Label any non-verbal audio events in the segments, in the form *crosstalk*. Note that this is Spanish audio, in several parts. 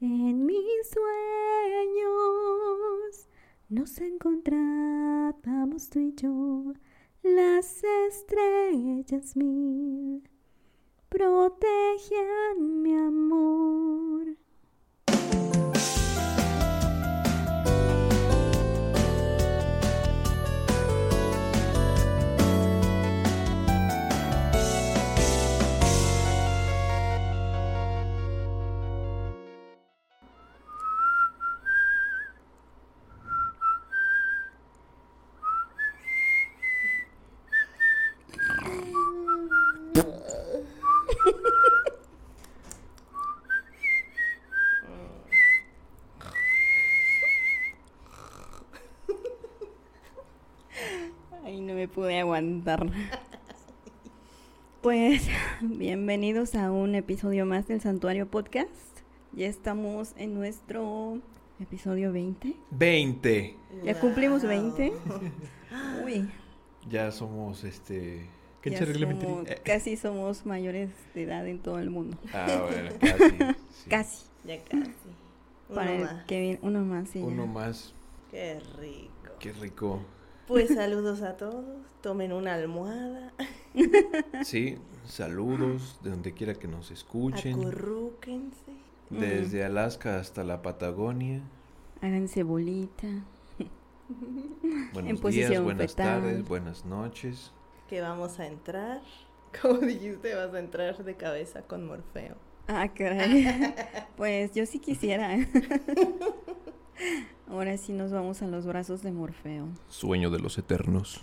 En mis sueños nos encontrábamos tú y yo, las estrellas mil protegían mi amor. Pude aguantar. Pues bienvenidos a un episodio más del Santuario Podcast. Ya estamos en nuestro episodio 20. 20. Ya cumplimos 20. *gasps* Uy, Ya somos este. ¿Qué ya somos- Eh, casi somos mayores de edad en todo el mundo. Ah, bueno, casi. sí. *laughs* Casi. Ya casi. Uno Para el más. Kevin, uno más. sí, ya. Uno más. Qué rico. Qué rico. Pues saludos a todos. Tomen una almohada. Sí, saludos de donde quiera que nos escuchen. Acurrúquense. Desde Alaska hasta la Patagonia. Háganse bolita. Buenos días, posición buenas fetal. tardes, buenas noches. Que vamos a entrar. *laughs* Como dijiste, vas a entrar de cabeza con Morfeo. Ah, caray. *laughs* Pues yo sí quisiera. *laughs* Ahora sí nos vamos a los brazos de Morfeo. Sueño de los eternos.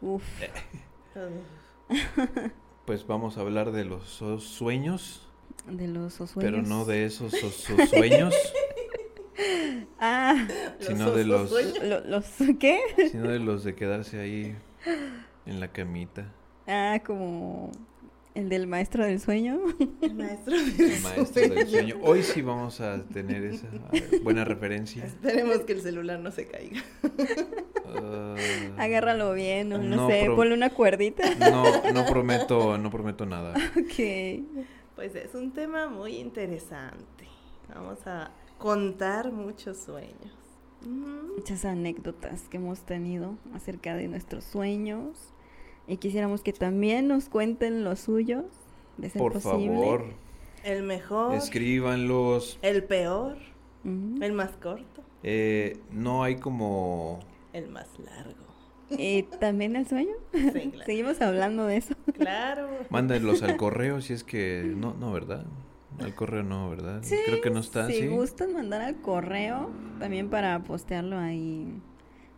Uf. *laughs* Pues vamos a hablar de los sueños, De los osueños. pero no de esos os- os sueños, *laughs* Ah, sino Los de los, sueños. lo- los ¿qué? sino de los de quedarse ahí en la camita. Ah, como el del maestro del sueño. El maestro *laughs* del El maestro del sueño. Hoy sí vamos a tener esa buena referencia. Esperemos que el celular no se caiga. Ah, Agárralo bien, no, no No, sé, pro- ponle una cuerdita. no, no prometo, no prometo nada. Ok. Pues es un tema muy interesante. Vamos a contar muchos sueños. Muchas anécdotas que hemos tenido acerca de nuestros sueños. Y quisiéramos que también nos cuenten los suyos, de ser Por posible. favor, El mejor. escríbanlos. El peor. El más corto. Eh, no hay como... El más largo. ¿Y también el sueño? Sí, claro. *laughs* Seguimos hablando de eso. Claro. Mándenlos al *laughs* correo si es que... No, no, ¿verdad? Al correo no, ¿verdad? Sí, Creo que no está, Si ¿sí? gustan mandar al correo, también para postearlo ahí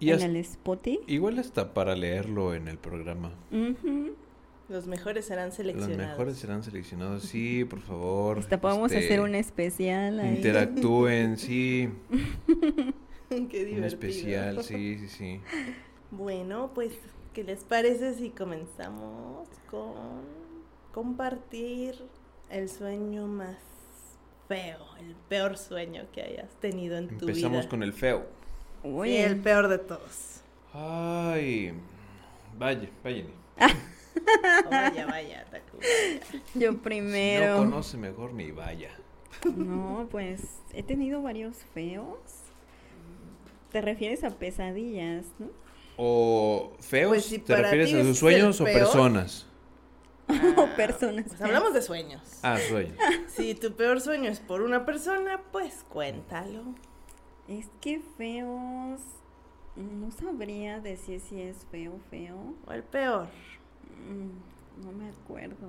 Y en el Spotify. Igual hasta para leerlo en el programa. Los mejores serán Los seleccionados. mejores serán seleccionados. Sí, por favor. Hasta podemos este, hacer un especial ahí. Interactúen, *laughs* sí. *laughs* Qué divertido. Un especial, sí, sí, sí. Bueno, pues, ¿qué les parece si comenzamos con compartir el sueño más feo, el peor sueño que hayas tenido en tu Empezamos vida? con el feo. Sí, Oye, el peor de todos. Ay, vaya, vaya. Oh, vaya, vaya, vaya. yo Si no primero. conoce mejor ni vaya. No, pues he tenido varios feos. Te refieres a pesadillas, ¿no? O feos, Pues si ¿te refieres a sus sueños o peor. personas? *laughs* O personas Pues hablamos de sueños. Ah, sueños. Si tu peor sueño es por una persona, pues cuéntalo. Es que feos. No sabría decir si es feo feo. O el peor. Mm, No me acuerdo.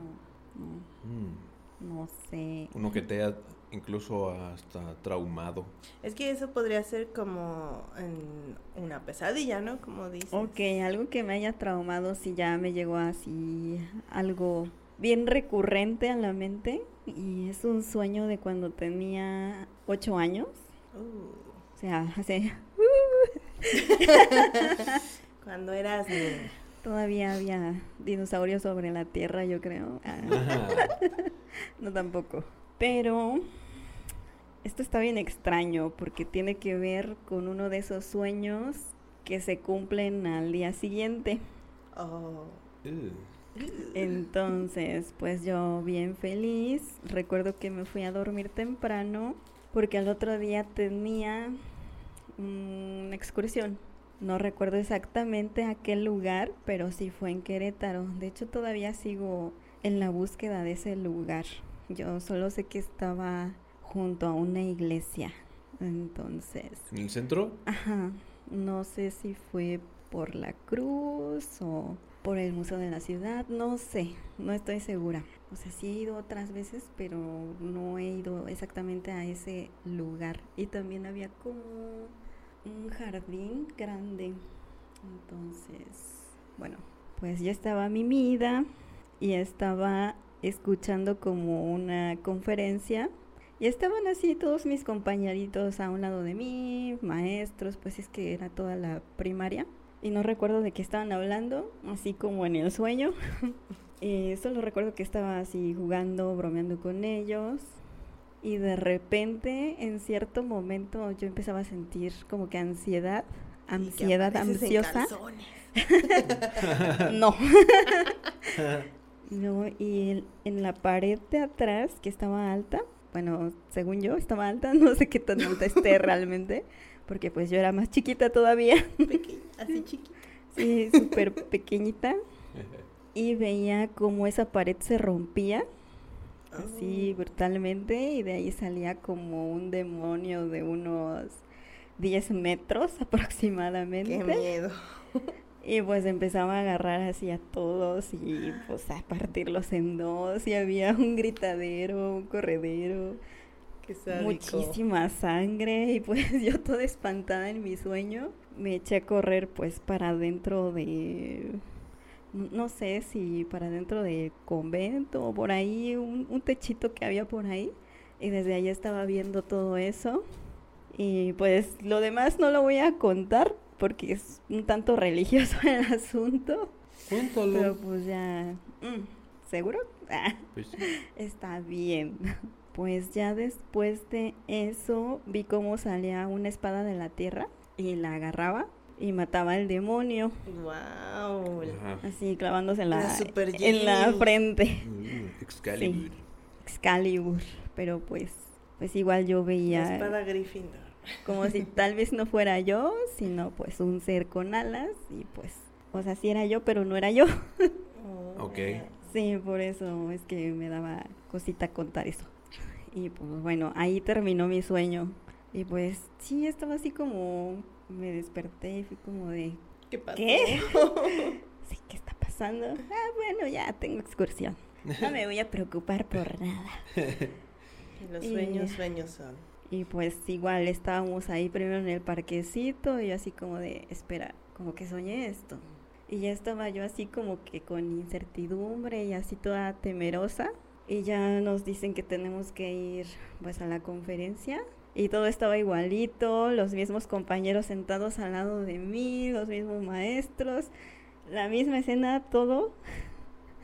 No, Mm, no sé. Uno que te ha incluso hasta traumado. Es que eso podría ser como en una pesadilla, ¿no? Como dices. Ok, algo que me haya traumado si ya me llegó así algo bien recurrente a la mente y es un sueño de cuando tenía ocho años, Uh, o sea, hace *laughs* cuando eras niña. todavía había dinosaurios sobre la tierra, yo creo. Ah, no tampoco. Pero esto está bien extraño porque tiene que ver con uno de esos sueños que se cumplen al día siguiente. Oh. Entonces, pues yo bien feliz, recuerdo que me fui a dormir temprano porque al otro día tenía una excursión. No recuerdo exactamente a qué lugar, pero sí fue en Querétaro. De hecho, todavía sigo en la búsqueda de ese lugar. Yo solo sé que estaba junto a una iglesia. Entonces, ¿En el centro? ajá, no sé si fue por la cruz o por el Museo de la Ciudad, no sé, no estoy segura. O sea, sí he ido otras veces, pero no he ido exactamente a ese lugar. Y también había como un jardín grande. Entonces, bueno, pues yo estaba mimida y estaba escuchando como una conferencia y estaban así todos mis compañeritos a un lado de mí, maestros, pues es que era toda la primaria. Y no recuerdo de qué estaban hablando, así como en el sueño. *laughs* Eh, solo recuerdo que estaba así jugando, bromeando con ellos. Y de repente, en cierto momento, yo empezaba a sentir como que ansiedad, ansiedad ansiosa. *laughs* *laughs* No. no, y en, en la pared de atrás, que estaba alta, bueno, según yo, estaba alta, no sé qué tan alta esté realmente, porque pues yo era más chiquita todavía, Pequeña, *laughs* así chiquita. sí, súper pequeñita, y veía como esa pared se rompía, así Oh. brutalmente, y de ahí salía como un demonio de unos 10 metros *laughs* aproximadamente. Qué miedo. *laughs* Y pues empezaba a agarrar así a todos y pues a partirlos en dos y había un gritadero, un corredero. Muchísima sangre y pues *laughs* yo toda espantada en mi sueño me eché a correr pues para adentro de, no sé si para adentro del convento o por ahí, un, un techito que había por ahí y desde allá estaba viendo todo eso y pues lo demás no lo voy a contar porque es un tanto *laughs* religioso el asunto, Cuéntalo. pero pues ya, mm, ¿seguro? Ah. *laughs* Pues sí. Está bien. Pues ya después de eso vi cómo salía una espada de la tierra y la agarraba y mataba al demonio, Wow. Ajá. así clavándose en la, La super en la frente. Uh, Excalibur. Excalibur. Pero pues, pues igual yo La veía espada Gryffindor. como si *laughs* tal vez no fuera yo, sino pues un ser con alas y pues, o sea, sí era yo, pero no era yo. Oh. Ok. Sí, por eso es que me daba cosita contar eso. Y pues bueno, ahí terminó mi sueño. Y pues sí, estaba así como, me desperté y fui como de, ¿Qué pasó? ¿Qué? *laughs* sí, ¿qué está pasando? Ah, bueno, ya tengo excursión. No me voy a preocupar por nada. *laughs* Los Y- sueños, sueños son. Y pues igual estábamos ahí primero en el parquecito y yo así como de, espera, como que soñé esto. Y ya estaba yo así como que con incertidumbre y así toda temerosa. Y ya nos dicen que tenemos que ir pues a la conferencia. Y todo estaba igualito, los mismos compañeros sentados al lado de mí, los mismos maestros, la misma escena, todo.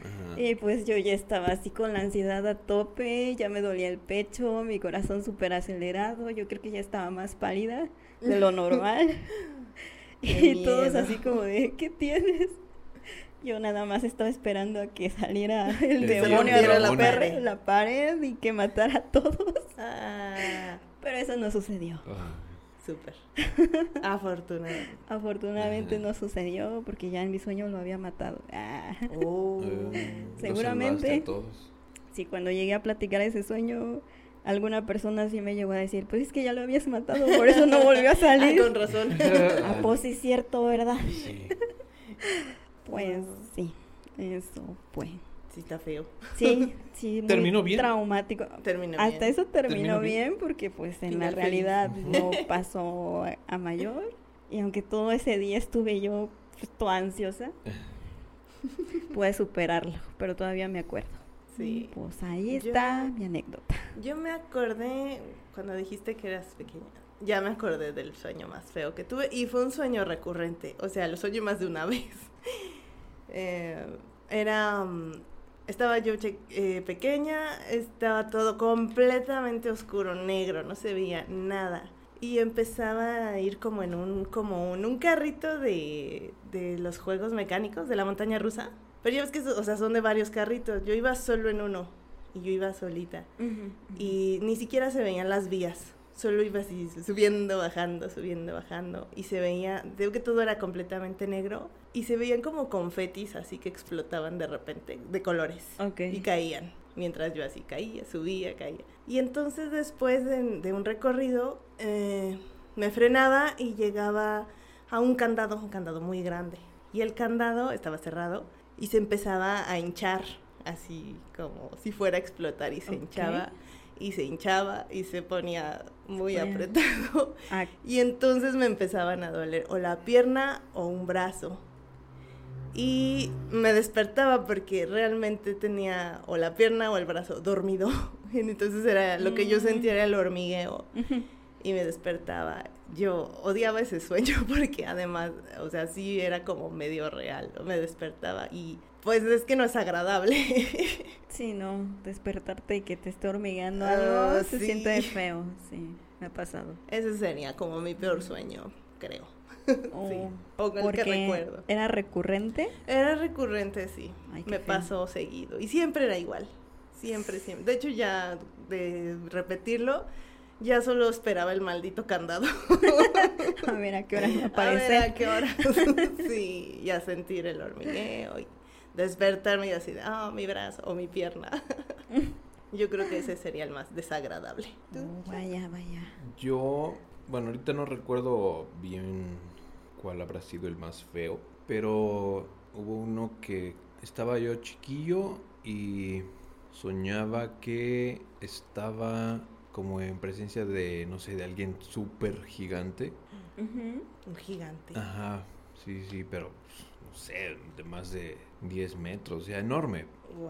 Ajá. Y pues yo ya estaba así con la ansiedad a tope, ya me dolía el pecho, mi corazón súper acelerado, yo creo que ya estaba más pálida de lo *laughs* normal. *laughs* Y todos miedo. así como de, ¿qué tienes? Yo nada más estaba esperando a que saliera *laughs* el demonio a rompiera la romper pared. la pared y que matara a todos. Ah, Pero eso no sucedió. Ah, súper. Afortunadamente Ajá. no sucedió porque ya en mi sueño lo había matado. Ah. Oh. eh, Seguramente. todos. Sí, cuando llegué a platicar ese sueño, alguna persona sí me llegó a decir, pues es que ya lo habías matado, por eso no volvió a *laughs* Ah, salir. con razón. Ah, pues sí, es cierto, ¿verdad? Sí. *laughs* Pues Wow. sí, eso fue. Sí, está feo. Sí, *laughs* sí, muy ¿Terminó bien? traumático. Terminó Hasta bien. eso terminó, ¿Terminó bien? bien? porque pues en Final la feliz. realidad no pasó a- mayor. Y aunque todo ese día estuve yo pues, toda ansiosa, *laughs* pude superarlo, pero todavía me acuerdo. Sí. Pues ahí Yo- está mi anécdota. Yo me acordé cuando dijiste que eras pequeña. Ya me acordé del sueño más feo que tuve y fue un sueño recurrente. O sea, lo soñé más de una *laughs* vez. Eh, era. mm, Estaba yo eh, pequeña, estaba todo completamente oscuro, negro, no se veía nada. Y empezaba a ir como en un, como en un carrito de, de los juegos mecánicos de la montaña rusa. Pero ya ves que, o sea, son de varios carritos. Yo iba solo en uno y yo iba solita y ni siquiera se veían las vías. Solo iba así subiendo, bajando, subiendo, bajando y se veía, digo que todo era completamente negro y se veían como confetis así que explotaban de repente, de colores Ok. y caían. Mientras yo así caía, subía, caía. Y entonces después de, de un recorrido eh, me frenaba y llegaba a un candado, un candado muy grande. Y el candado estaba cerrado y se empezaba a hinchar, así como si fuera a explotar y se hinchaba y se hinchaba y se ponía muy Bueno. apretado. *laughs* Ah, Y entonces me empezaban a doler o la pierna o un brazo. Y me despertaba porque realmente tenía o la pierna o el brazo dormido. *laughs* Entonces era lo que yo Mm. sentía era el hormigueo y me despertaba. Yo odiaba ese sueño *laughs* porque además, o sea, sí era como medio real. Me despertaba y pues es que no es agradable. *laughs* Sí, no, despertarte y que te esté hormigueando Ah, algo se sí. siente *laughs* feo, sí, me ha pasado. Ese sería como mi peor sueño, creo. Oh, Sí, o el que porque recuerdo. era recurrente. Era recurrente, sí. Ay, Me feo. pasó seguido. Y siempre era igual. Siempre, siempre. De hecho, ya de repetirlo, ya solo esperaba el maldito candado. *laughs* A ver a qué hora me A aparece. ver a qué hora. *laughs* sí, ya sentir el hormigueo y despertarme y así de, ah, mi brazo o mi pierna. *laughs* Yo creo que ese sería el más desagradable. Oh, vaya, vaya. Yo, bueno, ahorita no recuerdo bien cuál habrá sido el más feo, pero hubo uno que estaba yo chiquillo y soñaba que estaba como en presencia de, no sé, de alguien súper gigante. Ujú. Un gigante. Ajá, sí, sí, pero no sé, de más de 10 metros, o sea, enorme. Wow.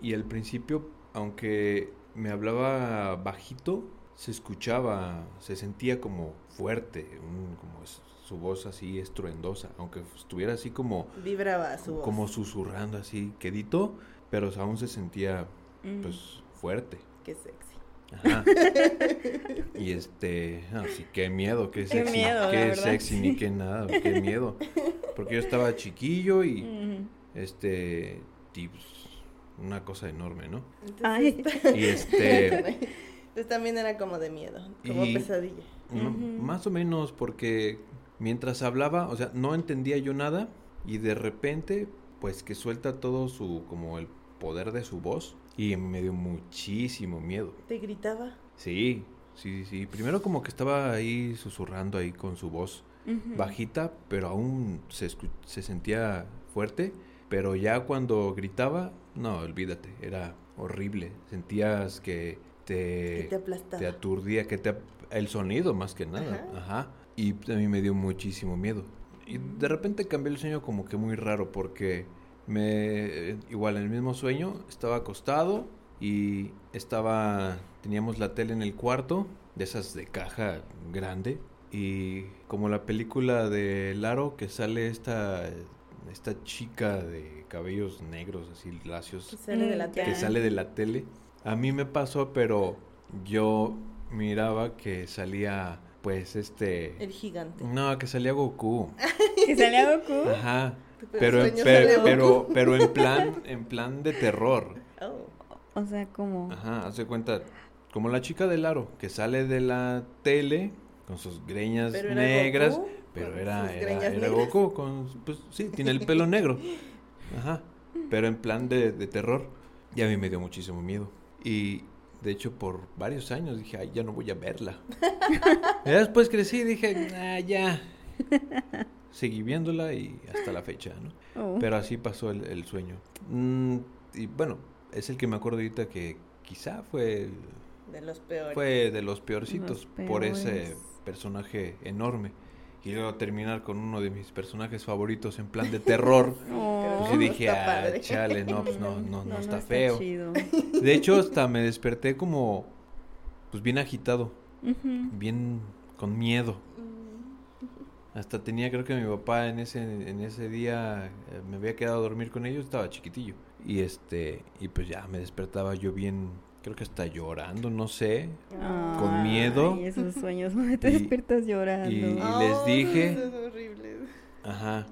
Y al principio, aunque me hablaba bajito, se escuchaba, se sentía como fuerte, un- como su voz así estruendosa, aunque estuviera así como, Vibraba su voz. como susurrando así, quedito, pero aún se sentía Mm. pues fuerte. Qué sexy. Ajá. *laughs* y este, ah, sí, qué miedo, qué Qué sexy, miedo, la qué sexy, ni qué nada, qué miedo. Porque yo estaba chiquillo y este, pues, una cosa enorme, ¿no? Entonces, Ay. Y este, Entonces *laughs* también era como de miedo, como Y- pesadilla. no, más o menos porque mientras hablaba, o sea, no entendía yo nada y de repente, pues que suelta todo su, como el poder de su voz y me dio muchísimo miedo. ¿Te gritaba? Sí, sí, sí. Primero como que estaba ahí susurrando ahí con su voz bajita, pero aún se, se sentía fuerte. Pero ya cuando gritaba, no, olvídate, era horrible. Sentías que te, Que te aplastaba. te aturdía, que te el sonido más que nada, ajá. Y a mí me dio muchísimo miedo. Y de repente cambió el sueño como que muy raro porque me igual en el mismo sueño estaba acostado y estaba teníamos la tele en el cuarto de esas de caja grande y como la película de Laro que sale esta esta chica de cabellos negros así lacios Que sale de la Mm, tele. que sale de la tele. A mí me pasó, pero yo miraba que salía, pues, este... El gigante. No, que salía Goku. *laughs* Que salía Goku. Ajá. *laughs* Pero, sueño pero, sale pero, *laughs* pero en plan, en plan de terror. Oh. O sea, como. Ajá, hace cuenta, como la chica del aro, que sale de la tele con sus greñas Pero era negras, Goku pero era, sus era, era negras. Goku, con, pues sí, tiene el pelo negro. Ajá, pero en plan de, de terror. Y a mí me dio muchísimo miedo. Y de hecho, por varios años dije, ay, ya no voy a verla. *laughs* y después crecí y dije, ah, ya. Seguí viéndola y hasta la fecha, ¿no? Oh. Pero así pasó el, el sueño. Mm, y bueno, es el que me acuerdo ahorita que quizá fue, De los peores. fue de los peorcitos Los por ese personaje enorme. Y luego terminar con uno de mis personajes favoritos en plan de terror. Oh. Pues sí dije, ah, padre". chale, no, pues no, no, *laughs* no, está está feo. chido. De hecho, hasta me desperté como, pues bien agitado, bien con miedo. Hasta tenía, creo que mi papá en ese, en ese día eh, me había quedado a dormir con ellos, estaba chiquitillo. Y este, y pues ya me despertaba yo bien, creo que hasta llorando, no sé. Con Ay, miedo. esos *laughs* sueños donde te Y- despiertas llorando. y- Oh, les dije- eso es horrible. Ajá.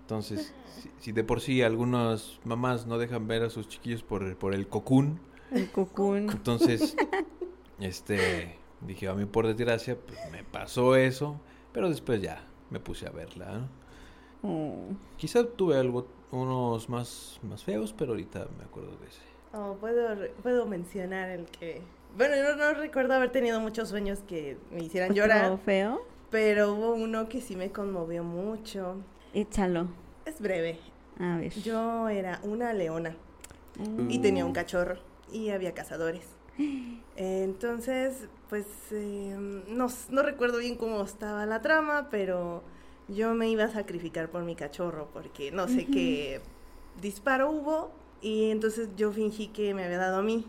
Entonces, *laughs* si, si de por sí algunas mamás no dejan ver a sus chiquillos por, por el cocún, El cocún. entonces *laughs* este, dije, a mí por desgracia, pues me pasó eso, pero después ya me puse a verla. ¿no? Oh. Quizá tuve algo, unos más, más feos, pero ahorita me acuerdo de ese. Oh, puedo, puedo mencionar el que... Bueno, yo no recuerdo haber tenido muchos sueños que me hicieran *laughs* ¿Otro llorar, feo? pero hubo uno que sí me conmovió mucho. Échalo. Es breve. A ver. Yo era una leona Mm. y tenía un cachorro y había cazadores. *gasps* Entonces, pues eh, no, recuerdo bien cómo estaba la trama, pero yo me iba a sacrificar por mi cachorro porque no sé qué disparo hubo y entonces yo fingí que me había dado a mí,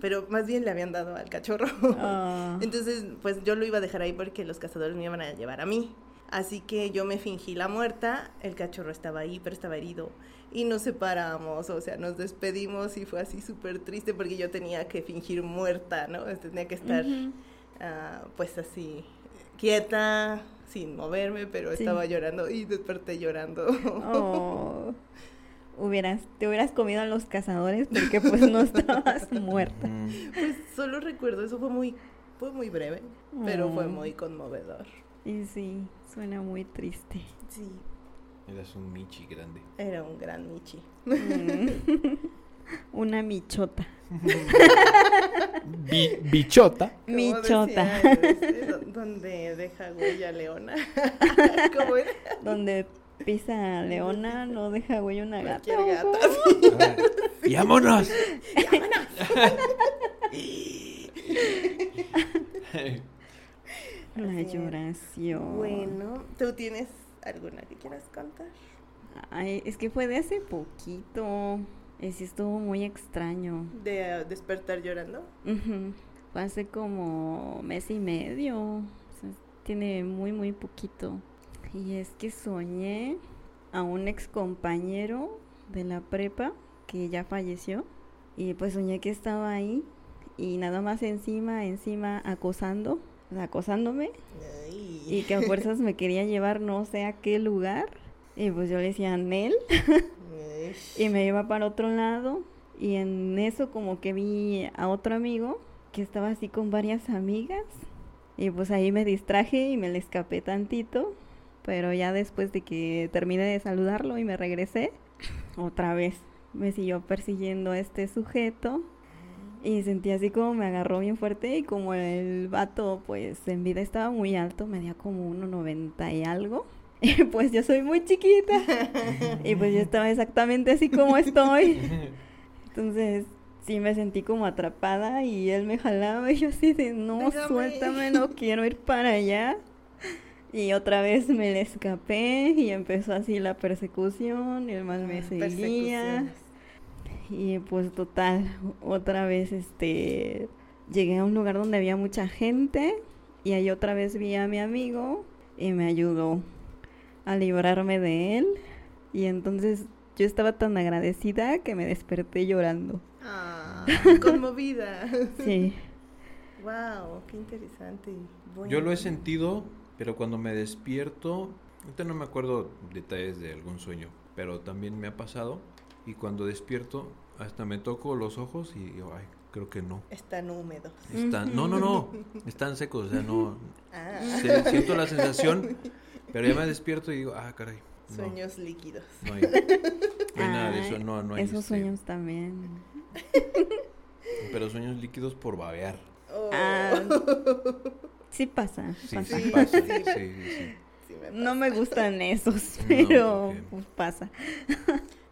pero más bien le habían dado al cachorro. Ah. *laughs* Entonces, pues yo lo iba a dejar ahí porque los cazadores me iban a llevar a mí. Así que yo me fingí la muerta, el cachorro estaba ahí, pero estaba herido. Y nos separamos, o sea, nos despedimos y fue así súper triste porque yo tenía que fingir muerta, ¿no? Tenía que estar, ah, pues así, quieta, sin moverme, pero Sí. estaba llorando y desperté llorando. Oh. *laughs* Hubieras, te hubieras comido a los cazadores porque pues no estabas *laughs* muerta. Mm, Pues solo recuerdo, eso fue muy, fue muy breve, pero fue Oh. muy conmovedor. Y sí, suena muy triste. Sí, eras un Michi grande. era un gran Michi. Mm. *laughs* Una michota. bichota. *laughs* Como Michota. donde deja huella leona. *laughs* Como era Donde pisa leona, no deja huella una gata. cualquier ¿o gata. cómo? sí. ¡Y vámonos! La lloración. Bueno, ¿tú tienes alguna que quieras contar? Ay, es que fue de hace poquito. Y sí estuvo muy extraño. ¿De eh, despertar llorando? Fue hace como mes y medio. O sea, tiene muy, muy poquito. Y es que soñé a un ex compañero de la prepa que ya falleció. Y pues soñé que estaba ahí y nada más encima, encima acosando, acosándome. Ay. Y que a *laughs* fuerzas me quería llevar no sé a qué lugar. Y pues yo le decía Nel. *laughs* Y me iba para otro lado y en eso como que vi a otro amigo que estaba así con varias amigas y pues ahí me distraje y me le escapé tantito, pero ya después de que terminé de saludarlo y me regresé, *laughs* otra vez me siguió persiguiendo este sujeto y sentí así como me agarró bien fuerte y como el vato pues en vida estaba muy alto, medía como 1,90 y algo. *laughs* Y pues yo soy muy chiquita. Y pues yo estaba exactamente así como estoy. *laughs* Entonces sí me sentí como atrapada y él me jalaba y yo así de no, Déjame". suéltame, no *laughs* quiero ir para allá. Y otra vez me le escapé y empezó así la persecución y el mal me Ah, seguía. Y pues total, otra vez este llegué a un lugar donde había mucha gente y ahí otra vez vi a mi amigo y me ayudó a librarme de él. Y entonces yo estaba tan agradecida que me desperté llorando. Ah, *laughs* conmovida. Sí. Wow, qué interesante. Bueno. Yo lo he sentido, pero cuando me despierto, ahorita no me acuerdo detalles de algún sueño, pero también me ha pasado. Y cuando despierto, hasta me toco los ojos y digo, ay, creo que no. Están húmedos. Están, no, no, no, *laughs* están secos, o sea, no. Ah, se- siento la sensación, *laughs* pero ya me despierto y digo, ah, caray. No, sueños líquidos. no hay, no hay nada de eso, no, no hay. Esos este, sueños también. Pero sueños líquidos por babear. Oh. Ah, *laughs* sí pasa. Sí, pasa. sí, Sí, pasa. sí. Sí, sí, sí. Sí me No me gustan esos, No, pero porque- pues pasa.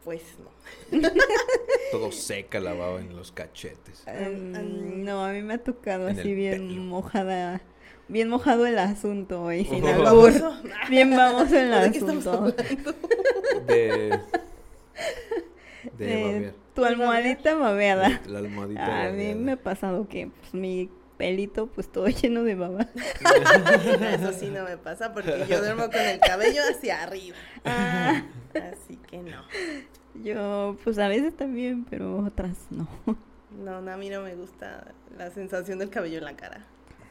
Pues no. *laughs* Todo seca la baba en los cachetes. No, a mí me ha tocado En así bien pelo. mojada, bien mojado el asunto y sin Oh. albur. Bien vamos en el *laughs* ¿De qué estamos asunto. *laughs* De. De De tu almohadita babeada. La almohadita. A mí me ha pasado que pues, mi pelito pues todo *laughs* lleno de baba. *laughs* Eso sí no me pasa porque yo duermo con el cabello hacia arriba. Ah, Así que no. yo pues a veces también, pero otras no. No, no, a mí no me gusta la sensación del cabello en la cara.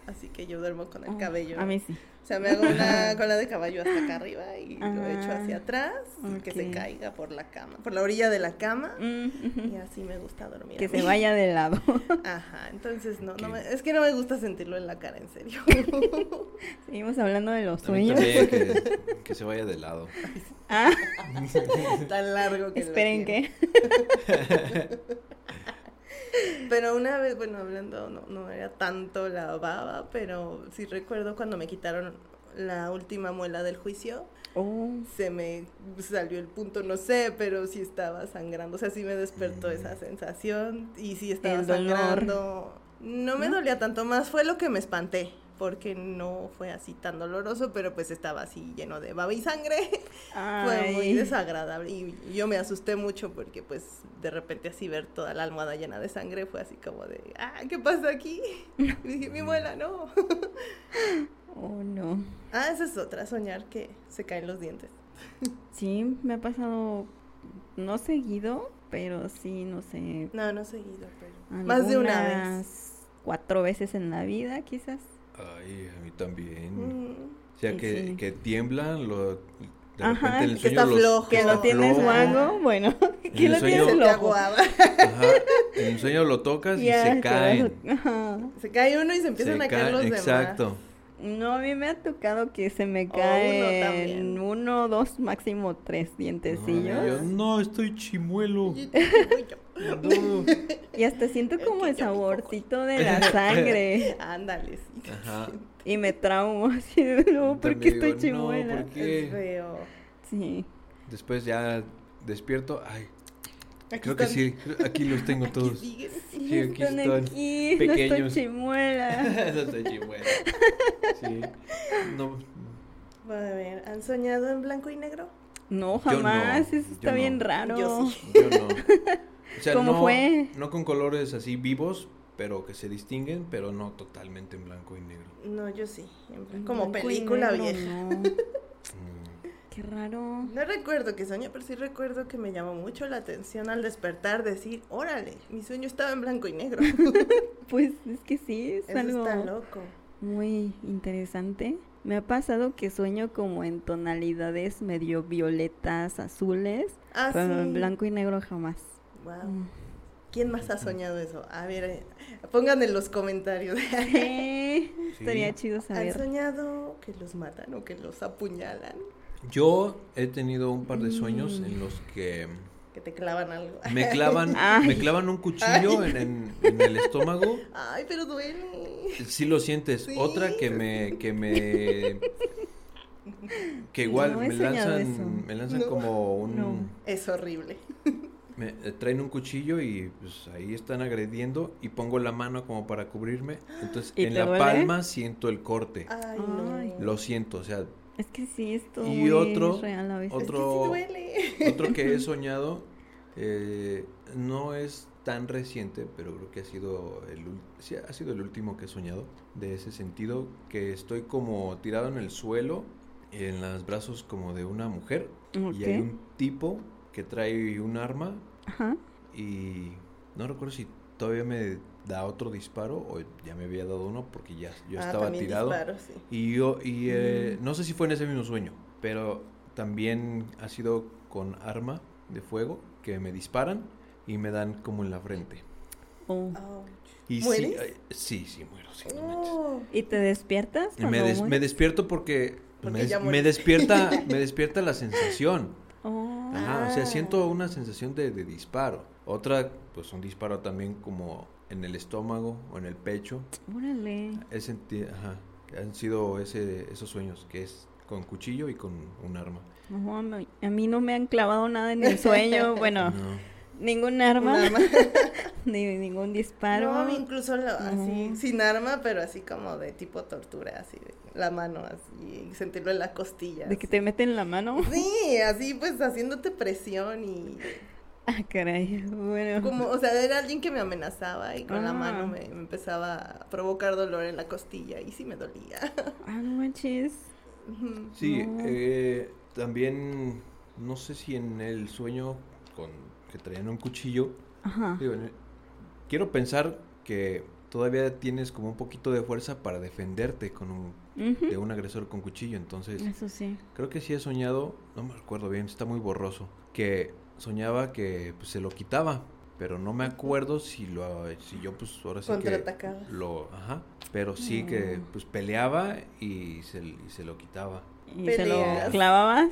así que yo duermo con el Oh, cabello. A mí sí. O sea, me hago una *laughs* cola de caballo hasta acá arriba y lo echo Ah, hacia atrás y que se caiga por la cama, por la orilla de la cama. Mm. Y así me gusta dormir. Que se vaya de lado. *laughs* Ajá, entonces no, no me- es que no me gusta sentirlo en la cara, en serio. *laughs* Seguimos hablando de los sueños. también que, que se vaya de lado. Ah, Tan largo que esperen que. Pero una vez, bueno, hablando, no, no era tanto la baba, pero sí recuerdo cuando me quitaron la última muela del juicio, Oh, se me salió el punto, no sé, pero sí estaba sangrando, o sea, sí me despertó Mm. esa sensación y sí estaba El sangrando. No me ¿No? dolía tanto, más fue lo que me espanté, porque no fue así tan doloroso, pero pues estaba así lleno de baba y sangre. *laughs* Fue muy desagradable y yo me asusté mucho porque pues de repente así ver toda la almohada llena de sangre fue así como de, ah, ¿qué pasa aquí? *laughs* Y dije, mi muela, no. *laughs* Oh, no. ah, esa es otra, soñar que se caen los dientes. Sí, me ha pasado, no seguido, pero sí, no sé. No, no seguido, pero más de una vez. Cuatro veces en la vida, quizás. Ay, a mí también. Mm, O sea, Sí, que, sí. que tiemblan, lo, de Ajá, repente en el que sueño está los- flojo. Que está lo tienes guango, bueno, *laughs* que el lo tienes loco. aguaba. Ajá, en el sueño lo tocas y Ya, se caen. Ajá. Se cae uno y se empiezan Se a caer los demás. Exacto. No, a mí me ha tocado que se me uno caen también. uno, dos, máximo tres dientecillos. No, yo, no, estoy chimuelo. *laughs* Y- No. Hasta siento como que el saborcito de *laughs* la sangre. Ándale, sí. Ajá. Y me traumo *laughs* así de no, ¿por qué También estoy digo, no, chimuela? ¿por qué? Es feo. Sí. Después ya despierto. Ay, Aquí creo que están. sí. Aquí los tengo Aquí todos. siguen. Sí, Sí, aquí están están aquí, no pequeños. estoy chimuela. no estoy chimuelo. Sí. No, A ver, ¿han soñado en blanco y negro? No, jamás, no, eso está yo bien no. raro. Yo sí. yo no. O sea, ¿Cómo no, fue? no con colores así vivos, pero que se distinguen, pero no totalmente en blanco y negro. No, yo sí. en blanco. Como blanco película negro, vieja. no. *laughs* Mm. Qué raro. No recuerdo que soñé, pero sí recuerdo que me llamó mucho la atención al despertar decir, órale, mi sueño estaba en blanco y negro. *laughs* *laughs* Pues es que sí, es Eso algo está loco. muy interesante. Me ha pasado que sueño como en tonalidades medio violetas, azules, Ah, pero sí. en blanco y negro jamás. Wow. Mm. ¿Quién más ha soñado eso? A ver, eh, pongan en los comentarios. Sí, *laughs* estaría Sí. chido ¿Han saber. soñado que los matan o que los apuñalan? Yo he tenido un par de sueños Mm. en los que Que te clavan algo. me clavan, *laughs* Ay. me clavan un cuchillo en, en- en el estómago. Ay, pero duele. Sí lo sientes. Sí. Otra que me, que me, que *laughs* igual No me lanzan, me lanzan No. como un, No. Es horrible. Me eh, traen un cuchillo y pues ahí están agrediendo y pongo la mano como para cubrirme. Entonces ¿Y en la duele? palma siento el corte. Ay, no. Lo siento, o sea, Es que sí, es todo Y otro- real a veces. Es que sí otro- duele. Otro que he *laughs* soñado eh, no es tan reciente, pero creo que ha sido el sí, ha sido el último que he soñado de ese sentido que estoy como tirado en el suelo en los brazos como de una mujer y hay un tipo que trae un arma Ajá. y no recuerdo si todavía me da otro disparo o ya me había dado uno porque ya yo Ah, estaba tirado. disparo, sí. Y yo, y eh, Mm. no sé si fue en ese mismo sueño, pero también ha sido con arma de fuego que me disparan y me dan como en la frente. Oh. Y sí, sí, sí, muero, sí, no. Oh. ¿Y te despiertas? Me, des- me despierto porque, Porque me, des- despierta, *laughs* me despierta la sensación. Oh. Ajá, o sea, Ah. siento una sensación de, de disparo. Otra, pues un disparo también como en el estómago o en el pecho. Órale. Ajá, han sido ese, esos sueños, que es con cuchillo y con un arma. No, a mí- a mí no me han clavado nada en el sueño. *laughs* Bueno, No. Ningún arma, Un arma. *laughs* ni ningún disparo. No, incluso lo- así, No. sin arma, pero así como de tipo tortura, así de la mano así, sentirlo en la costilla. De que así. te meten la mano. Sí, así pues haciéndote presión y *laughs* Ah, caray. Bueno. como, o sea, era alguien que me amenazaba y con la Ah. mano me, me empezaba a provocar dolor en la costilla y sí me dolía. Ah, no manches. Sí, No. eh, también no sé si en el sueño con que traían un cuchillo, Ajá. digo, quiero pensar que todavía tienes como un poquito de fuerza para defenderte con un, de un agresor con cuchillo. Entonces, Eso sí. creo que sí he soñado, no me recuerdo bien, está muy borroso, que soñaba que pues, se lo quitaba, pero no me acuerdo si lo si yo pues ahora sí que Contraatacabas. lo, ajá, pero sí que pues peleaba y se, y se lo quitaba. ¿Y se lo clavabas?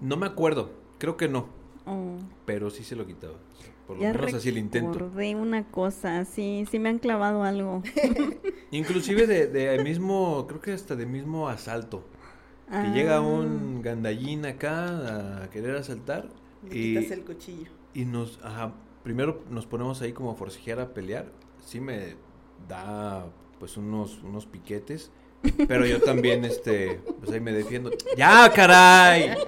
No me acuerdo, creo que no, Oh, pero sí se lo quitaba. Por lo ya menos así el intento. recordé una cosa, sí, sí me han clavado algo. *laughs* Inclusive de, de mismo, creo que hasta de mismo asalto. Que llega Ah, un gandallín acá a querer asaltar Le y, quitas el cuchillo. y nos, ajá, primero nos ponemos ahí como a forcejear a pelear. Sí me da pues unos, unos piquetes, pero yo también, este, pues ahí me defiendo. ¡Ya, caray! *laughs*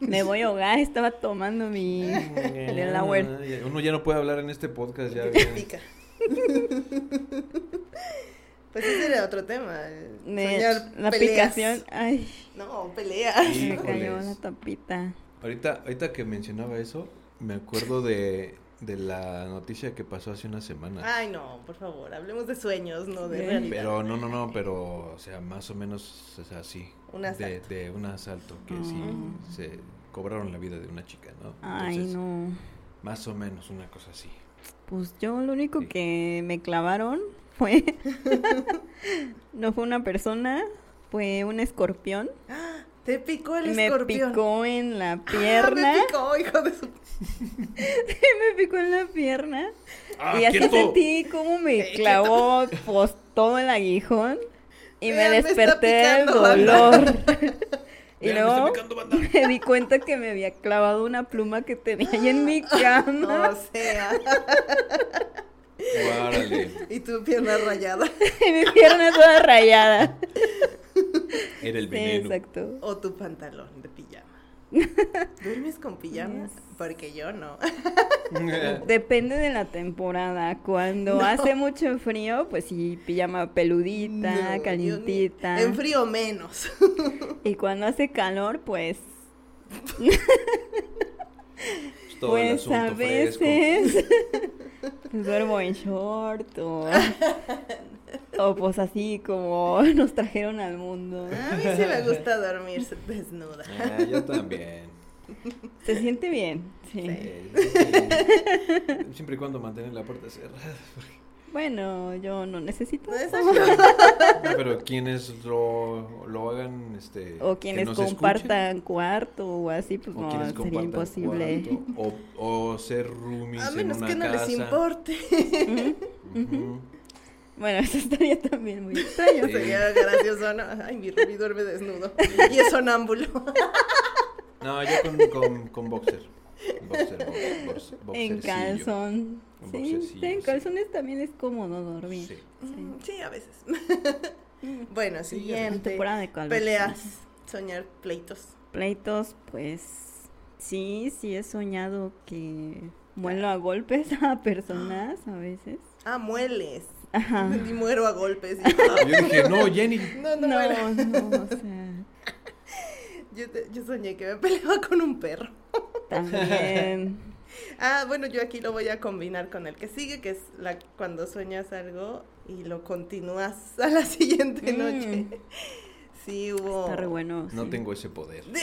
Me voy a ahogar, estaba tomando mi Delaware. Ya, Uno ya no puede hablar en este podcast, ya. *laughs* Pica. *laughs* pues ese era otro tema. el soñar la peleas. picación. Ay, No, pelea. me Híjoles. cayó la tapita. Ahorita, ahorita que mencionaba eso, me acuerdo de, de la noticia que pasó hace una semana. Ay, no, por favor, hablemos de sueños, no de realidad. Pero no, no, no, pero, o sea, más o menos es así. Un De, asalto. de un asalto que sí Ah. se cobraron la vida de una chica, ¿no? Ay, Entonces, no. Más o menos una cosa así. Pues yo lo único Sí. que me clavaron fue. *laughs* *laughs* no fue una persona, fue un escorpión. Te picó el me escorpión. picó en la Ah, pierna. me picó, hijo de su... *laughs* me picó en la pierna. ¡Ah, y así quieto! sentí como me Eh, clavó pues todo el aguijón. Y Vean, me me desperté del dolor. y *laughs* Vean, me luego picando, me di cuenta que me había clavado una pluma que tenía ahí en mi *laughs* cama. O sea, y tu pierna rayada. y mi pierna toda rayada. *laughs* era el Sí, veneno. exacto. O tu pantalón de pijama. *laughs* ¿Duermes con pijama? Yes. Porque yo no. *laughs* Depende de la temporada. Cuando No. hace mucho frío, pues sí, pijama peludita, No, yo ni- calientita. En frío menos. Y cuando hace calor, pues, el pues a veces pues, duermo en short o, *laughs* o pues así como *laughs* nos trajeron al mundo. A mí sí me gusta dormir desnuda. *laughs* Ah, yo también. Se siente bien, sí. Eh, sí. Siempre y cuando mantener la puerta cerrada. Bueno, yo no necesito No, eso. No, pero quienes lo, lo hagan, este... O que quienes nos escuchen, compartan cuarto o así, pues o no, sería compartan imposible. cuarto, o, o ser roomies A en menos una que no casa. les importe. Ujú. Bueno, *laughs* eso estaría también muy extraño. Sí. Sería gracioso, ¿no? Ay, mi Ruby duerme desnudo. Y es sonámbulo. *laughs* No, yo con, con, con boxer. Boxer, box- box- En calzón. Sí, en sí. calzones también es cómodo dormir. Sí. Mm, Sí, a veces. *laughs* Bueno, En siguiente. de. Peleas. Soñar pleitos. Pleitos, pues sí, sí he soñado que muelo a golpes a personas a veces. Ah, mueles. Ajá. *laughs* Y muero a golpes. Y yo, *laughs* Yo dije, no, Jenny. no, no, No, muero. no, o sea, *laughs* Yo, te- yo soñé que me peleaba con un perro. también. Ah, bueno, yo aquí lo voy a combinar con el que sigue, que es la cuando sueñas algo y lo continúas a la siguiente Mm. noche. Sí, hubo. Está re bueno. No sí. tengo ese poder. *laughs*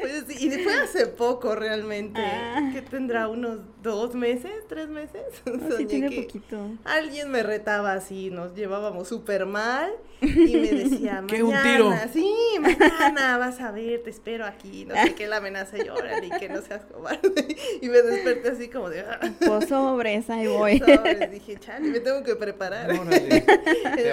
Pues sí, y fue hace poco realmente. Ah. que tendrá unos dos meses, tres meses? No, *laughs* sí tiene que poquito. alguien me retaba así, nos llevábamos súper mal y me *laughs* decía, ¿Qué, un mañana, tiro? sí, mañana vas a ver, te espero aquí, no sé qué, la amenaza y órale, y que no seas cobarde. Y me desperté así como de, ah, Pues sobres, ahí voy. sobres. dije, chale, me tengo que preparar. Órale.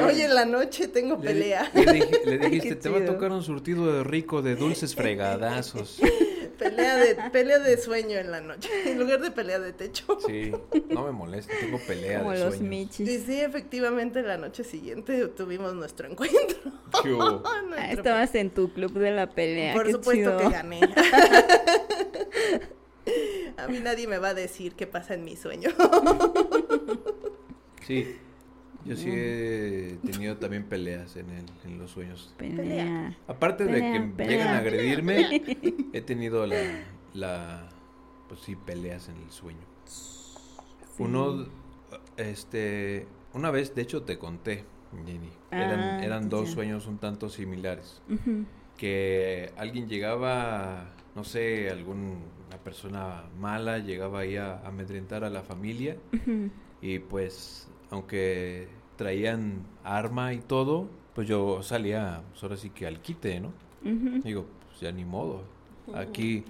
Hoy en la noche tengo Le, pelea. le dije- le dijiste, te va a tocar un surtido de rico de dulces fregadazos. *laughs* Pelea de, pelea de sueño en la noche, *laughs* en lugar de pelea de techo. Sí, no me molesta, tengo pelea Como de los sueños. Y michis. sí, efectivamente, la noche siguiente tuvimos nuestro encuentro. *laughs* Ah, estabas en tu club de la pelea. Por qué supuesto chido. que gané. A mí nadie me va a decir qué pasa en mi sueño. Sí, yo sí he tenido también peleas en, el, en los sueños. Pelea. Aparte de que pelea, llegan a pelea, agredirme, he tenido la, la, pues sí, peleas en el sueño. Uno, Este, una vez, de hecho, te conté, Jenny. Eran, Ah, eran dos ya. sueños un tanto similares. Que alguien llegaba, no sé, alguna persona mala llegaba ahí a amedrentar a la familia y pues, aunque traían arma y todo, pues yo salía, pues ahora sí que al quite, ¿no? Digo, pues ya ni modo. Aquí,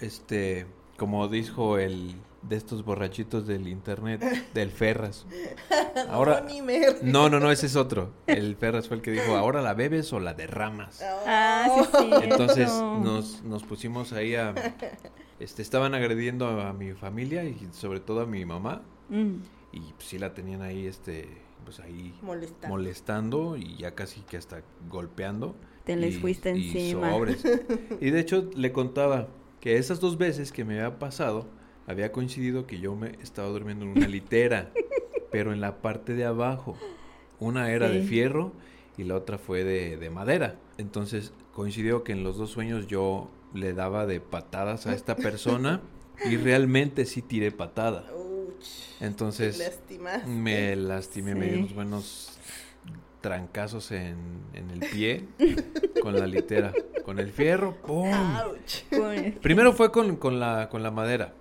este, como dijo el de estos borrachitos del internet, *laughs* del Ferras. Ahora, No, no, no, no, ese es otro. El Ferras fue el que dijo, ahora la bebes o la derramas. Ah, sí, sí. Entonces nos, nos pusimos ahí a, *laughs* este, estaban agrediendo a mi familia y sobre todo a mi mamá Mm. y pues, sí la tenían ahí, este, pues ahí molestando y ya casi que hasta golpeando. Te les y- fuiste y encima. sobres. *laughs* Y de hecho le contaba que esas dos veces que me había pasado, había coincidido que yo me estaba durmiendo en una litera, *laughs* pero en la parte de abajo. Una era de fierro y la otra fue de, de madera. Entonces coincidió que en los dos sueños yo le daba de patadas a esta persona y realmente sí tiré patada. Ouch. Entonces lastimaste. me lastimé, me di Sí. unos buenos trancazos en, en el pie con la litera, con el fierro, ¡pum! Ouch. Primero fue con, con la, con la madera.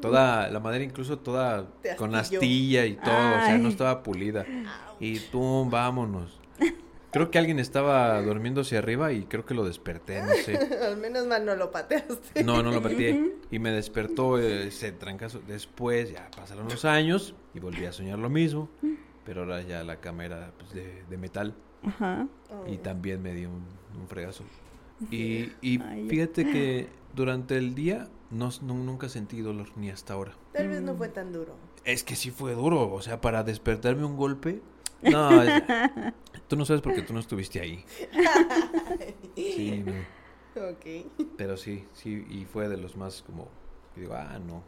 Toda, la madera incluso toda con astilla y todo, o sea, no estaba pulida. Y tú, vámonos. Creo que alguien estaba durmiéndose arriba y creo que lo desperté, no sé. *laughs* Al menos mal no lo pateaste. No, no lo pateé. Y me despertó ese trancazo. Después ya pasaron los años y volví a soñar lo mismo. Pero ahora ya la cama era pues, de, de metal Ajá. Oh. y también me dio un, un fregazo. Y, fíjate que *laughs* durante el día no, no- nunca sentí dolor ni hasta ahora. Tal vez no fue tan duro. Es que sí fue duro, o sea, para despertarme un golpe. No, *laughs* es- tú no sabes porque tú no estuviste ahí. Sí, no. Ok. Pero sí, sí, y fue de los más como, que digo, ah, no,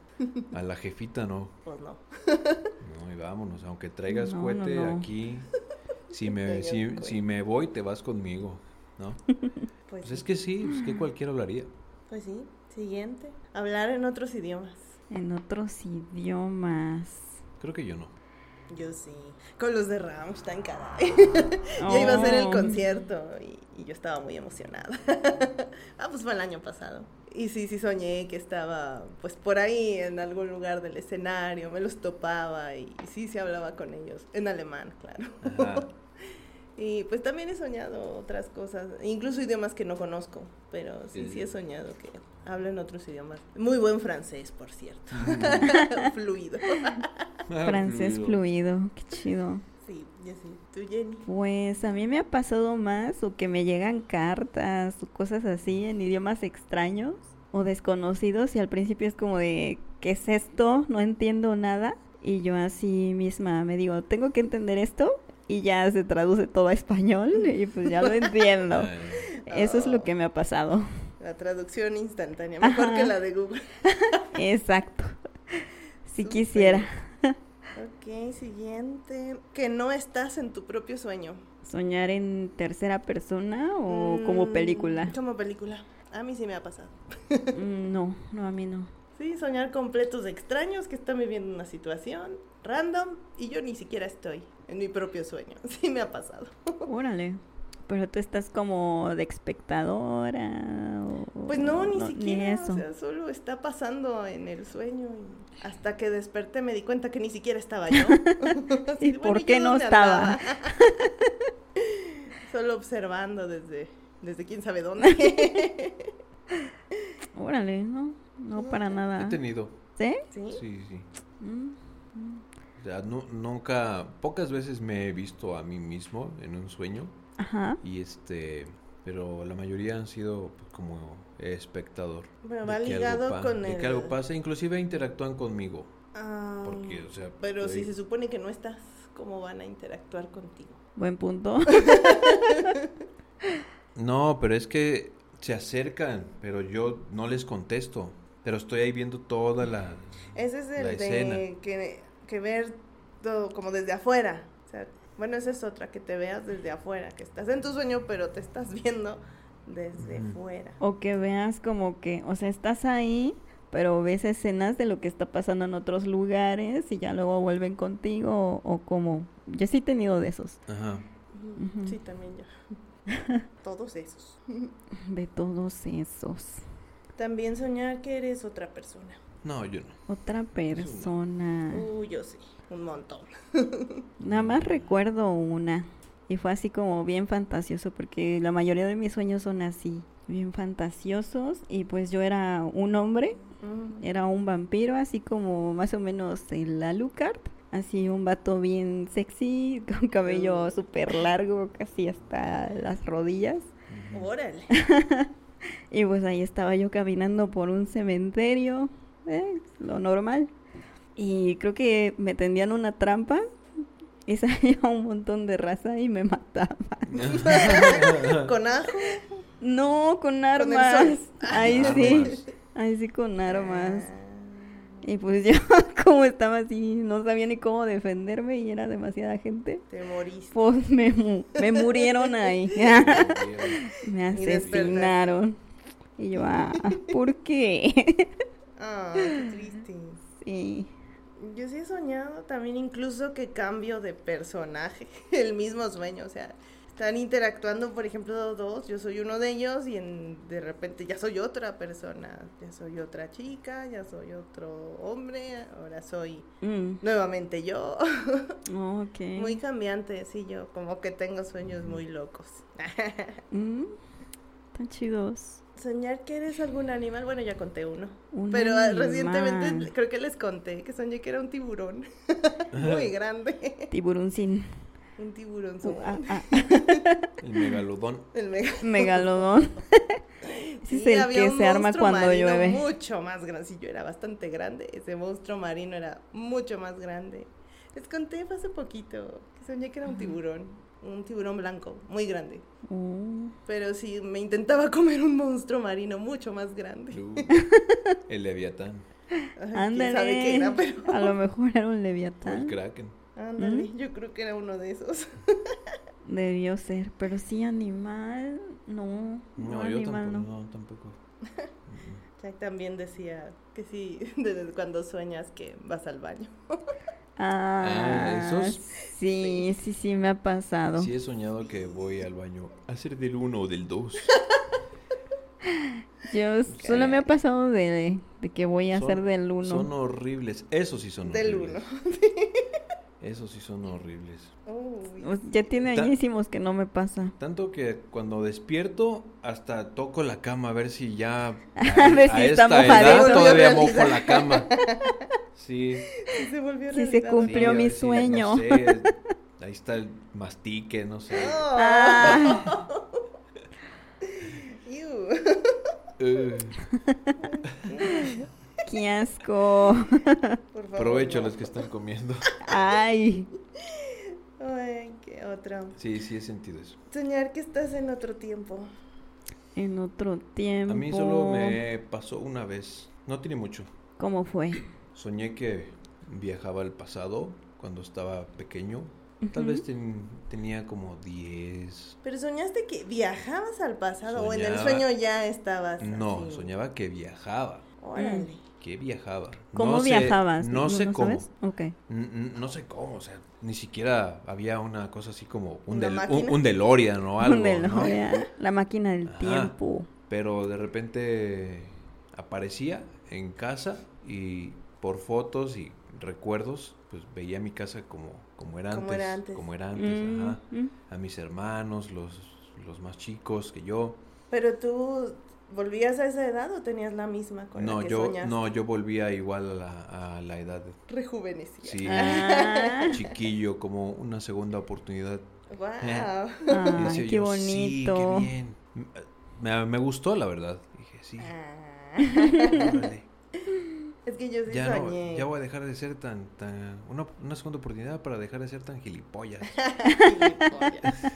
a la jefita no, Pues no. no, y vámonos, aunque traigas No, cohete no, no. aquí, si me, si, si me voy, te vas conmigo, ¿no? *laughs* Pues, Pues sí. es que sí, pues que cualquiera hablaría. Pues sí. Siguiente. Hablar en otros idiomas. En otros idiomas. Creo que yo no. Yo sí. Con los de Rammstein, caray. *laughs* ya iba a ser el Oh. concierto y, y yo estaba muy emocionada. *laughs* ah, pues fue el año pasado. Y sí, sí soñé que estaba pues por ahí en algún lugar del escenario, me los topaba y, y sí se hablaba con ellos, en alemán, claro. Ajá. *laughs* Y pues también he soñado otras cosas, incluso idiomas que no conozco, pero sí, sí he soñado que hablo en otros idiomas. Muy buen francés, por cierto. *laughs* Fluido. Francés fluido, qué chido. Sí, ya sí. ¿Tú, Jenny? Pues a mí me ha pasado más o que me llegan cartas o cosas así en idiomas extraños o desconocidos y al principio es como de, ¿qué es esto? No entiendo nada. Y yo así misma me digo, tengo que entender esto y ya se traduce todo a español y pues ya lo entiendo. *laughs* Eso es lo que me ha pasado. La traducción instantánea, mejor Ajá. que la de Google. *laughs* Exacto. Si quisiera Ok, siguiente. Que no estás en tu propio sueño. soñar en tercera persona o como Mm, película. Como película. A mí sí me ha pasado. Mm, No, no, a mí no. Sí, soñar completos extraños que están viviendo una situación random y yo ni siquiera estoy en mi propio sueño. *laughs* Sí me ha pasado. Órale. Pero tú estás como de espectadora o... Pues no, ni no, siquiera. eso. O sea, solo está pasando en el sueño. y hasta que desperté me di cuenta que ni siquiera estaba yo. *laughs* ¿Y por qué no estaba? *laughs* solo observando desde, desde quién sabe dónde. Órale, no, no para He nada. tenido, ¿Sí? ¿Sí? sí, sí. Mm, mm. O sea, nu- nunca, pocas veces me he visto a mí mismo en un sueño Ajá. y este, pero la mayoría han sido pues, como espectador. Bueno, de va que algo ligado con de el... que algo pasa, inclusive interactúan conmigo, Ah, porque, o sea, Pero si se supone que no estás, ¿cómo van a interactuar contigo? Buen punto. *laughs* No, pero es que se acercan, pero yo no les contesto, pero estoy ahí viendo toda la... Ese es La el escena. de que, que ver todo como desde afuera. O sea, bueno, esa es otra, que te veas desde afuera, que estás en tu sueño, pero te estás viendo desde Ujú. fuera. O que veas como que, o sea, estás ahí, pero ves escenas de lo que está pasando en otros lugares y ya luego vuelven contigo o, o como... Yo sí he tenido de esos. Ajá. Sí, también yo. *laughs* Todos esos. De todos esos. También soñar que eres otra persona. No, yo no. Otra persona. Uy, yo sí, un montón. *laughs* Nada más recuerdo una. Y fue así como bien fantasioso porque la mayoría de mis sueños son así, bien fantasiosos. Y pues yo era un hombre, Mm. era un vampiro, así como más o menos el Alucard. Así un vato bien sexy, *laughs* con cabello Mm. súper largo, casi hasta las rodillas. Órale. *laughs* Y pues ahí estaba yo caminando por un cementerio, eh, lo normal. Y creo que me tendían una trampa *laughs* y salía *laughs* un montón de raza y me mataba. *laughs* Con ajo. No, con armas. sol. Ahí Armas. sí, ahí sí con armas. Ah. Y pues yo como estaba así, no sabía ni cómo defenderme y era demasiada gente. Te moriste. Pues me, mu- me murieron ahí. me asesinaron. Y yo, ah, ¿por qué? Ah, qué triste. sí. Yo sí he soñado también incluso que cambio de personaje, *laughs* el mismo sueño, o sea, están interactuando, por ejemplo, dos, yo soy uno de ellos y en- de repente ya soy otra persona, ya soy otra chica, ya soy otro hombre, ahora soy Mm, nuevamente yo, *laughs* ok. muy cambiante, sí, yo como que tengo sueños muy locos. *laughs* Mm, Están chidos. Soñar que eres algún animal, bueno, ya conté uno. Un Pero ah, animal. recientemente creo que les conté que soñé que era un tiburón. *laughs* Muy grande. Tiburón sin. Un tiburón. Uh, ah, ah, *laughs* El megalodón. El mega- *laughs* megalodón. Ese Sí, es el que se arma cuando llueve. Mucho más grande. Sí, yo era bastante grande. Ese monstruo marino era mucho más grande. Les conté fue hace poquito que soñé que era un tiburón. Un tiburón blanco, muy grande. Oh, Pero sí, me intentaba *laughs* comer un monstruo marino mucho más grande. Uh, el leviatán. Ay, ¿Quién ándale. sabe qué era? Pero *laughs* A lo mejor era un O el leviatán. kraken. ándale, yo creo que era uno de esos. *laughs* Debió ser. Pero sí, animal. No. No, No, yo animal tampoco. no. No, tampoco. Mm, Jack también decía que sí, desde cuando sueñas que vas al baño. Ah, ¿esos? Sí, sí, sí, me ha pasado. Sí he soñado que voy al baño a hacer del uno o del dos. *laughs* Yo solo me ha pasado de, de que voy a Son- hacer del uno. Son horribles. Esos sí son Del horribles. uno. *laughs* Esos sí son horribles. Uy, sea, ya tiene añísimos que no me pasa. Tanto que cuando despierto, hasta toco la cama a ver si ya *laughs* a, A ver si a está esta mojadito. edad todavía mojo la cama. *laughs* Sí. sí se volvió Sí se realidad. cumplió sí, mi sueño. no sé, ahí está el mastique, no sé. Oh. *laughs* Ah, Iu. Qué asco. *laughs* Por favor, provecho a no. los que están comiendo. Ay, Ay, qué otro. Sí, sí he sentido eso. Soñar que estás en otro tiempo. en otro tiempo. A mí solo me pasó una vez, no tiene mucho. ¿Cómo fue? Soñé que viajaba al pasado cuando estaba pequeño. Tal vez ten- tenía como 10. Pero soñaste que viajabas al pasado o en el sueño ya estabas. No, así? soñaba que viajaba. Órale. Viajaba. ¿Cómo No sé- viajabas? No, sé cómo. sabes? Ok. N- n- No sé cómo, o sea, ni siquiera había una cosa así como un, ¿Una del, un, un DeLorean o algo, Un ¿no? DeLorean, La máquina del Ajá. tiempo. Pero de repente aparecía en casa y por fotos y recuerdos, pues veía mi casa como, como era Como antes. era antes. Como era antes, Mm, ajá. mm. A mis hermanos, los, los más chicos que yo. Pero tú volvías a esa edad o tenías la misma con No, la que yo, soñaste? no, yo volvía igual a la, a la edad Rejuvenecía. Sí. Ah, chiquillo, como una segunda oportunidad. Wow. Decía qué yo, bonito. Sí, qué bien. Me, me gustó, la verdad. Dije, sí. Ah. es que yo sí Ya, no, soñé. ya voy a dejar de ser tan, tan una, una segunda oportunidad para dejar de ser tan gilipollas. *laughs* Gilipollas.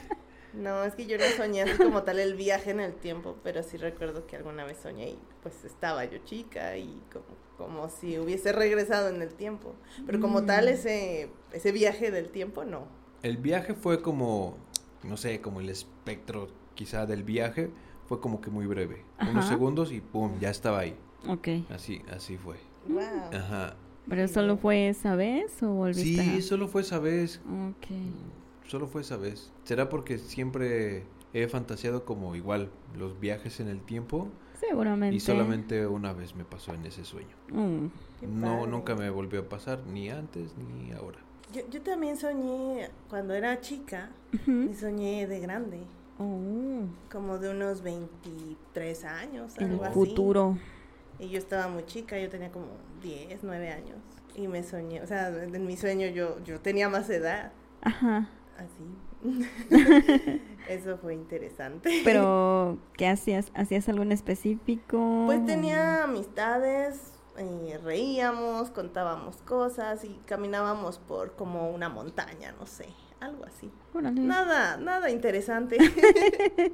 No, es que yo no soñé así como tal el viaje en el tiempo, pero sí recuerdo que alguna vez soñé y pues estaba yo chica y como, como si hubiese regresado en el tiempo. Pero como Mm. tal ese, ese viaje del tiempo no. El viaje fue como, no sé, como el espectro quizá del viaje fue como que muy breve. Unos segundos y pum, ya estaba ahí. Ok. Así, así fue. Wow. Ajá. ¿Pero solo fue esa vez o volviste Sí, a...? solo fue esa vez. Ok. Solo fue esa vez. ¿Será porque siempre he fantaseado como igual los viajes en el tiempo? Seguramente. Y solamente una vez me pasó en ese sueño. Mm. No, nunca me volvió a pasar, ni antes ni ahora. Yo, yo también soñé, cuando era chica, Ujú. me soñé de grande, Oh, como de unos 23 años, el algo así. futuro. Y yo estaba muy chica, yo tenía como 10, 9 años. Y me soñé, o sea, en mi sueño yo, yo tenía más edad, Ajá. Así. *laughs* Eso fue interesante. Pero, *laughs* ¿qué hacías? ¿Hacías algo en específico? Pues tenía amistades, eh, reíamos, contábamos cosas y caminábamos por como una montaña, no sé, algo así. Órale. Nada, nada interesante. *laughs*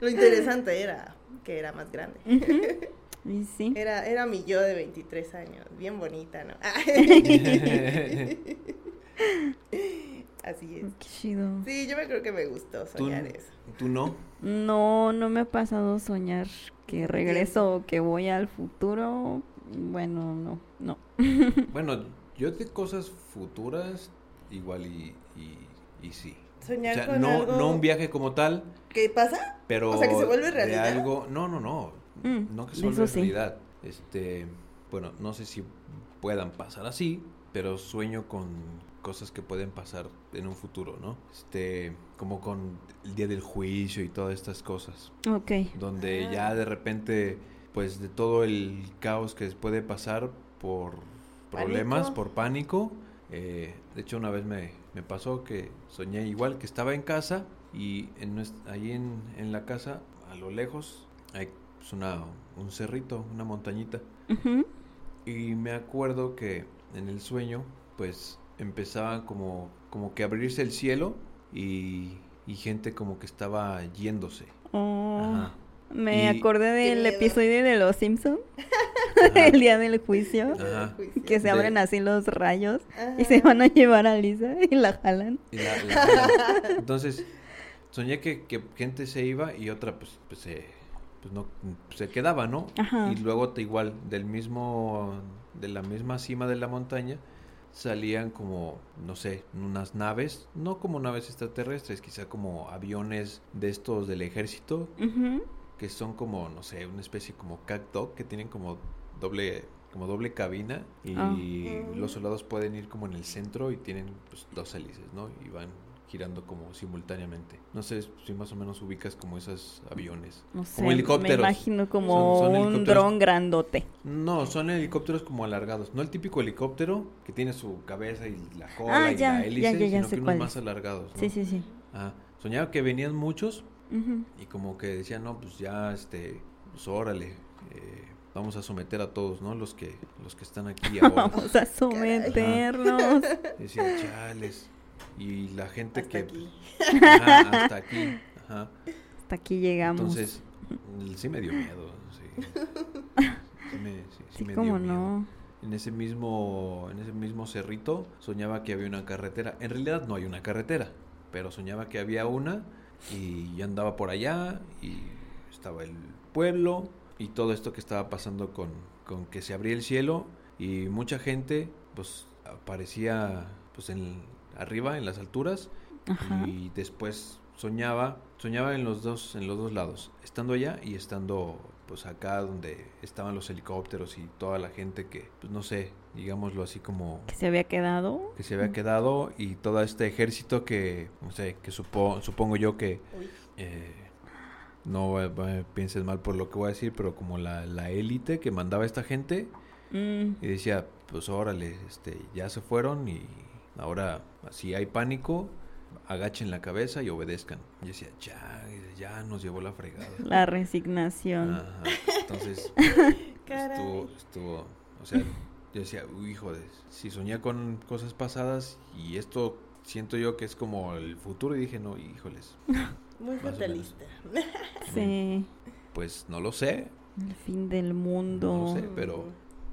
Lo interesante era que era más grande. Y sí. Era, era mi yo de 23 años, bien bonita, ¿no? Así es. Qué chido. Sí, yo me creo que me gustó ¿Tú, soñar eso. tú no? No, no me ha pasado soñar que regreso o que voy al futuro. Bueno, no, no. *laughs* Bueno, yo de cosas futuras igual y, y, y sí. Soñar O sea, con no, algo no un viaje como tal, ¿Qué pasa? pero O sea, que se vuelve de realidad. algo, no, no, no, Mm, no que se sí. realidad. Este, bueno, no sé si puedan pasar así, pero sueño con cosas que pueden pasar en un futuro, ¿no? Este, como con el día del juicio y todas estas cosas, Ok. donde Ah. ya de repente, pues de todo el caos que puede pasar por problemas, Pánico. por pánico. eh, de hecho, una vez me, me pasó que soñé igual que estaba en casa y en ahí en, en la casa, a lo lejos, hay pues, una, un cerrito, una montañita. Ujú. Y me acuerdo que en el sueño, pues empezaba como, como que abrirse el cielo y, y gente como que estaba yéndose. Oh, Ajá. me Y- acordé del episodio de Los Simpson, Ajá. *laughs* *laughs* el día del juicio, Ajá. que se De- abren así los rayos y se van a llevar a Lisa y la jalan. Y la- la jalan. *laughs* Entonces, soñé que, que gente se iba y otra pues, pues, se, pues no, se quedaba, ¿no? Ajá. Y luego te, igual del mismo, de la misma cima de la montaña salían como, no sé, unas naves, no como naves extraterrestres, quizá como aviones de estos del ejército, que son como, no sé, una especie como cat-dog, que tienen como doble como doble cabina y los soldados pueden ir como en el centro y tienen pues, dos hélices, ¿no? Y van girando como simultáneamente. No sé si más o menos ubicas como esos aviones. No sé, Como helicópteros. me imagino como Son- son un dron grandote. No, son helicópteros como alargados. No el típico helicóptero que tiene su cabeza y la cola Ah, y ya, la ya, hélice, ya, ya sino sé que unos más alargados, ¿no? Sí, sí, sí. Ah, soñaba que venían muchos y como que decían, no, pues ya, este, pues órale, eh, vamos a someter a todos, ¿no? Los que, los que están aquí *laughs* ahora. Vamos a someternos. Decía, chales. Y la gente Hasta que... aquí. Ajá, hasta aquí. Ajá. Hasta aquí llegamos. Entonces, mm, sí me dio miedo, sí. Sí me, sí- sí sí, me dio cómo miedo. no. En ese mismo, en ese mismo cerrito soñaba que había una carretera. En realidad no hay una carretera, pero soñaba que había una y yo andaba por allá y estaba el pueblo y todo esto que estaba pasando con, con que se abría el cielo y mucha gente pues aparecía pues en arriba en las alturas Ajá. y después soñaba soñaba en los dos en los dos lados estando allá y estando pues acá donde estaban los helicópteros y toda la gente que pues no sé digámoslo así como Que se había quedado. que se había quedado y todo este ejército que no sé que supo- supongo yo que eh, no eh, eh, pienses mal por lo que voy a decir pero como la la élite que mandaba esta gente Mm, y decía, pues órale, este, ya se fueron y ahora si hay pánico, agachen la cabeza y obedezcan. Y decía, ya, ya nos llevó la fregada. la resignación. Ajá. Entonces, *laughs* estuvo, estuvo, o sea, yo decía, uy, joder, si soñé con cosas pasadas y esto siento yo que es como el futuro y dije, no, híjoles, Muy fatalista. Sí. pues no lo sé, El fin del mundo. No sé. pero-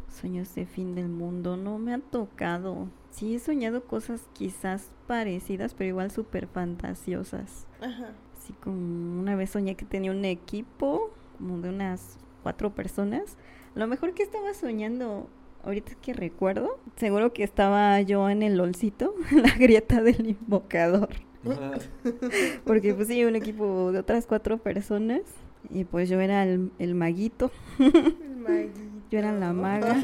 Sueños de fin del mundo. No me ha tocado. Sí, he soñado cosas quizás parecidas, pero igual súper fantasiosas. Ajá. Así como una vez soñé que tenía un equipo, como de unas cuatro personas, Lo mejor que estaba soñando, ahorita que recuerdo, seguro que estaba yo en el LOLcito, *laughs* la grieta del invocador. Porque pues sí, un equipo de otras cuatro personas. Y pues yo era el, el maguito. El maguito. Yo era la maga.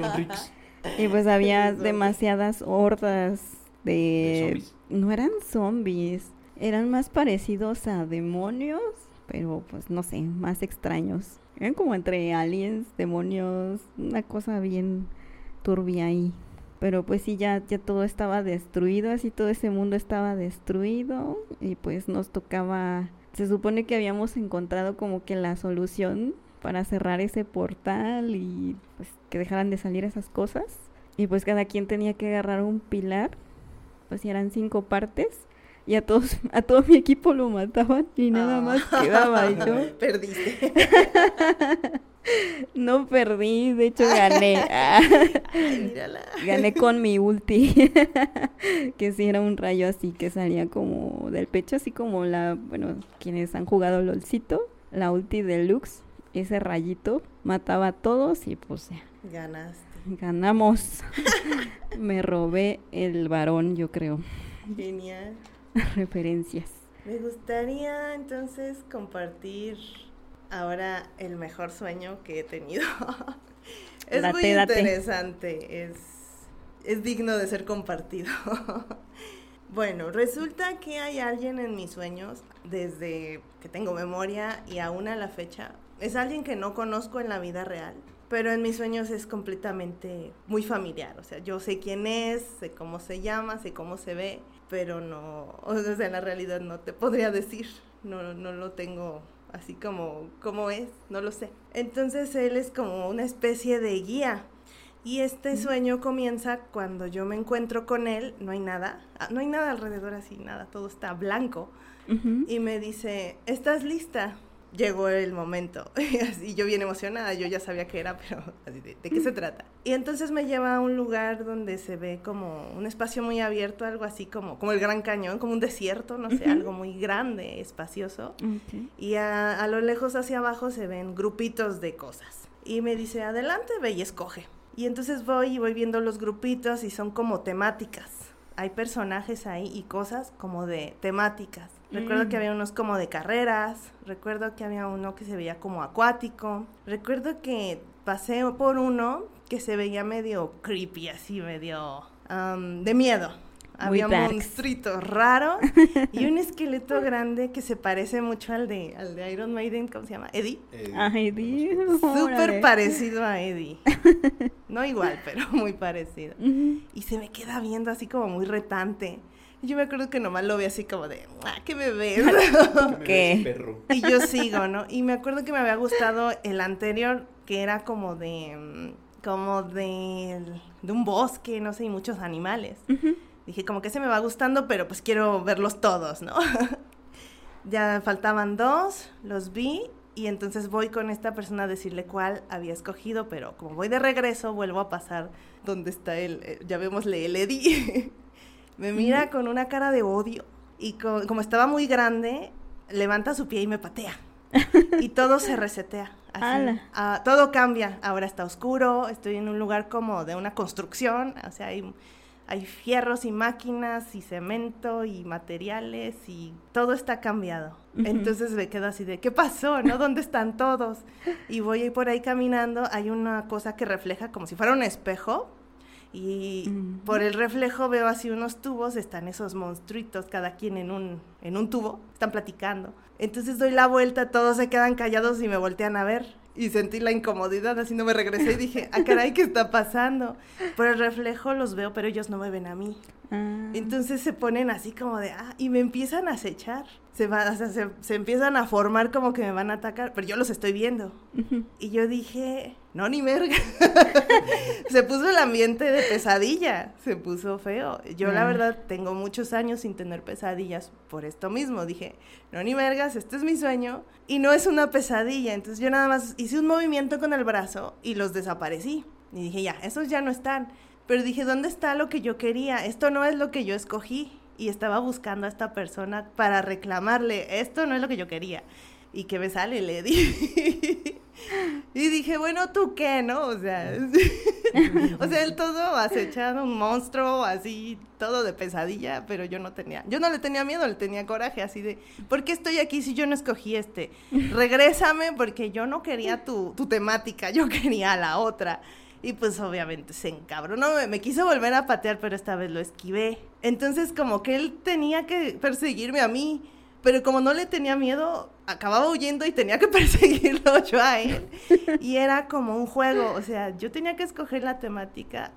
Y pues había *laughs* demasiadas hordas ¿De no eran zombies, eran más parecidos a demonios, pero pues no sé, más extraños. Eran como entre aliens, demonios, una cosa bien turbia ahí. Pero pues sí, ya, ya todo estaba destruido, así todo ese mundo estaba destruido y pues nos tocaba, se supone que habíamos encontrado como que la solución para cerrar ese portal y pues que dejaran de salir esas cosas. Y pues cada quien tenía que agarrar un pilar, pues eran cinco partes y a todos, *laughs* a todo mi equipo lo mataban y nada Ah. más quedaba yo. *laughs* Perdiste. *laughs* No perdí, de hecho gané. Ah. Ay, mírala. Gané con mi ulti, que sí era un rayo así que salía como del pecho, así como la, bueno, quienes han jugado LOLcito, la ulti deluxe, ese rayito mataba a todos y pues ya, Ganaste. ganamos. *laughs* Me robé el varón, yo creo. Genial. *laughs* Referencias. Me gustaría entonces compartir ahora el mejor sueño que he tenido. *laughs* es Date, muy date. interesante, es, es digno de ser compartido. bueno, resulta que hay alguien en mis sueños desde que tengo memoria y aún a la fecha. Es alguien que no conozco en la vida real, pero en mis sueños es completamente muy familiar. O sea, yo sé quién es, sé cómo se llama, sé cómo se ve, pero no, *laughs* o sea, en la realidad no te podría decir, no, no lo tengo así como, como es, no lo sé. Entonces él es como una especie de guía. Y este sueño comienza cuando yo me encuentro con él, no hay nada, ah, no hay nada alrededor así, nada, todo está blanco. Y me dice, ¿estás lista? Llegó el momento. *laughs* Y así yo bien emocionada, yo ya sabía qué era, pero *laughs* así de, ¿de qué se trata? Y entonces me lleva a un lugar donde se ve como un espacio muy abierto, algo así como, como el Gran Cañón, como un desierto, no sé, algo muy grande, espacioso. Ok. Y a, a lo lejos hacia abajo se ven grupitos de cosas. Y me dice, adelante, ve y escoge. Y entonces voy y voy viendo los grupitos y son como temáticas. Hay personajes ahí y cosas como de temáticas. Recuerdo Mm. que había unos como de carreras, recuerdo que había uno que se veía como acuático, recuerdo que pasé por uno que se veía medio creepy, así medio am, de miedo. Muy Había darks. monstruitos raros *laughs* y un esqueleto grande que se parece mucho al de, al de Iron Maiden, ¿cómo se llama? Eddie. Ay, Dios. *laughs* Súper órale. parecido a Eddie. *laughs* No igual, pero muy parecido. Ujú. Y se me queda viendo así como muy retante. Yo me acuerdo que nomás lo vi así como de, ah, ¿qué me ves? *laughs* ¿Qué? perro. y yo sigo, ¿no? Y me acuerdo que me había gustado el anterior, que era como de, mm, como de, de un bosque, no sé, y muchos animales. Dije, como que se me va gustando, pero pues quiero verlos todos, ¿no? *laughs* ya faltaban dos, los vi y entonces voy con esta persona a decirle cuál había escogido, pero como voy de regreso, vuelvo a pasar donde está el, eh, llamémosle el Eddie. *laughs* me mira con una cara de odio y co- como estaba muy grande, levanta su pie y me patea. *laughs* y todo se resetea. así. Ah, todo cambia. Ahora está oscuro, estoy en un lugar como de una construcción, o sea, hay hay fierros y máquinas y cemento y materiales y todo está cambiado. Ujú. Entonces me quedo así de, ¿qué pasó? ¿No? ¿Dónde están todos? Y voy por ahí caminando, hay una cosa que refleja como si fuera un espejo y por el reflejo veo así unos tubos, están esos monstruitos, cada quien en un, en un tubo, están platicando. Entonces doy la vuelta, todos se quedan callados y me voltean a ver. Y sentí la incomodidad, así no me regresé y dije, ah, caray, ¿qué está pasando? Por el reflejo los veo, pero ellos no me ven a mí. Ah. Entonces se ponen así como de, ah, y me empiezan a acechar. Se, va, o sea, se, se empiezan a formar como que me van a atacar, pero yo los estoy viendo. Y yo dije, no, ni merga. *laughs* se puso el ambiente de pesadilla, se puso feo. Yo la Ah. verdad tengo muchos años sin tener pesadillas por esto mismo. Dije, no, ni mergas, este es mi sueño y no es una pesadilla. Entonces yo nada más hice un movimiento con el brazo y los desaparecí. Y dije, ya, esos ya no están. Pero dije, ¿dónde está lo que yo quería? Esto no es lo que yo escogí. Y estaba buscando a esta persona para reclamarle, esto no es lo que yo quería. Y que me sale, le di. *laughs* Y dije, bueno, ¿tú qué, no? O sea, *laughs* o sea, él todo acechado, un monstruo, así, todo de pesadilla, pero yo no tenía, yo no le tenía miedo, le tenía coraje, así de, ¿por qué estoy aquí si yo no escogí este? *laughs* Regrésame porque yo no quería tu, tu temática, yo quería la otra. Y pues obviamente se encabronó, me, me quiso volver a patear, pero esta vez lo esquivé. Entonces como que él tenía que perseguirme a mí, pero como no le tenía miedo, acababa huyendo y tenía que *laughs* perseguirlo yo a él. Y era como un juego, o sea, yo tenía que escoger la temática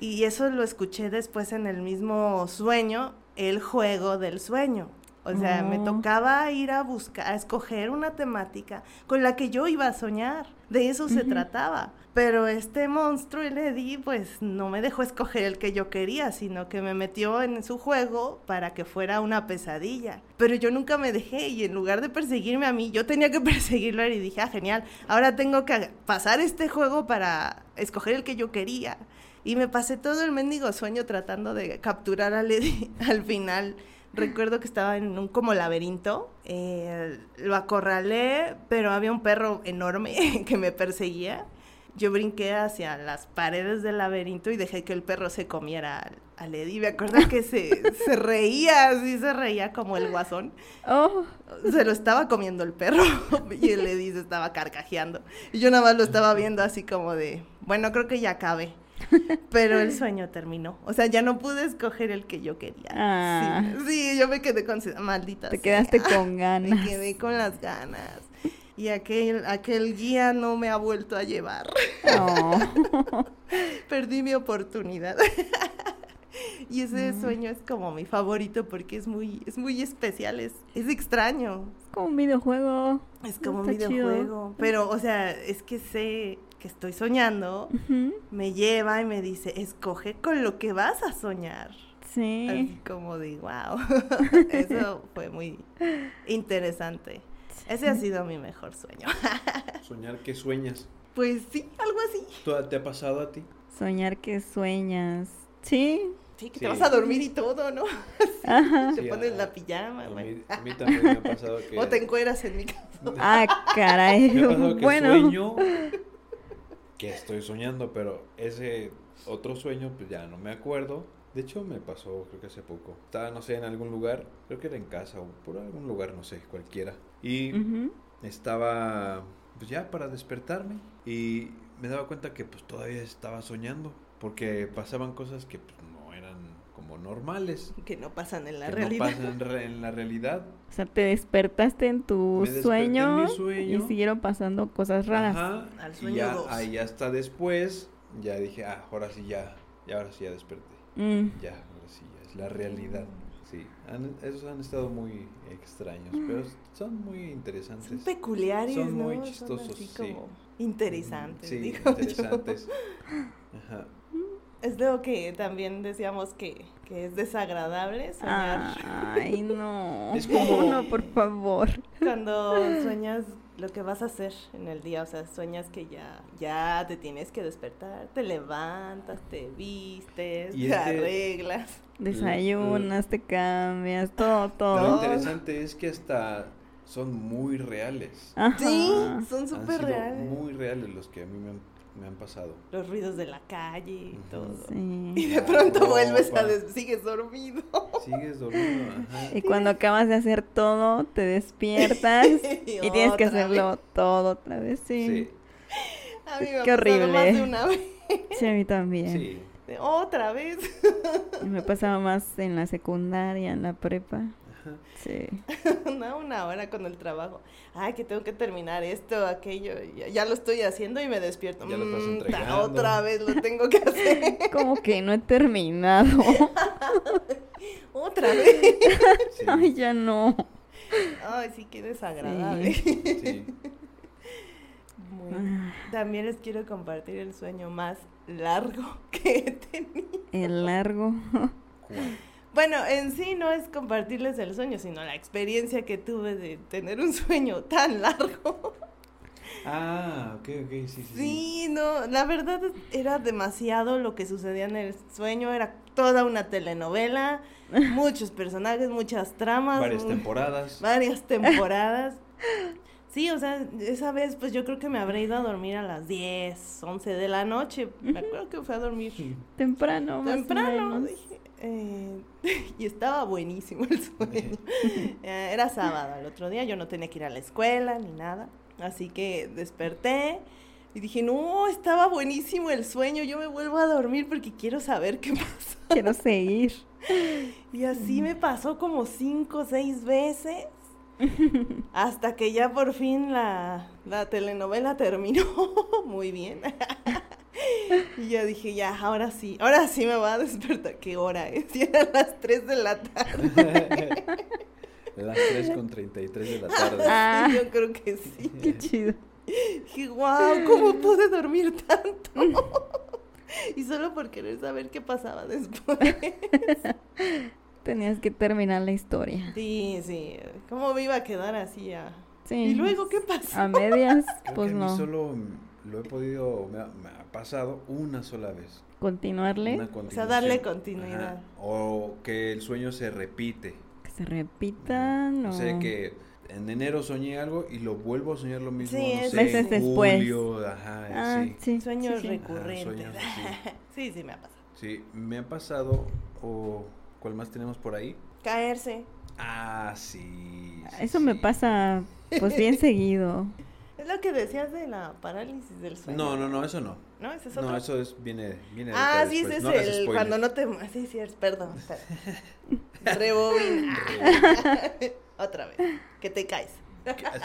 y eso lo escuché después en el mismo sueño, el juego del sueño. O sea, me tocaba ir a buscar, a escoger una temática con la que yo iba a soñar. De eso se trataba. Pero este monstruo, el Eddie, pues no me dejó escoger el que yo quería, sino que me metió en su juego para que fuera una pesadilla. Pero yo nunca me dejé y en lugar de perseguirme a mí, yo tenía que *laughs* perseguirlo a él y dije, ah, genial, ahora tengo que pasar este juego para escoger el que yo quería. Y me pasé todo el mendigo sueño tratando de capturar a Eddie *laughs* al final. Recuerdo que estaba en un como laberinto, eh, lo acorralé, pero había un perro enorme *laughs* que me perseguía. Yo brinqué hacia las paredes del laberinto y dejé que el perro se comiera al, al Eddie. Me acuerdo que se, se reía, así se reía como el guasón. Oh, Se lo estaba comiendo el perro *laughs* y el Eddie se estaba carcajeando. Y yo nada más lo estaba viendo así como de, bueno, creo que ya acabé. *laughs* Pero el *laughs* sueño terminó. O sea, ya no pude escoger el que yo quería. Ah. Sí, sí, yo me quedé con maldita. te sea. quedaste con *laughs* Me ganas. quedé con las ganas. Y aquel, aquel guía no me ha vuelto a llevar. Oh. Perdí mi oportunidad. y ese sueño es como mi favorito porque es muy, es muy especial, es, es extraño. Es como un videojuego. Es como un Está chido. videojuego. Pero, o sea, es que sé que estoy soñando. Me lleva y me dice, escoge con lo que vas a soñar. Sí. Así como de, wow. *laughs* Eso fue muy interesante. Ese ha sido mi mejor sueño. *laughs* Soñar que sueñas. Pues sí, algo así. ¿Tú- ¿Te ha pasado a ti? Soñar que sueñas. Sí. Sí, que Sí. te vas a dormir y todo, ¿no? *laughs* Ajá. Te Sí, pones a- la pijama, A mí, a mí también me ha pasado que... O te encueras en mi casa. Ah, caray. Me ha pasado que bueno. sueño que estoy soñando, pero ese otro sueño, pues ya no me acuerdo. De hecho, me pasó, creo que hace poco. Estaba, no sé, en algún lugar, creo que era en casa o por algún lugar, no sé, cualquiera. Y estaba, pues ya para despertarme y me daba cuenta que pues todavía estaba soñando porque pasaban cosas que pues, como normales. Que no pasan en la que realidad. no pasan en, re- en la realidad. O sea, te despertaste en tu Me desperté en sueño, mi sueño. y siguieron pasando cosas raras. Ajá, Al y sueño ya, dos. ahí hasta después, ya dije, ah, ahora sí ya, ya ahora sí ya desperté. Mm. Ya, ahora sí ya es la realidad. Sí, han- esos han estado muy extraños, pero son muy interesantes. Son peculiares, Son ¿no? muy Son chistosos, así sí. como interesantes, Sí, digo yo. interesantes. *laughs* Ajá. Es lo que también decíamos que, que es desagradable soñar. Ay, no. *laughs* Es como- No, por favor. Cuando sueñas lo que vas a hacer en el día, o sea, sueñas que ya, ya te tienes que despertar, te levantas, te vistes, te arreglas. Desayunas, te cambias, todo, Lo todo. interesante es que hasta son muy reales. Ajá. Sí, son súper reales. Muy reales los que a mí me han, me han pasado. Los ruidos de la calle y todo. Sí. Y de pronto vuelves a des sigues dormido. Sigues dormido, ajá. Y cuando acabas de hacer todo, te despiertas *laughs* y tienes que hacerlo vez. todo otra vez. Sí. Sí, A mí me Qué pasado más horrible. de una vez. Sí, a mí también. sí. Otra vez. Me pasaba más en la secundaria, en la prepa. Sí. *laughs* una, una hora con el trabajo. Ay, que tengo que terminar esto, aquello. Ya, ya lo estoy haciendo y me despierto. Ya lo estás Mm, entregando. otra vez lo tengo que hacer. *laughs* Como que no he terminado. *laughs* otra vez. Sí, Ay, ya no. Ay, sí, qué desagradable. sí. Muy- También les quiero compartir el sueño más largo que he tenido. El largo. ¿Cuál? Bueno, en sí no es compartirles el sueño, sino la experiencia que tuve de tener un sueño tan largo. Ah, ok, ok, sí, sí. Sí, no, la verdad era demasiado lo que sucedía en el sueño, era toda una telenovela, *laughs* muchos personajes, muchas tramas, Varias temporadas. varias temporadas. Sí, o sea, esa vez pues yo creo que me habré ido a dormir a las 10, 11 de la noche. Me acuerdo que fui a dormir temprano. Temprano, dije, eh, *laughs* y estaba buenísimo el sueño. *laughs* Eh, era sábado el otro día, yo no tenía que ir a la escuela ni nada. Así que desperté y dije, no, estaba buenísimo el sueño, yo me vuelvo a dormir porque quiero saber qué *laughs* pasó. Quiero seguir. Y así me pasó como cinco o seis veces. *laughs* Hasta que ya por fin la, telenovela terminó *laughs* muy bien. *laughs* y yo dije, ya, ahora sí, ahora sí me voy a despertar. ¿Qué hora es? Y eran las 3 de la tarde. las 3 con 33 de la tarde. Ah, yo creo que sí. Qué chido. Dije, wow, ¿cómo pude dormir tanto? y solo por querer saber qué pasaba después. Tenías que terminar la historia. Sí, sí. ¿Cómo me iba a quedar así? A... Sí. ¿Y luego qué pasó? A medias, *laughs* pues no. solo lo he podido, me ha, pasado una sola vez. ¿Continuarle? O sea, darle continuidad. O que el sueño se repite. Que se repita, no. O sea, que en enero soñé algo y lo vuelvo a soñar lo mismo. Sí, no sé, meses después. Ajá, ah, sí. Sueños recurrentes. *laughs* sí, sí me ha pasado. Sí, me ha pasado o ¿Cuál más tenemos por ahí? Caerse. Ah, sí. Eso me pasa pues bien *laughs* seguido. Es lo que decías de la parálisis del sueño. No, no, no, eso no. No, eso es otro. No, eso es, viene, viene Ah, sí, ese es el, cuando no te... Sí, sí, es, perdón. *laughs* Rebobina. *laughs* Otra vez, que te caes.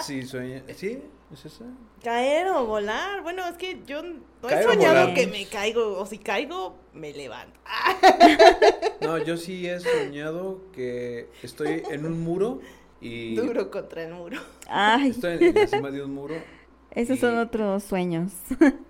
Sí, sueña, sí, es eso. Caer o volar. Bueno, es que yo no he soñado que me caigo. O si caigo, me levanto. *laughs* No, yo sí he soñado que estoy en un muro y. Duro contra el muro. Ay. Estoy en, encima de un muro. Esos son otros sueños.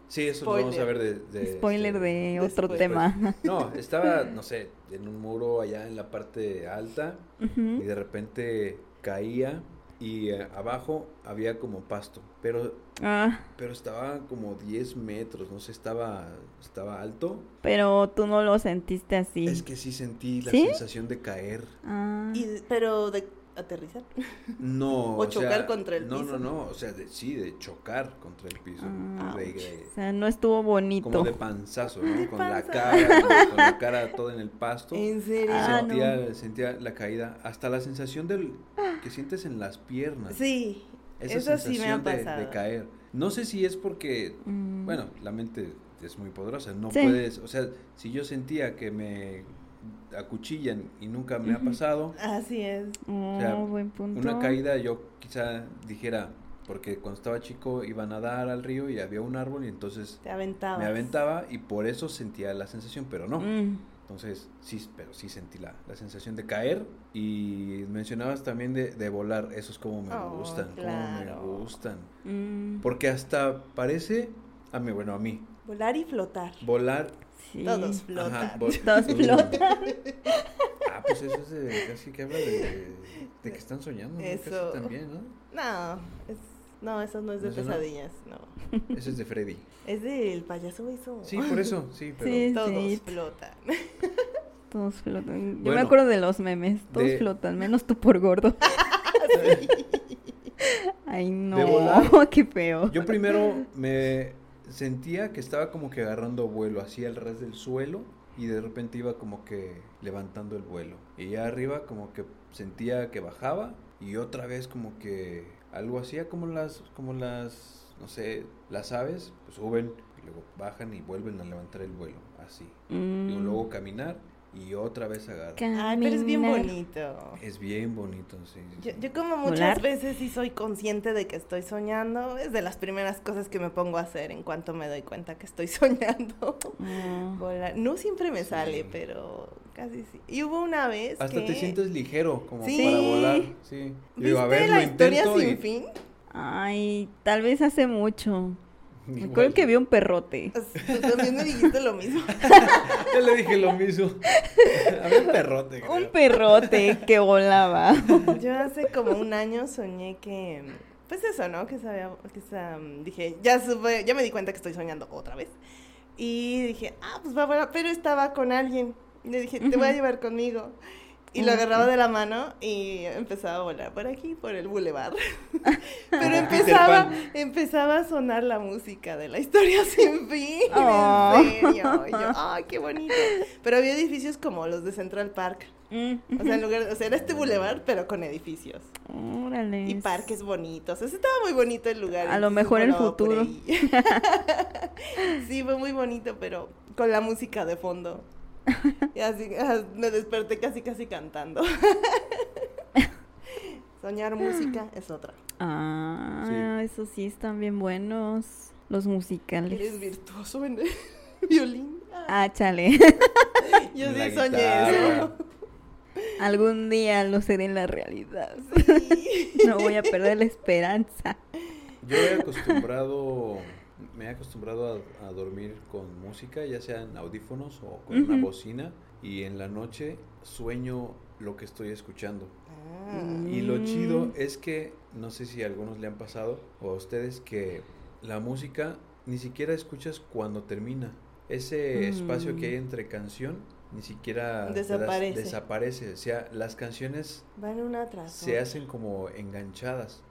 Sí, eso lo vamos a ver de... Spoiler este, de otro tema. No, estaba, no sé, en un muro allá en la parte alta y de repente caía y eh, abajo había como pasto, pero ah. pero estaba como 10 metros, no sé, estaba estaba alto. Pero tú no lo sentiste así. Es que sí sentí la sensación de caer. Ah. Y, pero de aterrizar. No. *laughs* o, chocar contra el piso. No, no, no, o sea, sí, de chocar contra el piso. Ah. o sea, no estuvo bonito. Como de panzazo, ¿no? Con la cara, con, la cara toda en el pasto. ¿En serio? sentía, sentía la caída, hasta la sensación del que sientes en las piernas. Sí. Esa eso sí me ha pasado. De, caer. No sé si es porque, mm. bueno, la mente es muy poderosa, no puedes, o sea, si yo sentía que me acuchillan y nunca me ha pasado. Así es. Oh, buen punto. Una caída yo quizá dijera, porque cuando estaba chico iba a nadar al río y había un árbol y entonces Te aventaba. me aventaba y por eso sentía la sensación, pero no. Mm. Entonces, sí, pero sí sentí la, la, sensación de caer y mencionabas también de, de volar, esos como me oh, gustan, como me gustan. Mm. Porque hasta parece, a mí, bueno, a mí. Volar y flotar. Volar todos flotan. *laughs* Todos flotan. ah, pues eso es de, casi que habla de, de, que están soñando. Eso. también, ¿no? No, es, no, eso no es de pesadillas, no? Eso es de Freddy. Es del payaso eso. Sí, por eso, sí, pero. todos flotan. Todos flotan. Yo me acuerdo de los memes. Todos flotan, menos tú por gordo. *laughs* Ay, no. *laughs* Qué feo. Yo primero me sentía que estaba como que agarrando vuelo, así al ras del suelo y de repente iba como que levantando el vuelo. Y ya arriba como que sentía que bajaba y otra vez como que algo hacía como las, como las, no sé, las aves, pues suben y luego bajan y vuelven a levantar el vuelo, así. Y mm. luego caminar y otra vez agarra. Ay, pero es bien bonito. Es bien bonito, sí. Yo, como muchas veces sí soy consciente de que estoy soñando, es de las primeras cosas que me pongo a hacer en cuanto me doy cuenta que estoy *laughs* soñando. Mm. Volar. No siempre me sale, pero casi sí. Y hubo una vez Hasta te sientes ligero, como para volar, sí. ¿Viste a ver, la historia sin fin? Ay, tal vez hace mucho. *laughs* Me acuerdo que vi un perrote. Tú también me dijiste lo mismo. *laughs* Yo le dije lo mismo. Había un perrote. Un perrote que volaba. *laughs* Yo hace como un año soñé que. Pues eso, ¿no? Que sabía. Que dije, ya, ya me di cuenta que estoy soñando otra vez. Y dije, ah, pues va, a pero estaba con alguien. Y le dije, te voy a llevar conmigo. Y lo agarraba de la mano y empezaba a volar por aquí, por el bulevar. *laughs* Pero empezaba, empezaba a sonar la música de la historia *laughs* sin fin, Oh. en serio. Y yo, *laughs* ay, qué bonito. Pero había edificios como los de Central Park. Mm. O sea, en lugar, o sea, era este bulevar, pero con edificios. Órale. Y parques bonitos. O sea, estaba muy bonito el lugar. A lo mejor el futuro. sí, fue muy bonito, pero con la música de fondo. Y así ah, me desperté casi, casi cantando. *laughs* Soñar música es otra. Ah, esos sí están bien buenos. Los musicales. Eres virtuoso en el *laughs* violín. Ah, chale. *laughs* Yo sí soñé guitarra. eso. Algún día lo seré en la realidad. Sí. No voy a perder la esperanza. Yo he acostumbrado, me he acostumbrado a, a dormir con música, ya sea en audífonos o con una Ujú. bocina, y en la noche sueño lo que estoy escuchando. Ah. Y lo chido es que, no sé si a algunos le han pasado, o a ustedes, que la música ni siquiera escuchas cuando termina. Ese espacio que hay Mm. entre canción ni siquiera Desaparece. desaparece. O sea, las canciones Van una tras se otra. hacen como enganchadas.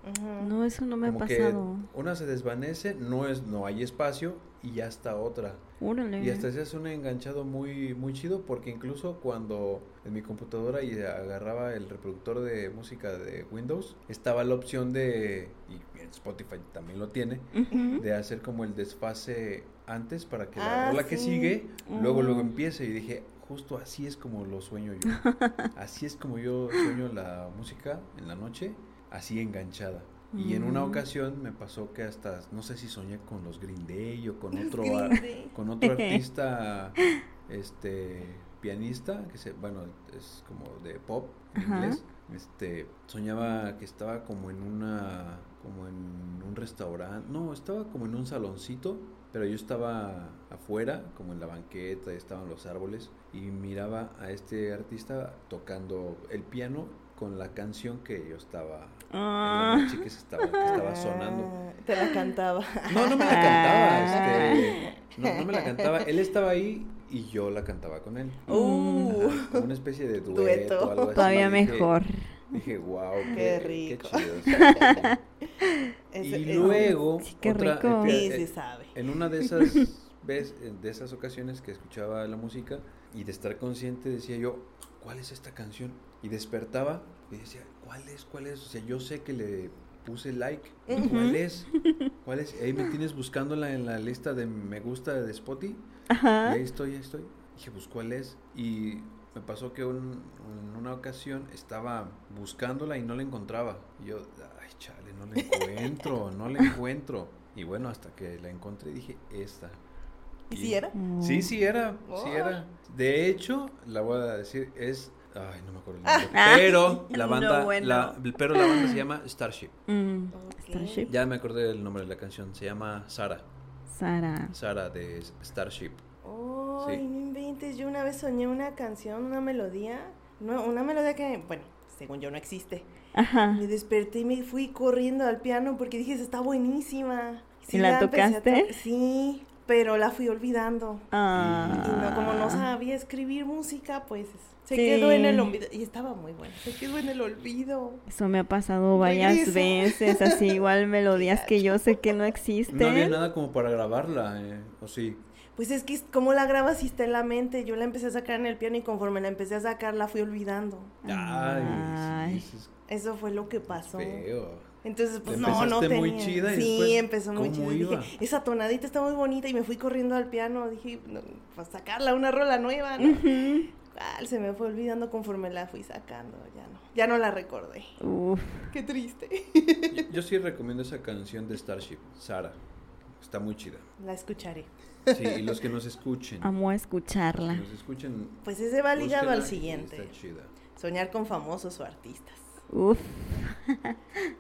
No, eso no me ha como que pasado. una se desvanece, no es, no hay espacio y ya está otra. Órale. Y hasta se hace un enganchado muy, muy chido porque incluso cuando en mi computadora y agarraba el reproductor de música de Windows, estaba la opción de, y en Spotify también lo tiene, de hacer como el desfase antes para que Ah, la rola que sigue, luego luego Oh. empiece y dije, justo así es como lo sueño yo. *laughs* Así es como yo sueño la música en la noche, así enganchada. Y en una Mm. ocasión me pasó que hasta, no sé si soñé con los Green Day o con otro, con otro *laughs* artista, este, pianista, que se, bueno, es como de pop en Ajá. inglés. Este, soñaba que estaba como en una, como en un restaurante, no, estaba como en un saloncito, pero yo estaba afuera, como en la banqueta, estaban los árboles, y miraba a este artista tocando el piano con la canción que yo estaba, la Ah. que estaba, que estaba sonando. Ah, *laughs* Te la cantaba. No, no me la Ah. cantaba, este, no, no me la cantaba. Él estaba ahí y yo la cantaba con él. Uh, Ajá, como una especie de dueto, Dueto. algo así. Todavía Dije- mejor. Dije, wow, Qué qué, rico. qué chido. sí". *laughs* ese- y luego, Sí, qué otra, rico. eh, Sí, eh, sí sabe. en una de esas *laughs* vez, de esas ocasiones que escuchaba la música y de estar consciente decía yo, ¿cuál es esta canción? Y despertaba y decía, ¿cuál es? ¿Cuál es? O sea, yo sé que le puse like. ¿Cuál es? ¿Cuál es? Ahí me tienes buscándola en la lista de me gusta de Spotify. Y Ajá. ahí estoy, ahí estoy. Dije, pues, ¿cuál es? Y me pasó que un- en una ocasión estaba buscándola y no la encontraba. Y yo, ay, chale, no la encuentro, no la encuentro. Y bueno, hasta que la encontré dije, esta. ¿Y si era? Oh. Sí, sí era, sí Oh. era. De hecho, la voy a decir, es... Ay, no me acuerdo el nombre. Ah. Pero *laughs* la No, banda, bueno. la, pero la banda se llama Starship. Mm. Starship. Ya me acordé del nombre de la canción. Se llama Sara. Sara. Sara de Starship. Ay, Sí. no inventes. Yo una vez soñé una canción, una melodía. No, una melodía que, bueno, según yo no existe. Ajá. Me desperté y me fui corriendo al piano porque dije, está buenísima. ¿Y la empecé a tocaste? to- sí, pero la fui olvidando. Ah. Y no, como no sabía escribir música, pues se Sí. quedó en el olvido. Y estaba muy buena. Se quedó en el olvido. Eso me ha pasado varias veces, así *laughs* igual melodías que yo sé que no existen. No había nada como para grabarla, eh, ¿o sí? Pues es que como la grabas si está en la mente. Yo la empecé a sacar en el piano y conforme la empecé a sacar la fui olvidando. Ay, Ay. sí, eso Eso fue lo que pasó. feo. Entonces, pues no, no tenía. muy chida y sí, después, empezó muy ¿cómo chida. iba? Dije, esa tonadita está muy bonita y me fui corriendo al piano. Dije, no, pues sacarla una rola nueva, ¿no? Ah, se me fue olvidando conforme la fui sacando. Ya no, ya no la recordé. Uf. Qué triste. Yo, yo sí recomiendo esa canción de Starship, Sara. Está muy chida. La escucharé. Sí, y los que nos escuchen. Amo que escucharla. nos escuchen. Pues ese va ligado al siguiente. Está chida. Soñar con famosos o artistas. Uf. *laughs*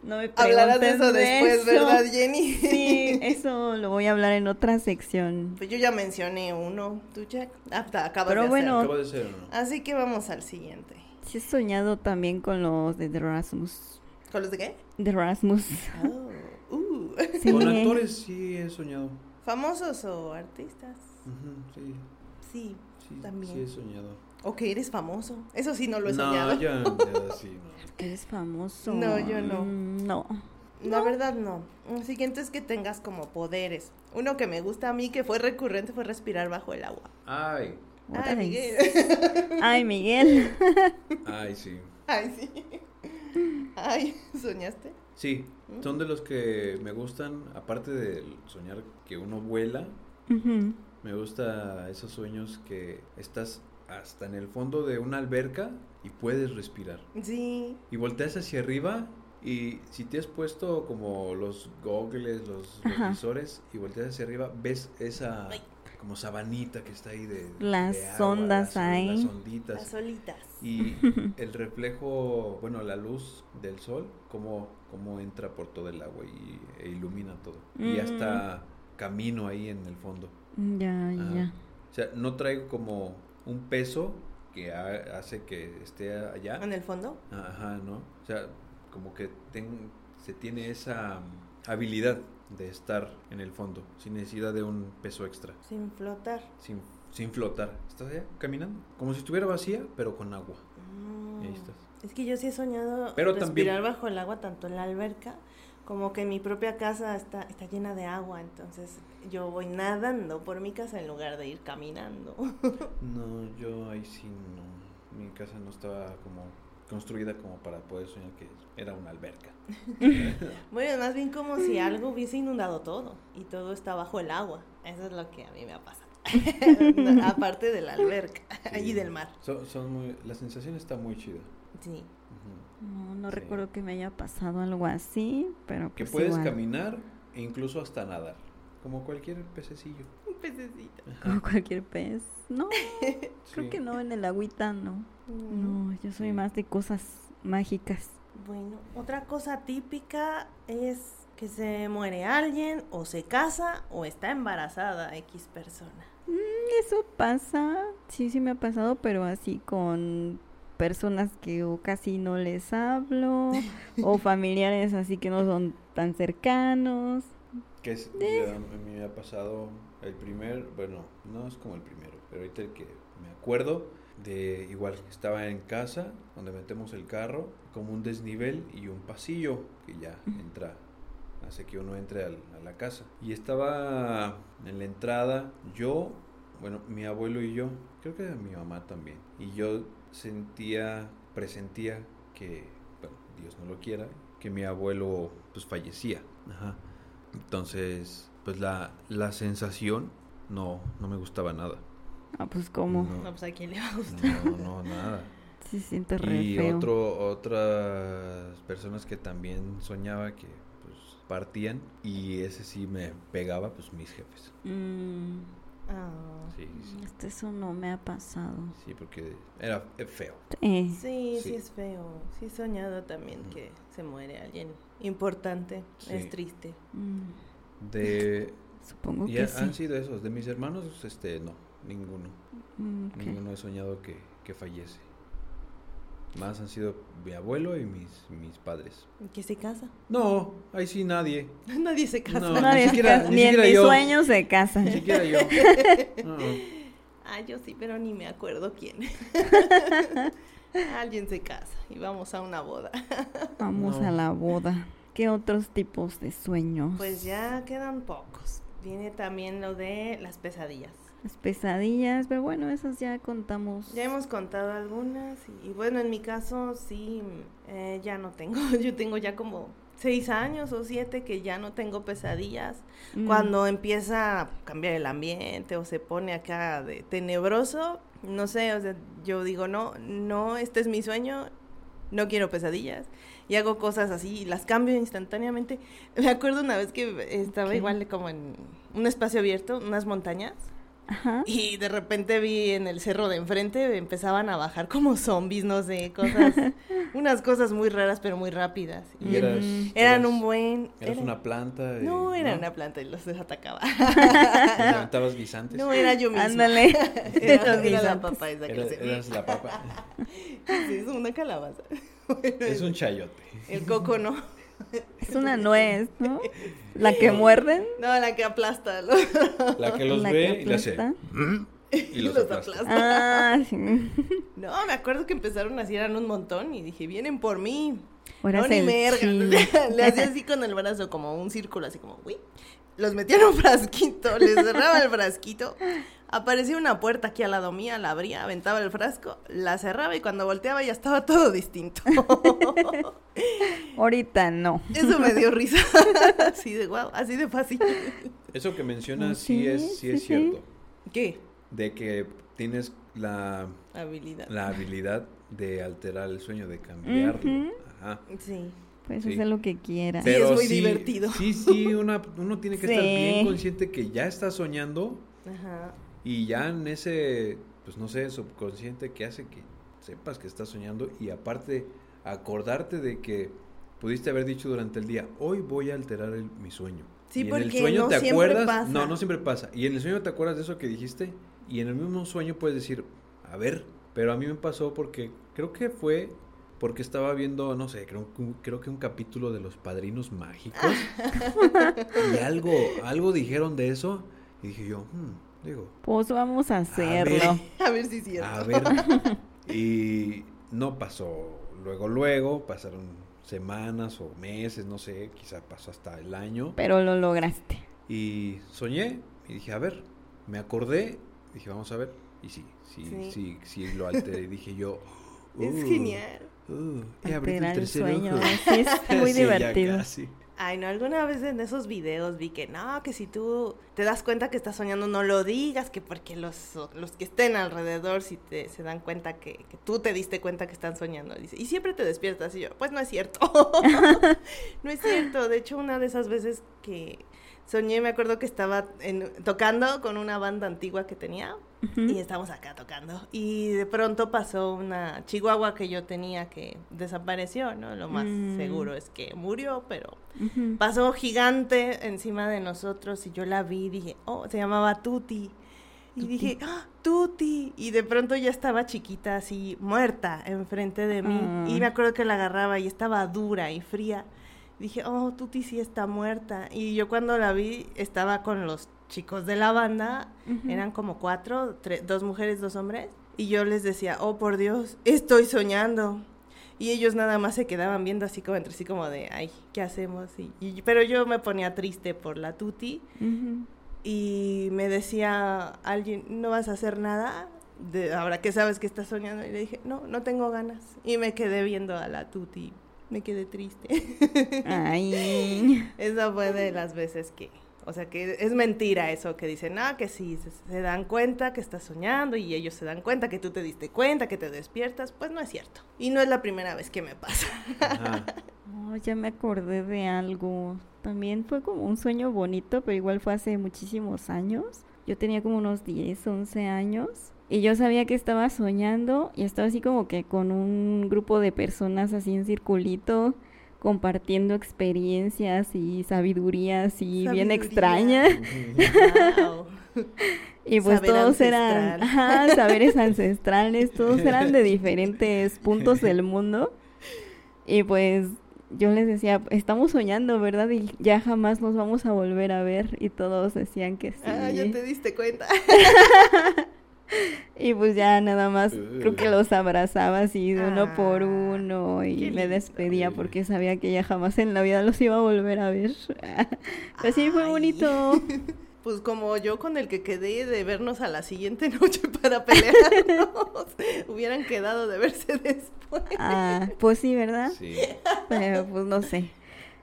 No me Hablarás de eso después, eso. ¿verdad, Jenny? *laughs* Sí, eso lo voy a hablar en otra sección. Pues yo ya mencioné uno, tú, Jack. Ah, ta- acabas Pero de bueno. Acaba de ser. Así que vamos al siguiente. Sí he soñado también con los de The Rasmus. ¿Con los de qué? The Rasmus. Oh, uh. *laughs* Sí. Con actores sí he soñado. ¿Famosos o artistas? Sí, Sí, sí, También. sí he soñado. O que eres famoso. Eso sí no lo he no, soñado. yo, yo *laughs* sí. Que eres famoso. No, yo no. Mm, No. La verdad no. El siguiente es que tengas como poderes. Uno que me gusta a mí, que fue recurrente, fue respirar bajo el agua. Ay, Ay. Miguel. *laughs* Ay, Miguel. ay, sí. Ay, sí. Ay, *laughs* ¿soñaste? Sí, son de los que me gustan, aparte de soñar que uno vuela, me gusta esos sueños que estás hasta en el fondo de una alberca y puedes respirar. Sí. Y volteas hacia arriba y si te has puesto como los goggles, los, los visores y volteas hacia arriba, ves esa como sabanita que está ahí de Las de agua, ondas las, ahí. Las onditas. Las solitas. Y *laughs* el reflejo, bueno, la luz del sol, como, como entra por todo el agua y, e ilumina todo. Y Mm. hasta camino ahí en el fondo. Ya, Ajá. ya. O sea, no traigo como un peso que ha- hace que esté allá. ¿En el fondo? Ajá, ¿no? O sea, como que ten- se tiene esa mm, habilidad de estar en el fondo, sin necesidad de un peso extra, Sin flotar. sin, sin flotar. Estás allá caminando, como si estuviera vacía, pero con agua. Mm. Y ahí estás. Es que yo sí he soñado Pero respirar también- bajo el agua, tanto en la alberca como que mi propia casa está, está llena de agua. Entonces yo voy nadando por mi casa en lugar de ir caminando. *laughs* No, yo ahí sí no. Mi casa no estaba como construida como para poder soñar que era una alberca. *laughs* bueno, más bien como si algo hubiese inundado todo y todo está bajo el agua. Eso es lo que a mí me ha pasado. No, *laughs* Aparte de la alberca Sí. y del mar. Son, son muy, la sensación está muy chida. Sí. No, no Sí. recuerdo que me haya pasado algo así, pero Que pues puedes igual. caminar e incluso hasta nadar, como cualquier pececillo. Un pececito. Como cualquier pez. No, *laughs* creo Sí. que no, en el agüita no. Mm. No, yo soy Sí. más de cosas mágicas. Bueno, otra cosa típica es que se muere alguien o se casa o está embarazada X persona. Eso pasa, sí, sí me ha pasado, pero así con personas que o casi no les hablo *laughs* o familiares así que no son tan cercanos. Que es, ya a mí me ha pasado el primer, bueno, no es como el primero, pero ahorita el que me acuerdo de igual, estaba en casa donde metemos el carro, como un desnivel y un pasillo que ya entra, hace que uno entre al- a la casa. Y estaba en la entrada yo, bueno, mi abuelo y yo, creo que mi mamá también. Y yo sentía, presentía que, bueno, Dios no lo quiera, que mi abuelo pues fallecía. Ajá. Entonces, pues la, la sensación no, no me gustaba nada. Ah, pues como, No, No, pues a quién le va a gustar. no, no, nada. *laughs* se siente re Y feo. otro, otras personas que también soñaba que pues partían y ese sí me pegaba, pues mis jefes. Mm, Ah, Sí, sí, este eso no me ha pasado. sí, porque era feo. Sí, sí, Sí. es feo. Sí he soñado también Ujú. que se muere alguien importante. Sí. Es triste. mm, De *laughs* supongo y que han sido esos, de mis hermanos, este, no, ninguno. Mm, ok. Ninguno he soñado que, que fallece. Más han sido mi abuelo y mis, mis padres. ¿Que se casa? No, ahí sí nadie. *laughs* Nadie se casa. No, *laughs* Nadie ni se siquiera- casa, ni ni en mis yo. sueños se casa. Ni siquiera yo. *laughs* No. Ah, yo sí, pero ni me acuerdo quién. Alguien se casa y vamos a una boda. Vamos No. a la boda. ¿Qué otros tipos de sueños? Pues ya quedan pocos. Viene también lo de las pesadillas. Las pesadillas, pero bueno, esas ya contamos. Ya hemos contado algunas y, y bueno, en mi caso sí, eh, ya no tengo. *laughs* Yo tengo ya como seis años o siete que ya no tengo pesadillas. Mm, Cuando empieza a cambiar el ambiente o se pone acá de tenebroso, no sé, o sea, yo digo, no, no, este es mi sueño, no quiero pesadillas. Y hago cosas así y las cambio instantáneamente. *laughs* Me acuerdo una vez que estaba igual como en un espacio abierto, unas montañas. Ajá. Y de repente vi en el cerro de enfrente, empezaban a bajar como zombies, no sé, cosas, *laughs* unas cosas muy raras pero muy rápidas. Y Y eras, eran eras- un buen... Eras era- una planta. y- No, era una planta y los atacaba. ¿Y levantabas *laughs* guisantes. No, era yo misma. Ándale. *laughs* Era, era la papa esa que se eras la papa. Sí, es una calabaza. Bueno, Es un chayote. El coco no. Es una nuez, ¿no? La que muerden. No, la que aplasta. ¿no? La que los la ve que y le hace. aplasta. Y los, *laughs* los aplasta. aplasta. Ah, sí. No, me acuerdo que empezaron así, eran un montón y dije, vienen por mí. Ahora no, ni merga. *laughs* Le hacía así con el brazo, como un círculo, así como, uy. Los metía en un frasquito, les cerraba el frasquito. Aparecía una puerta aquí al lado mía, la abría, aventaba el frasco, la cerraba y cuando volteaba ya estaba todo distinto. *laughs* Ahorita no. Eso me dio risa. *laughs* Así de wow, así de fácil. Eso que mencionas Oh, sí, sí, es, sí sí, es sí. cierto. ¿Qué? De que tienes la, Habilidad. la habilidad de alterar el sueño, de cambiarlo. Ajá. Sí. Pues Sí. hacer lo que quiera. Sí, es muy divertido. Sí, sí, una- uno tiene que estar bien consciente que ya está soñando Ajá. Y ya en ese, pues no sé, subconsciente que hace que sepas que estás soñando y aparte acordarte de que pudiste haber dicho durante el día, hoy voy a alterar el- mi sueño. Sí, y en porque el sueño no te siempre acuerdas, pasa. no, no siempre pasa. Y en el sueño te acuerdas de eso que dijiste y en el mismo sueño puedes decir, a ver, pero a mí me pasó porque creo que fue porque estaba viendo, no sé, creo, que un- creo que un capítulo de los padrinos mágicos *laughs* y algo, algo dijeron de eso y dije yo, "Hmm", digo, Pues vamos a hacerlo. *laughs* A ver si es cierto. a ver. *laughs* Y no pasó luego, luego, pasaron semanas o meses, no sé, quizá pasó hasta el año. Pero lo lograste. Y soñé y dije, a ver, me acordé, dije, vamos a ver. Y sí, sí, sí, Sí. sí, lo alteré. Y *laughs* dije yo, Es "Uh, genial. uh, he abierto Alterar el tercer sueño. ojo". Sí, es muy Sí, ya divertido. casi. Ay, no, alguna vez en esos videos vi que no, que si tú te das cuenta que estás soñando, no lo digas, que porque los, los que estén alrededor, si te, se dan cuenta que, tú te diste cuenta que están soñando, y siempre te despiertas, y yo, pues no es cierto, *laughs* no es cierto, de hecho una de esas veces que soñé, me acuerdo que estaba en- tocando con una banda antigua que tenía, y estábamos acá tocando. Y de pronto pasó una chihuahua que yo tenía que desapareció, ¿no? Lo más Mm. seguro es que murió, pero pasó gigante encima de nosotros y yo la vi y dije, oh, se llamaba Tuti. Y Tuti. dije, ¡Ah, Tuti. Y de pronto ya estaba chiquita, así, muerta, enfrente de mí. Ah. Y me acuerdo que la agarraba y estaba dura y fría. Dije, oh, Tuti sí está muerta. Y yo cuando la vi, estaba con los chicos de la banda. Eran como cuatro, tre- dos mujeres, dos hombres. Y yo les decía, oh, por Dios, estoy soñando. Y ellos nada más se quedaban viendo así como entre sí como de, ay, ¿qué hacemos? Y, y- pero yo me ponía triste por la Tuti Ujú. y me decía alguien, ¿no vas a hacer nada? De, ahora que sabes que estás soñando. Y le dije, no, no tengo ganas. Y me quedé viendo a la Tuti. Me quedé triste. Ay. *laughs* Esa fue de las veces que, o sea, que es mentira eso que dicen, ah, que sí, se, se dan cuenta que estás soñando y ellos se dan cuenta que tú te diste cuenta, que te despiertas, pues no es cierto. Y no es la primera vez que me pasa. Ajá. *laughs* Oh, ya me acordé de algo. También fue como un sueño bonito, pero igual fue hace muchísimos años. Yo tenía como unos 10, 11 años. Y yo sabía que estaba soñando y estaba así como que con un grupo de personas así en circulito, compartiendo experiencias y sabidurías y bien Sabiduría. extrañas. *laughs* Wow. Y pues Saber todos eran ajá, saberes ancestrales, todos eran de *laughs* diferentes puntos del mundo. Y pues yo les decía, estamos soñando, ¿verdad? Y ya jamás nos vamos a volver a ver. Y todos decían que sí. Ah, ya te diste cuenta. *laughs* Y pues ya nada más, creo que los abrazaba así de uno por Ah, uno y me despedía porque sabía que ya jamás en la vida los iba a volver a ver. *laughs* Pero sí fue bonito. *laughs* Pues como yo con el que quedé de vernos a la siguiente *laughs* noche para pelearnos, hubieran quedado de verse después. Ah, pues sí, ¿verdad? Sí. Pero pues no sé.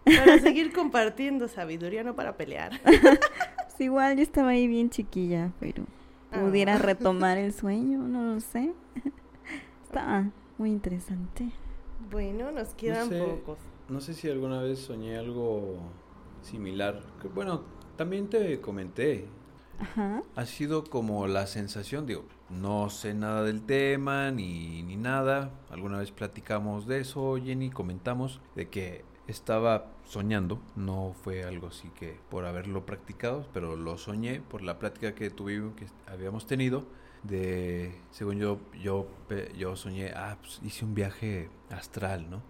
Para seguir compartiendo sabiduría, no para pelear. Pues igual yo estaba ahí bien chiquilla, pero pudiera Ah. retomar el *laughs* sueño, no lo sé. *laughs* Estaba muy interesante. Bueno, nos quedan sé. pocos. No sé si alguna vez soñé algo similar. Que, bueno, también te comenté. Ajá. Ha sido como la sensación, digo, no sé nada del tema ni, ni nada. Alguna vez platicamos de eso, Jenny, comentamos de que estaba soñando. No fue algo así que por haberlo practicado, pero lo soñé por la plática que tuvimos, que habíamos tenido. De, según yo, yo, yo soñé, ah, pues hice un viaje astral, ¿no?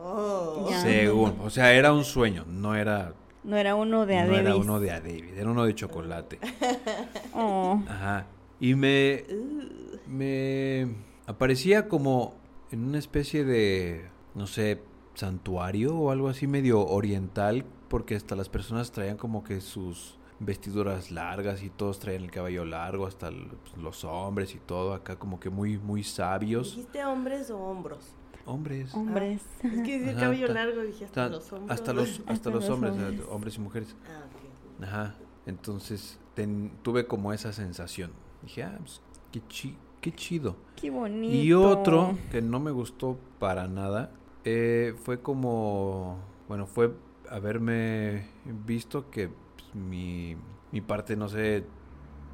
Oh. Según, o sea, era un sueño, no era, No era uno de no Adebis. era uno de a David, era uno de chocolate. *laughs* Oh, Ajá. Y me, Uh, me aparecía como en una especie de, no sé, santuario o algo así medio oriental, porque hasta las personas traían como que sus vestiduras largas y todos traían el cabello largo, hasta el- pues, los hombres y todo, acá como que muy, muy sabios. ¿Dijiste hombres o hombros? Hombres. Hombres. Es que dice Ajá, cabello largo, dije hasta Ta- los hombros. hasta los, *laughs* hasta Hasta los los hombres, hombres. eh, hombres y mujeres. Ah, ok. Ajá. Entonces ten- tuve como esa sensación. Dije, ah, pues, qué, chi- qué chido. Qué bonito. Y otro que no me gustó para nada eh, fue como, bueno, fue haberme visto que pues, mi, mi parte, no sé,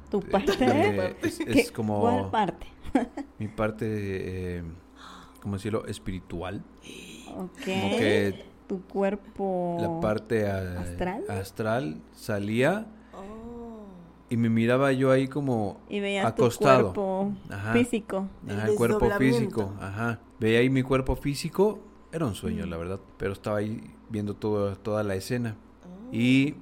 Tu eh, parte. eh, es, ¿Qué- es como ¿Cuál parte? *laughs* mi parte, eh, ¿cómo decirlo? Espiritual. Ok. Como que Tu cuerpo. la parte a- ¿Astral? astral salía Oh. y me miraba yo ahí como Y veías acostado. tu cuerpo Ajá. físico. El Ajá, el cuerpo físico, ajá. Veía ahí mi cuerpo físico, era un sueño, Mm. la verdad, pero estaba ahí viendo todo, toda la escena. Oh. Y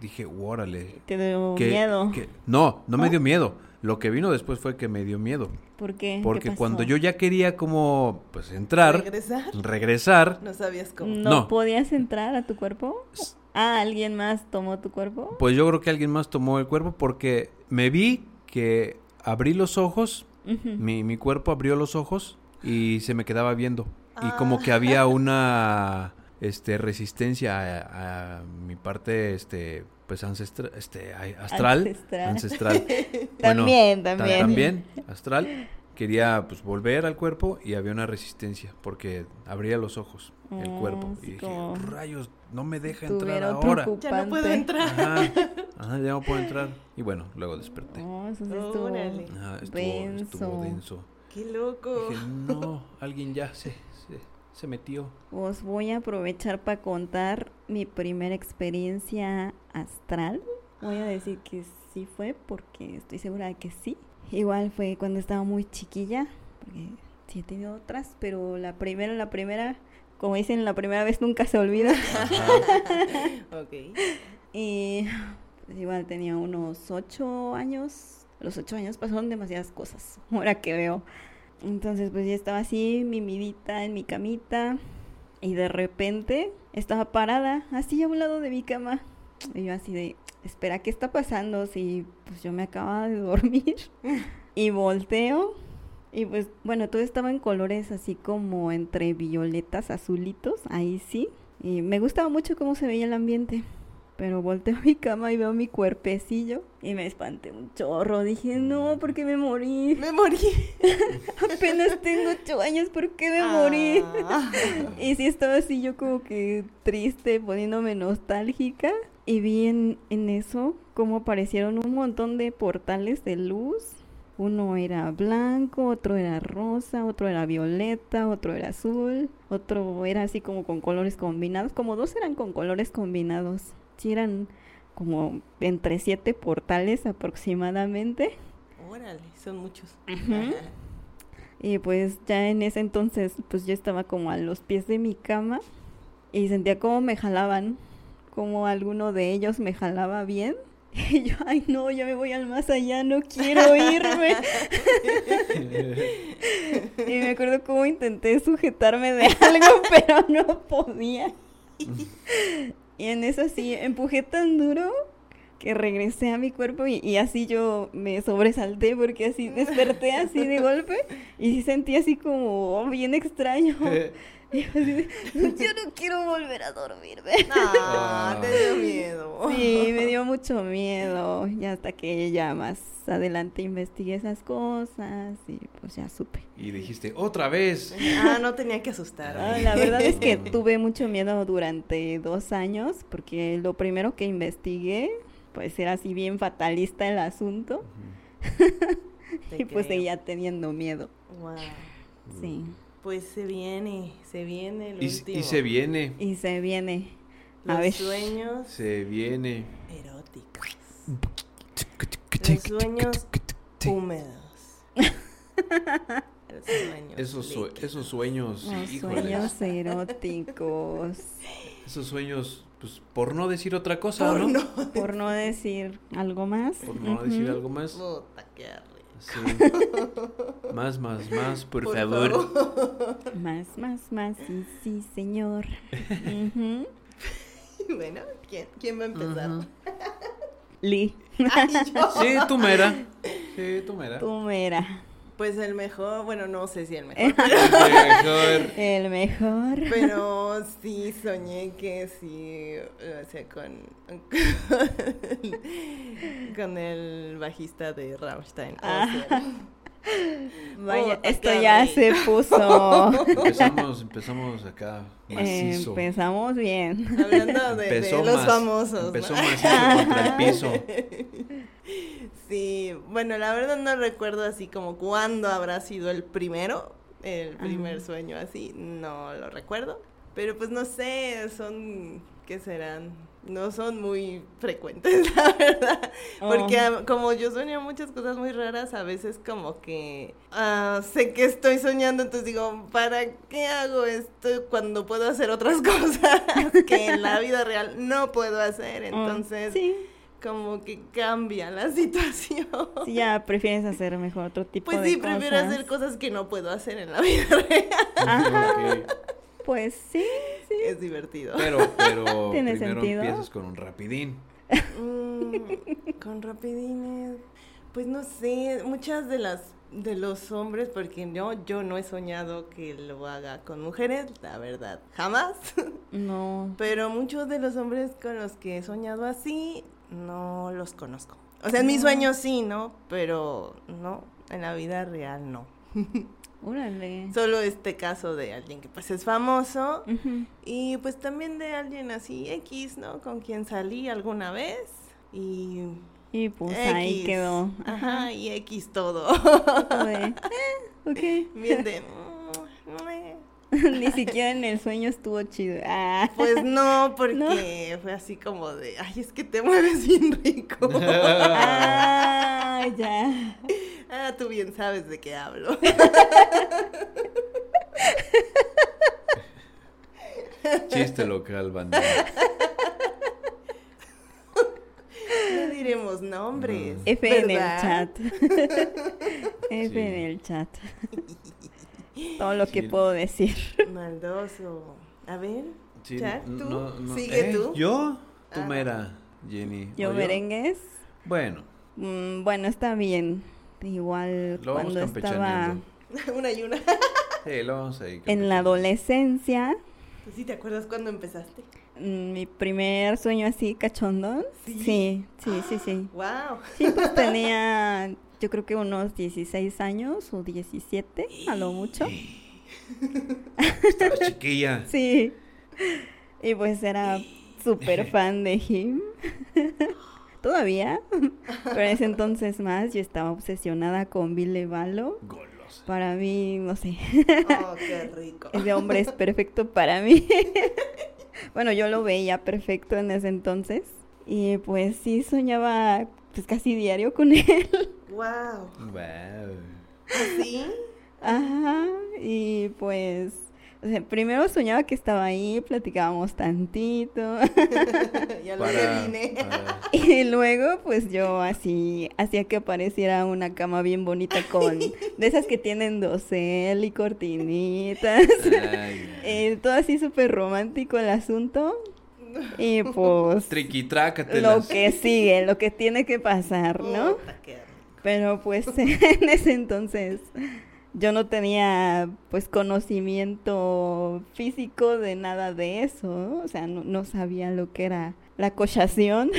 dije, órale. Te dio que- miedo. que- No, no me dio miedo. Lo que vino después fue que me dio miedo. ¿Por qué? ¿Qué Porque pasó? cuando yo ya quería como, pues, entrar, ¿Regresar? regresar, No sabías cómo. ¿No, No. podías entrar a tu cuerpo? Ah, ¿alguien más tomó tu cuerpo? pues yo creo que alguien más tomó el cuerpo porque me vi que abrí los ojos, mi, mi cuerpo abrió los ojos y se me quedaba viendo. Y Ah. como que había una este resistencia a, a mi parte este pues ancestral este astral Ancestral. ancestral *laughs* Bueno, También, ta- también. también astral quería pues volver al cuerpo y había una resistencia porque abría los ojos el Ah, cuerpo y dije como rayos no me deja entrar ahora. Ya no puedo entrar. Ajá, ajá, ya no puedo entrar y bueno luego desperté No, eso sí estuvo. Ajá, estuvo, denso. estuvo denso Qué loco. Dije, no, alguien ya se, se, metió. Os voy a aprovechar para contar mi primera experiencia astral. Voy a decir que sí fue porque estoy segura de que sí. Igual fue cuando estaba muy chiquilla, porque sí he tenido otras, pero la primera, la primera, como dicen, la primera vez nunca se olvida. *laughs* Ok. Y pues, igual tenía unos ocho años. Los ocho años pasaron demasiadas cosas, ahora que veo. Entonces pues ya estaba así, mimidita en mi camita. Y de repente estaba parada, así a un lado de mi cama. Y yo así de, espera, ¿qué está pasando? Si pues yo me acababa de dormir. *laughs* y volteo. Y pues bueno, todo estaba en colores así como entre violetas, azulitos, ahí sí. Y me gustaba mucho cómo se veía el ambiente. Pero volteo a mi cama y veo mi cuerpecillo y me espanté un chorro. Dije, no, ¿por qué me morí? Me morí. *laughs* Apenas tengo ocho años, ¿por qué me morí? Ah. *laughs* Y sí estaba así yo como que triste, poniéndome nostálgica. Y vi en, en eso como aparecieron un montón de portales de luz. Uno era blanco, otro era rosa, otro era violeta, otro era azul, otro era así como con colores combinados, como dos eran con colores combinados. Sí eran como entre siete portales aproximadamente. Órale, son muchos. Y pues ya en ese entonces, pues yo estaba como a los pies de mi cama y sentía como me jalaban, como alguno de ellos me jalaba bien. *laughs* Y yo, ay no, ya me voy al más allá, no quiero irme. *laughs* y me acuerdo cómo intenté sujetarme de *laughs* algo, pero no podía. Y en eso sí, empujé tan duro que regresé a mi cuerpo y, y así yo me sobresalté porque así desperté así de *laughs* golpe y sí sentí así como oh, bien extraño. *laughs* Yo no quiero volver a dormirme. *laughs* Ah, te dio miedo. Sí, me dio mucho miedo. Y hasta que ya más adelante investigué esas cosas y pues ya supe. Y dijiste, otra vez. Ah, no tenía que asustar. Ah, la verdad es que *laughs* tuve mucho miedo durante dos años porque lo primero que investigué pues era así bien fatalista el asunto *laughs* y pues seguía teniendo miedo. Wow. Sí. Pues se viene, se viene el Y, último. y se viene, Y se viene. A Los ver. sueños se viene. eróticos. Los sueños húmedos. Los sueños *laughs* Esos, sue- líquidos. esos sueños, Los híjoles, sueños *laughs* eróticos. esos sueños, pues por no decir otra cosa, Por ¿no? no. Por no decir algo más. Por no decir algo más. Puta, qué. Sí. más, más, más, por, favor. Más, más, más, sí, sí, señor. Ujú. Bueno, ¿quién, quién va a empezar? Ujú. *laughs* Lee, Ay, yo. Sí, tú mera. Sí, tú mera. tú mera. Pues el mejor, bueno, no sé si el mejor, *laughs* Mejor. El mejor. pero *laughs* sí soñé que sí, o sea, con, *laughs* con el bajista de Rammstein. Ah. o sea, Vaya, esto ya se puso. Empezamos, empezamos acá macizo. Empezamos bien. hablando de, los más- famosos. Empezó ¿no? macizo contra el piso. *laughs* Sí, bueno, la verdad no recuerdo así como cuándo habrá sido el primero, el primer sueño así, no lo recuerdo. Pero pues no sé, son, ¿qué serán? No son muy frecuentes, *laughs* la verdad. Porque Oh. como yo sueño muchas cosas muy raras, a veces como que ah, sé que estoy soñando, entonces digo, ¿para qué hago esto cuando puedo hacer otras *laughs* cosas que en la vida real no puedo hacer? Oh, Entonces sí, como que cambia la *laughs* situación. sí, ya prefieres hacer mejor otro tipo Pues de sí, cosas. prefiero hacer cosas que no puedo hacer en la vida real. Ajá. Pues sí, sí. Es divertido. Pero, *laughs* pero ¿Tiene primero sentido? empiezas con un rapidín. Mm, con rapidines, pues no sé, muchas de las de los hombres, porque yo, yo no he soñado que lo haga con mujeres, la verdad, jamás. *laughs* No. Pero muchos de los hombres con los que he soñado así, no los conozco. O sea, en mis No. sueños sí, ¿no? Pero no, en la vida real no. *laughs* Órale. Solo este caso de alguien que pues es famoso y pues también de alguien así X, ¿no? Con quien salí alguna vez y Y pues ahí quedó. Ajá, y X todo. *laughs* Eh, ok. Bien de mm, eh. *laughs* Ni siquiera en el sueño estuvo chido. Ah. Pues *laughs* no, porque fue así como de, ay, es que te mueves bien rico. *laughs* Ah, ya. ah, tú bien sabes de qué hablo. Chiste local, banda. No diremos nombres. F en el ¿verdad? chat. F Sí. en el chat. Todo lo que puedo decir. Maldoso. A ver, Sí, tú, no- no- sigue ¿Eh? tú. ¿Yo? Tú Ah. mera, Jenny. Yo ¿O merengues. Bueno, mm, bueno, está bien. Igual lo vamos cuando estaba *laughs* una y una. Sí, lo vamos a ir en la adolescencia, ¿Tú sí te acuerdas cuando empezaste? mm, mi primer sueño así cachondón. ¿Sí? Sí, sí, sí, sí. *gasps* Wow. Sí, pues tenía yo creo que unos 16 años o 17, a lo mucho. *laughs* Estaba chiquilla. Sí. Y pues era súper *laughs* fan de Him. *laughs* Todavía. Pero en ese entonces más, yo estaba obsesionada con Billy Balo. Golosa. Para mí, no sé, Oh, qué rico. ese hombre es perfecto para mí. bueno, yo lo veía perfecto en ese entonces. Y pues sí, soñaba pues casi diario con él. Wow. Wow. ¿Sí? Ajá. Y pues, o sea, primero soñaba que estaba ahí, platicábamos tantito. *laughs* ya lo Para, *laughs* Y luego, pues yo así hacía que apareciera una cama bien bonita con *laughs* de esas que tienen dosel y cortinitas. Ay, Eh, todo así súper romántico el asunto. Y pues lo Triquitrácatelas. que sigue, lo que tiene que pasar, ¿no? Puta, qué. Pero pues *laughs* en ese entonces yo no tenía pues conocimiento físico de nada de eso, ¿no? o sea, no, no sabía lo que era la cochación,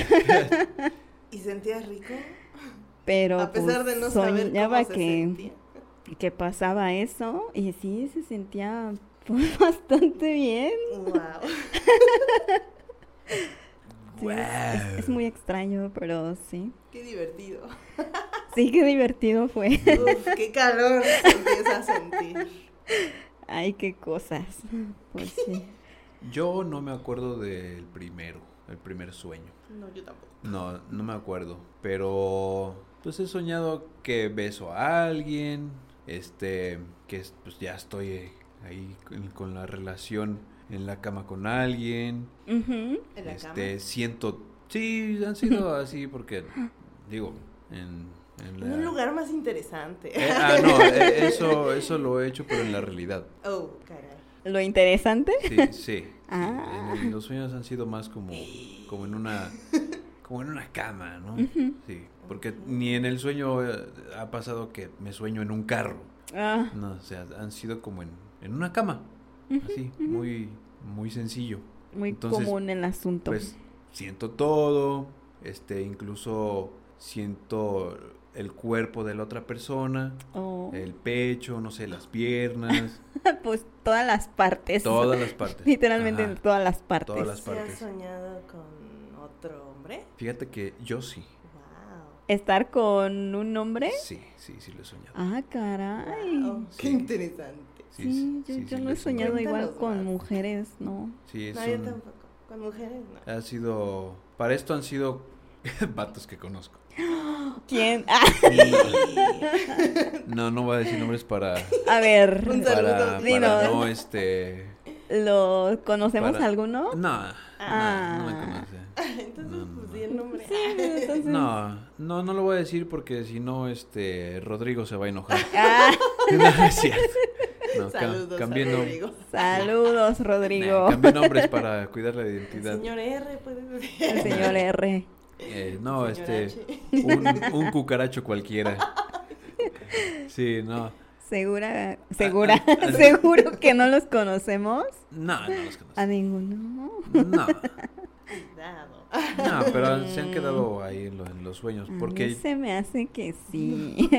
*laughs* ¿Y sentías rico? pero A pesar pues, de no saber soñaba cómo se que, sentía. que pasaba eso y sí se sentía pues, *laughs* bastante bien. Wow. Sí, es- es, es muy extraño, pero sí. Qué divertido. *laughs* Sí, qué divertido fue. Uf, qué calor se empieza a sentir. Ay, qué cosas. Pues sí. Yo no me acuerdo del primero, el primer sueño. No, yo tampoco. No, no me acuerdo. Pero pues he soñado que beso a alguien. Este, que es- pues ya estoy ahí con, con la relación en la cama con alguien. ¿En la este, cama? siento. Sí, han sido *laughs* así porque, digo, en En, En un lugar más interesante. Eh, ah, no, *laughs* eh, eso, eso lo he hecho, pero en la realidad. Oh, caray. Lo interesante. Sí, sí. Ah. En el- los sueños han sido más como, como en una como en una cama, ¿no? Sí, porque ni en el sueño eh, ha pasado que me sueño en un carro. Ah, No, o sea, han sido como en, en una cama. Así, muy, muy sencillo. muy Entonces, común el asunto. Pues siento todo, este, incluso siento el cuerpo de la otra persona, Oh. el pecho, no sé, las piernas, *laughs* pues todas las partes. todas las partes. *laughs* Literalmente Ajá, todas las partes. Todas las ¿Se ha partes. soñado con otro hombre? Fíjate que yo sí, Wow. Estar con un hombre. sí, sí, sí lo he soñado. Ah, caray. Wow, qué Sí. interesante. Sí, yo, sí, yo sí no lo he soñado Cuéntanos igual con mujeres, ¿no? Sí, es No, yo un- tampoco. Con mujeres no. ha sido, para esto han sido *laughs* vatos que conozco. ¿Quién? Ah, No, no voy a decir nombres para, a ver, Un para, saludo. para no, este, ¿lo conocemos Para- alguno? no, Ah. no, no me conoce. *laughs* Entonces, No, no, pues no. di el nombre. Entonces- No, no, no lo voy a decir porque si no, este, Rodrigo se va a enojar. *laughs* Ah, *laughs* No, es cierto. No, Saludos cambié Rodrigo. saludos, Rodrigo. Nah, cambié nombres para cuidar la El identidad. señor R, puede decir. El señor R. Eh, *laughs* no, Señor este, un, *laughs* un cucaracho cualquiera. Sí, no. Segura, segura, ah, ah. *laughs* seguro que no los conocemos. No, no los A conozco. ninguno. No, Cuidado. no, pero se han quedado ahí en, lo- en los sueños. A mí Porque, se me hace que sí.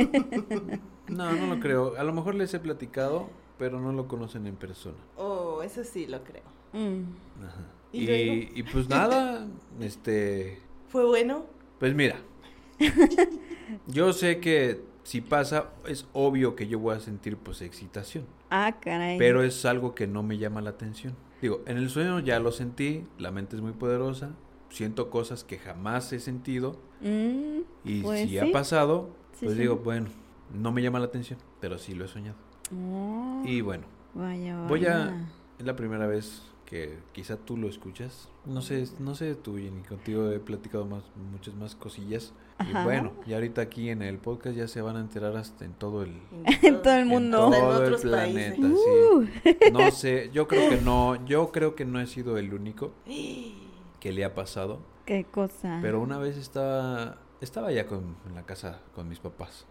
no, no lo creo. A lo mejor les he platicado, pero no lo conocen en persona. Oh, eso sí lo creo. Mm. Ajá. ¿Y Y, luego? y pues nada, este, ¿Fue bueno? pues mira, *laughs* yo sé que si pasa, es obvio que yo voy a sentir pues excitación, Ah, caray. pero es algo que no me llama la atención. Digo, en el sueño ya lo sentí, la mente es muy poderosa, siento cosas que jamás he sentido Mm, y Pues si sí. ha pasado, pues sí. digo, bueno, no me llama la atención, pero sí lo he soñado. oh, Y bueno, vaya, voy a- vaya. es la primera vez que quizá tú lo escuchas. No sé, no sé tú, Jenny, contigo he platicado más, muchas más cosillas. Ajá. Y bueno, y ahorita aquí en el podcast ya se van a enterar hasta en todo el, En *laughs* todo el en mundo. En todo el otros planeta, países. Uh, sí. *laughs* No sé, yo creo que no, yo creo que no he sido el único *gasps* que le ha pasado. qué cosa. Pero una vez estaba, estaba ya con, en la casa con mis papás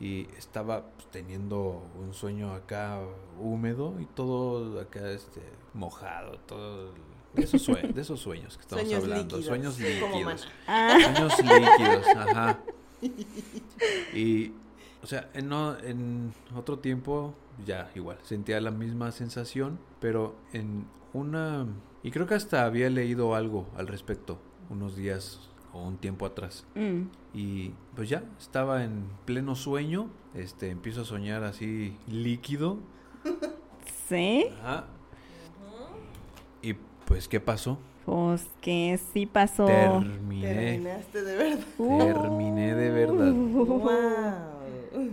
y estaba pues, teniendo un sueño acá húmedo y todo acá este mojado, todo de esos, sue- de esos sueños que estamos Sueños hablando, líquidos, sueños líquidos. Ah, Sueños líquidos, ajá. *laughs* Y, o sea, en, no- en otro tiempo, ya igual, sentía la misma sensación, pero en una... Y creo que hasta había leído algo al respecto unos días o un tiempo atrás. mm. Y pues ya, estaba en pleno sueño, este, empiezo a soñar así líquido. *laughs* Sí, Ajá. Y pues, ¿qué pasó? pues que sí pasó. Terminé. Terminaste de verdad. Uh. Terminé de verdad. Wow.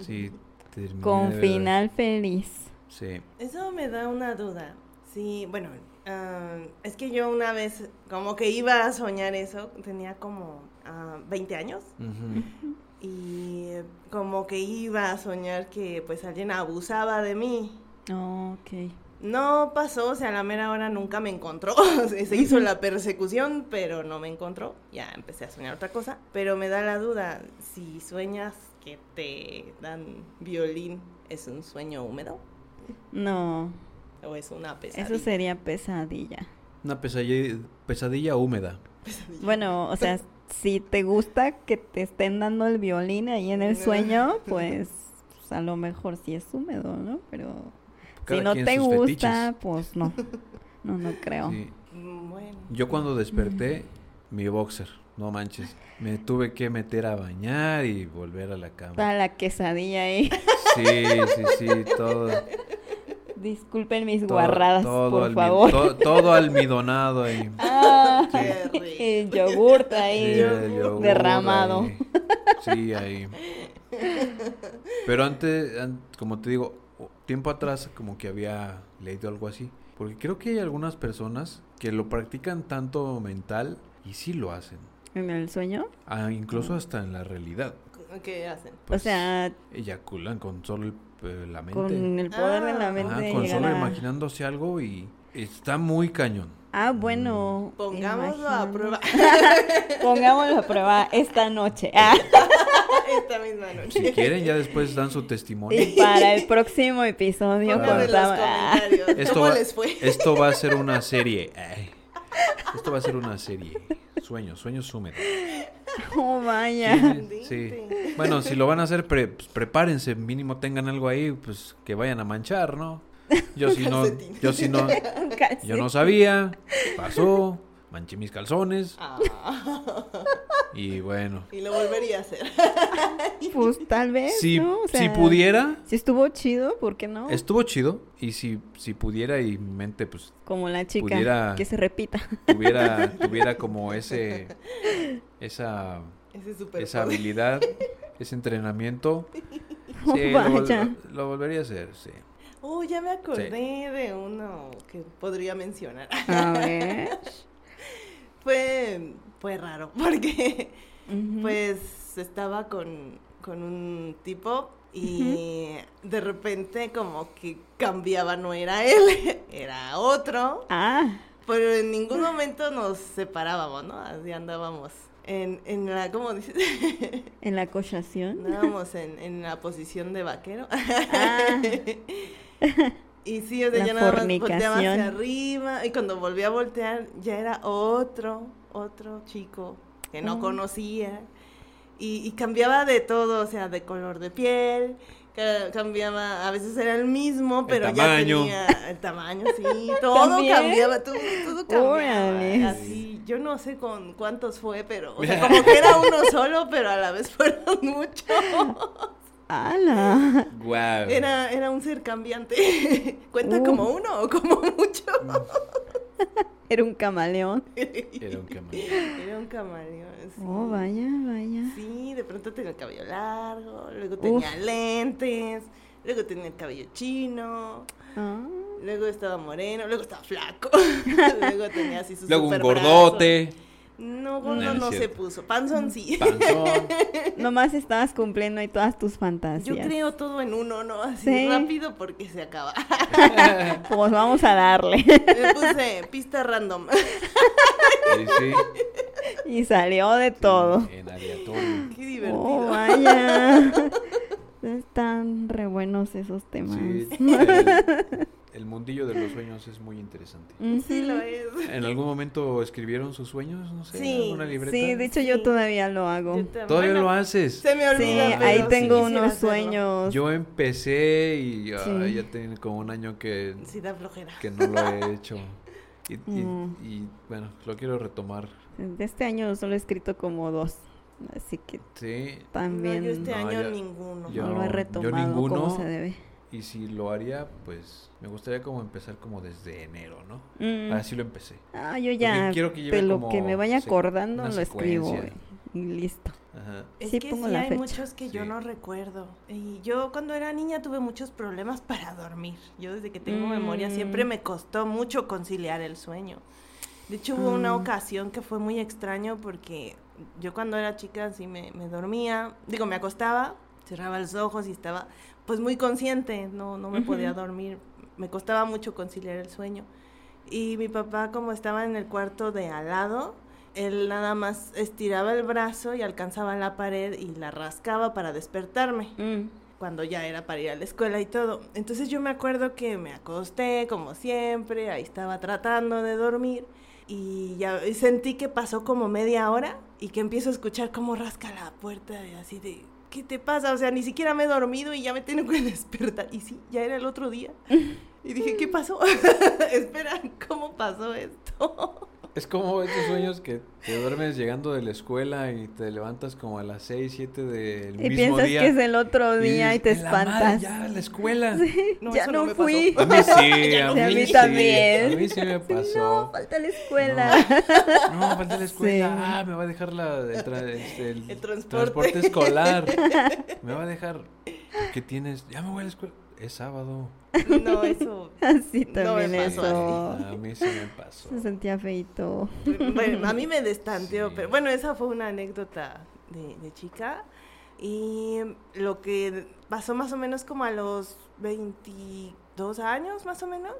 Sí, terminé. Con de verdad. final feliz. Sí. Eso me da una duda. Sí, bueno, ah, es que yo una vez como que iba a soñar eso, tenía como ah, 20 años y como que iba a soñar que pues alguien abusaba de mí. Oh, ok. No pasó, o sea, a la mera hora nunca me encontró. *laughs* Se hizo la persecución, pero no me encontró. Ya empecé a soñar otra cosa. Pero me da la duda, si sueñas que te dan violín, ¿es un sueño húmedo? No, ¿O es una pesadilla? eso sería pesadilla. Una pesadilla, pesadilla húmeda. Bueno, o sea, si te gusta que te estén dando el violín ahí en el *laughs* sueño, pues, pues, a lo mejor sí es húmedo, ¿no? Pero Cada si no te gusta, fetiches. pues no. No, no creo. Sí. Bueno. Yo cuando desperté, mi boxer, no manches, me tuve que meter a bañar y volver a la cama. Para la quesadilla ahí. Sí, sí, sí, todo. Disculpen mis todo- guarradas, todo por favor. to- todo almidonado ahí. *laughs* Ah, Qué rico. el yogurt ahí Sí, el yogur derramado. ahí. Sí, ahí. Pero antes, an- como te digo, tiempo atrás como que había leído algo así. Porque creo que hay algunas personas que lo practican tanto mental y sí lo hacen. ¿En el sueño? Ah, incluso hasta en la realidad. ¿Qué hacen? o sea, Eyaculan con solo el, eh, la mente. con el poder de la Ah. mente. Ajá, con solo a- imaginándose algo y está muy cañón. Ah, bueno. Pongámoslo a prueba *laughs* Pongámoslo a prueba esta noche. Ah, *laughs* esta misma noche. Si quieren, ya después dan su testimonio. y para el próximo episodio los comentarios. Esto ¿Cómo va, les fue? esto va a ser una serie. Ay. Esto va a ser una serie. Sueños, sueños húmedos. oh, vaya. Sí. Bueno, si lo van a hacer, pre- pues, prepárense. Mínimo tengan algo ahí, pues que vayan a manchar, ¿no? Yo si *laughs* no, yo si no, yo no sabía. Pasó, manché mis calzones Ah, y bueno. y lo volvería a hacer. *laughs* Pues tal vez. Si, ¿no? O si pudiera, Si estuvo chido, ¿por qué no? estuvo chido. Y si, si pudiera y mi mente, pues Como la chica pudiera- que se repita. tuviera, *laughs* tuviera como ese, esa, Ese super esa habilidad, ese entrenamiento. Oh, *laughs* Sí, vaya. lo volvería a hacer, sí. Oh, ya me acordé de uno que podría mencionar. A ver. Fue, fue raro *laughs* porque pues estaba con, con un tipo y de repente como que cambiaba, no era él, *laughs* era otro, Ah, pero en ningún momento nos separábamos, ¿no? Así andábamos en, en la, ¿cómo dices? *laughs* en la cochación. Andábamos en, en la posición de vaquero. Ah. Y sí, o sea, La yo nada más volteaba hacia arriba y cuando volví a voltear ya era otro, otro chico que no Oh. conocía y, y cambiaba de todo, o sea, de color de piel, ca- cambiaba, a veces era el mismo, pero ya tamaño. tenía el tamaño, sí, *laughs* todo ¿También? cambiaba, todo, todo cambiaba, así, yo no sé con cuántos fue, pero, o sea, *laughs* como que era uno solo, pero a la vez fueron *laughs* muchos. ¡Hala! Guau. Era, era un ser cambiante. *laughs* ¿Cuenta Uh. como uno o como mucho? *laughs* Era un camaleón. Era un camaleón. Era un camaleón. Sí. Oh, vaya, vaya. Sí, de pronto tenía el cabello largo, luego tenía lentes, luego tenía el cabello chino, Ah, luego estaba moreno, luego estaba flaco, *laughs* luego tenía así sus Luego un gordote, No, gordo No, se puso, panzón sí. panzón. *laughs* nomás estabas cumpliendo ahí todas tus fantasías. Yo creo todo en uno, ¿no? Así Sí. rápido porque se acaba. *laughs* Pues vamos a darle. Me puse pista random. Sí, sí. y salió de todo. En aleatorio. Qué divertido. Oh, vaya. *laughs* Están re buenos esos temas. Sí, el, mundillo de los sueños es muy interesante. Sí lo es. ¿En algún momento escribieron sus sueños? No sé, Sí, alguna libreta. Sí, de hecho yo Sí. todavía lo hago. Yo. Todavía Bueno, lo haces. Se me Sí, olvida, pero ahí sí tengo quisiera unos hacerlo. sueños. Yo empecé y Sí. ya tiene como un año que, Sí, da flojera. que no lo he hecho. Y, y- Mm. y, bueno, lo quiero retomar. De este año solo he escrito como dos. Así que Sí, también No, yo este No, año ya- ninguno. yo- no lo he yo retomado ninguno. como se debe. Y si lo haría, pues me gustaría como empezar como desde enero, ¿no? Mm. Así lo empecé. Ah, yo ya quiero que lleve como que me vaya acordando lo escribo y listo. Ajá. Es Sí, que pongo sí la hay fecha. muchos que yo Sí. no recuerdo. Y yo cuando era niña tuve muchos problemas para dormir. Yo desde que tengo memoria Mm. siempre me costó mucho conciliar el sueño. De hecho hubo una Ah. ocasión que fue muy extraño porque yo cuando era chica me, me dormía, digo me acostaba, cerraba los ojos y estaba pues muy consciente, no, no me podía dormir, me costaba mucho conciliar el sueño. Y mi papá como estaba en el cuarto de al lado, él nada más estiraba el brazo y alcanzaba la pared y la rascaba para despertarme Mm. cuando ya era para ir a la escuela y todo. Entonces yo me acuerdo que me acosté como siempre, ahí estaba tratando de dormir y ya y sentí que pasó como media hora y que empiezo a escuchar cómo rasca la puerta y así de ¿qué te pasa? O sea, ni siquiera me he dormido y ya me tengo que *laughs* despertar. Y sí, ya era el otro día. Y dije, ¿qué pasó? *laughs* Espera, ¿cómo pasó esto? Es como esos sueños que te duermes llegando de la escuela y te levantas como a las 6, 7 del Y mismo piensas día. que es el otro día y, dices, te "En la madre, espantas. ya, la escuela. *laughs* No, ya no, no me pasó. fui. A mí sí, *laughs* a Sí, mí, a mí sí, también. A mí sí me *laughs* Sí, pasó. no, falta la escuela. No, falta la escuela. Sí. Ah, me va a dejar la, el, tra- este, el El transporte. escolar. Me va a dejar. ¿Qué tienes? Ya me voy a la escuela. Es sábado. No, eso... *laughs* Así No me también pasó eso. A mí sí me pasó. Se sentía feito. Bueno, a mí me *laughs* destanteó, Sí. pero bueno, esa fue una anécdota de, de chica. Y lo que pasó más o menos como a los 22 años, más o menos,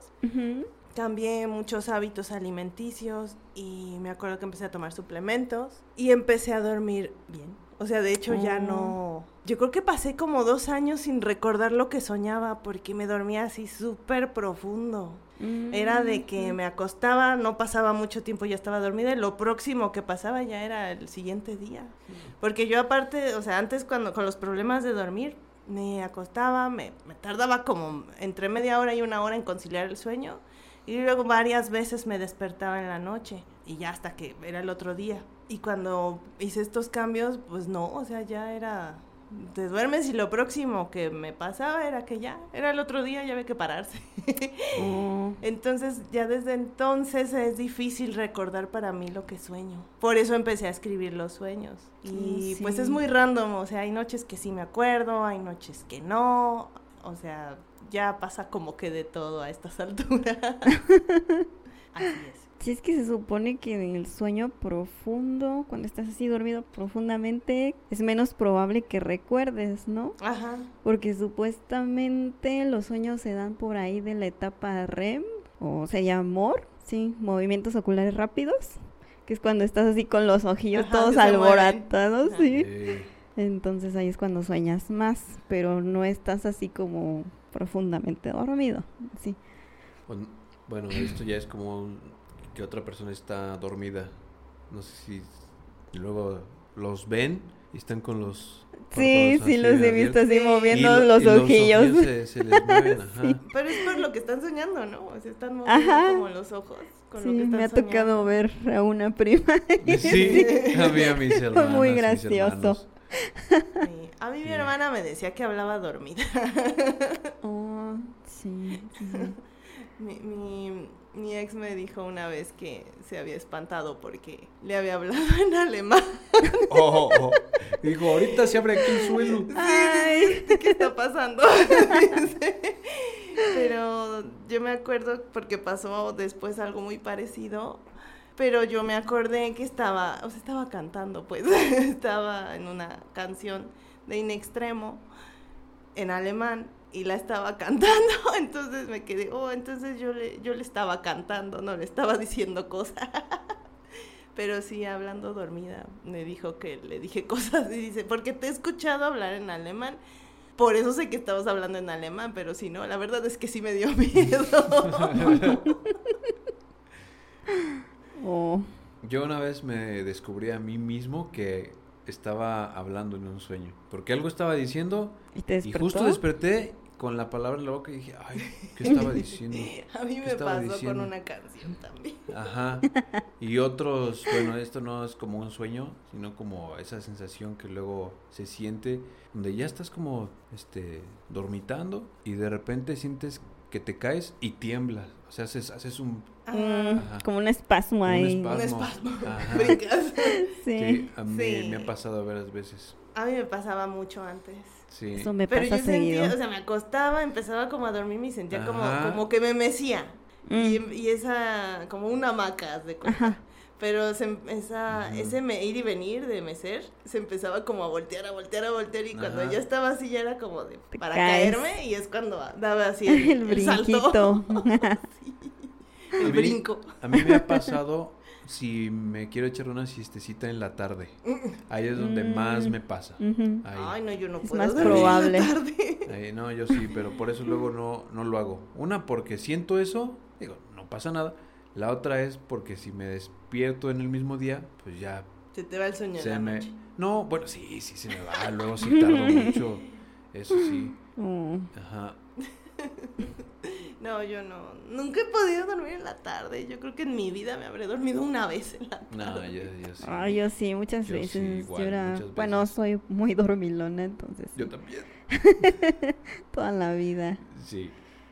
cambié muchos hábitos alimenticios y me acuerdo que empecé a tomar suplementos y empecé a dormir bien. O sea, de hecho ya no... Oh. Yo creo que pasé como dos años sin recordar lo que soñaba porque me dormía así súper profundo. Era de que mm. me acostaba, no pasaba mucho tiempo, ya estaba dormida y lo próximo que pasaba ya era el siguiente día. Porque yo aparte, o sea, antes cuando con los problemas de dormir, me acostaba, me, me tardaba como entre media hora y una hora en conciliar el sueño y luego varias veces me despertaba en la noche y ya hasta que era el otro día. Y cuando hice estos cambios, pues no, o sea, ya era te duermes y lo próximo que me pasaba era que ya, era el otro día, ya había que pararse. Oh. Entonces, ya desde entonces es difícil recordar para mí lo que sueño. Por eso empecé a escribir los sueños. Y pues es muy random, o sea, hay noches que sí me acuerdo, hay noches que no, o sea, ya pasa como que de todo a estas *laughs* alturas. Así es. Si es que se supone que en el sueño profundo, cuando estás así dormido profundamente, es menos probable que recuerdes, ¿no? Ajá. Porque supuestamente los sueños se dan por ahí de la etapa REM, o se llama MOR, sí, movimientos oculares rápidos, que es cuando estás así con los ojillos todos alboratados, ¿sí? Entonces ahí es cuando sueñas más, pero no estás así como profundamente dormido, sí. Bueno, esto ya es como que otra persona está dormida. No sé si luego los ven y están con los... Sí, sí, los he visto así moviendo los ojillos. se, les *laughs* mueven, ajá. Pero es por lo que están soñando, ¿no? O sea, están moviendo como los ojos. Con sí, lo que están me ha tocado ver a una prima. Sí, *laughs* a mí a mis hermanas. Fue muy gracioso. A mí mi hermana me decía que hablaba dormida. *laughs* Oh, sí. Mi, mi, mi ex me dijo una vez que se había espantado porque le había hablado *laughs* en alemán. Oh, oh, oh. Dijo, ahorita se abre aquí el suelo. Ay, ¿qué está pasando? *laughs* Pero yo me acuerdo porque pasó después algo muy parecido. Pero yo me acordé que estaba, o sea, estaba cantando, pues, *laughs* estaba en una canción de In Extremo en alemán y la estaba *laughs* cantando, entonces me quedé, oh, entonces yo le, yo le estaba cantando, no le estaba diciendo cosas. *laughs* Pero sí, hablando dormida, me dijo que le dije *laughs* cosas y dice, porque te he escuchado hablar en alemán, por eso sé que estabas hablando en alemán, pero si no, la verdad es que sí me dio miedo. oh. Yo una vez me descubrí a mí mismo que estaba hablando en un sueño, porque algo estaba diciendo y, y justo desperté con la palabra en la boca y dije, ay, ¿qué estaba diciendo? *laughs* A mí me pasó con una canción también. Ajá. Y otros, bueno, esto no es como un sueño, sino como esa sensación que luego se siente, donde ya estás como, este, dormitando y de repente sientes que te caes y tiemblas. O sea, haces, haces un... como un espasmo ahí. Un espasmo. *laughs* *laughs* sí. A mí me ha pasado varias veces. A mí me pasaba mucho antes. Sí. Eso me Pero yo sentía, o sea, me acostaba, empezaba como a dormir y sentía como, como que me mecía. Y, mm. y, esa, como una hamaca, de cuenta. Pero se, esa, ese ir y venir de mecer se empezaba como a voltear, a voltear, a voltear. Y cuando ya estaba así, ya era como de para caerme. Y es cuando daba así el, *laughs* el brinquito. *laughs* El brinco. A mí me ha pasado *laughs* si me quiero echar una siestecita en la tarde. Ahí es donde más me pasa. Ay, no, yo no puedo. Es más probable. Ahí, no, yo sí, pero por eso luego no, no lo hago. Una, porque siento eso, digo, no pasa nada. La otra es porque si me despierto en el mismo día, pues ya. Se te va el sueño. Se la me... No, bueno, sí, sí se me va. *laughs* Luego sí tardo mucho. Eso sí. Mm. Ajá. No, yo no. Nunca he podido dormir en la tarde. Yo creo que en mi vida me habré dormido una vez en la tarde. No, yo, yo sí. Ah, yo sí, muchas veces. yo era... Bueno, soy muy dormilona, entonces. Yo también. *laughs* Toda la vida. Sí.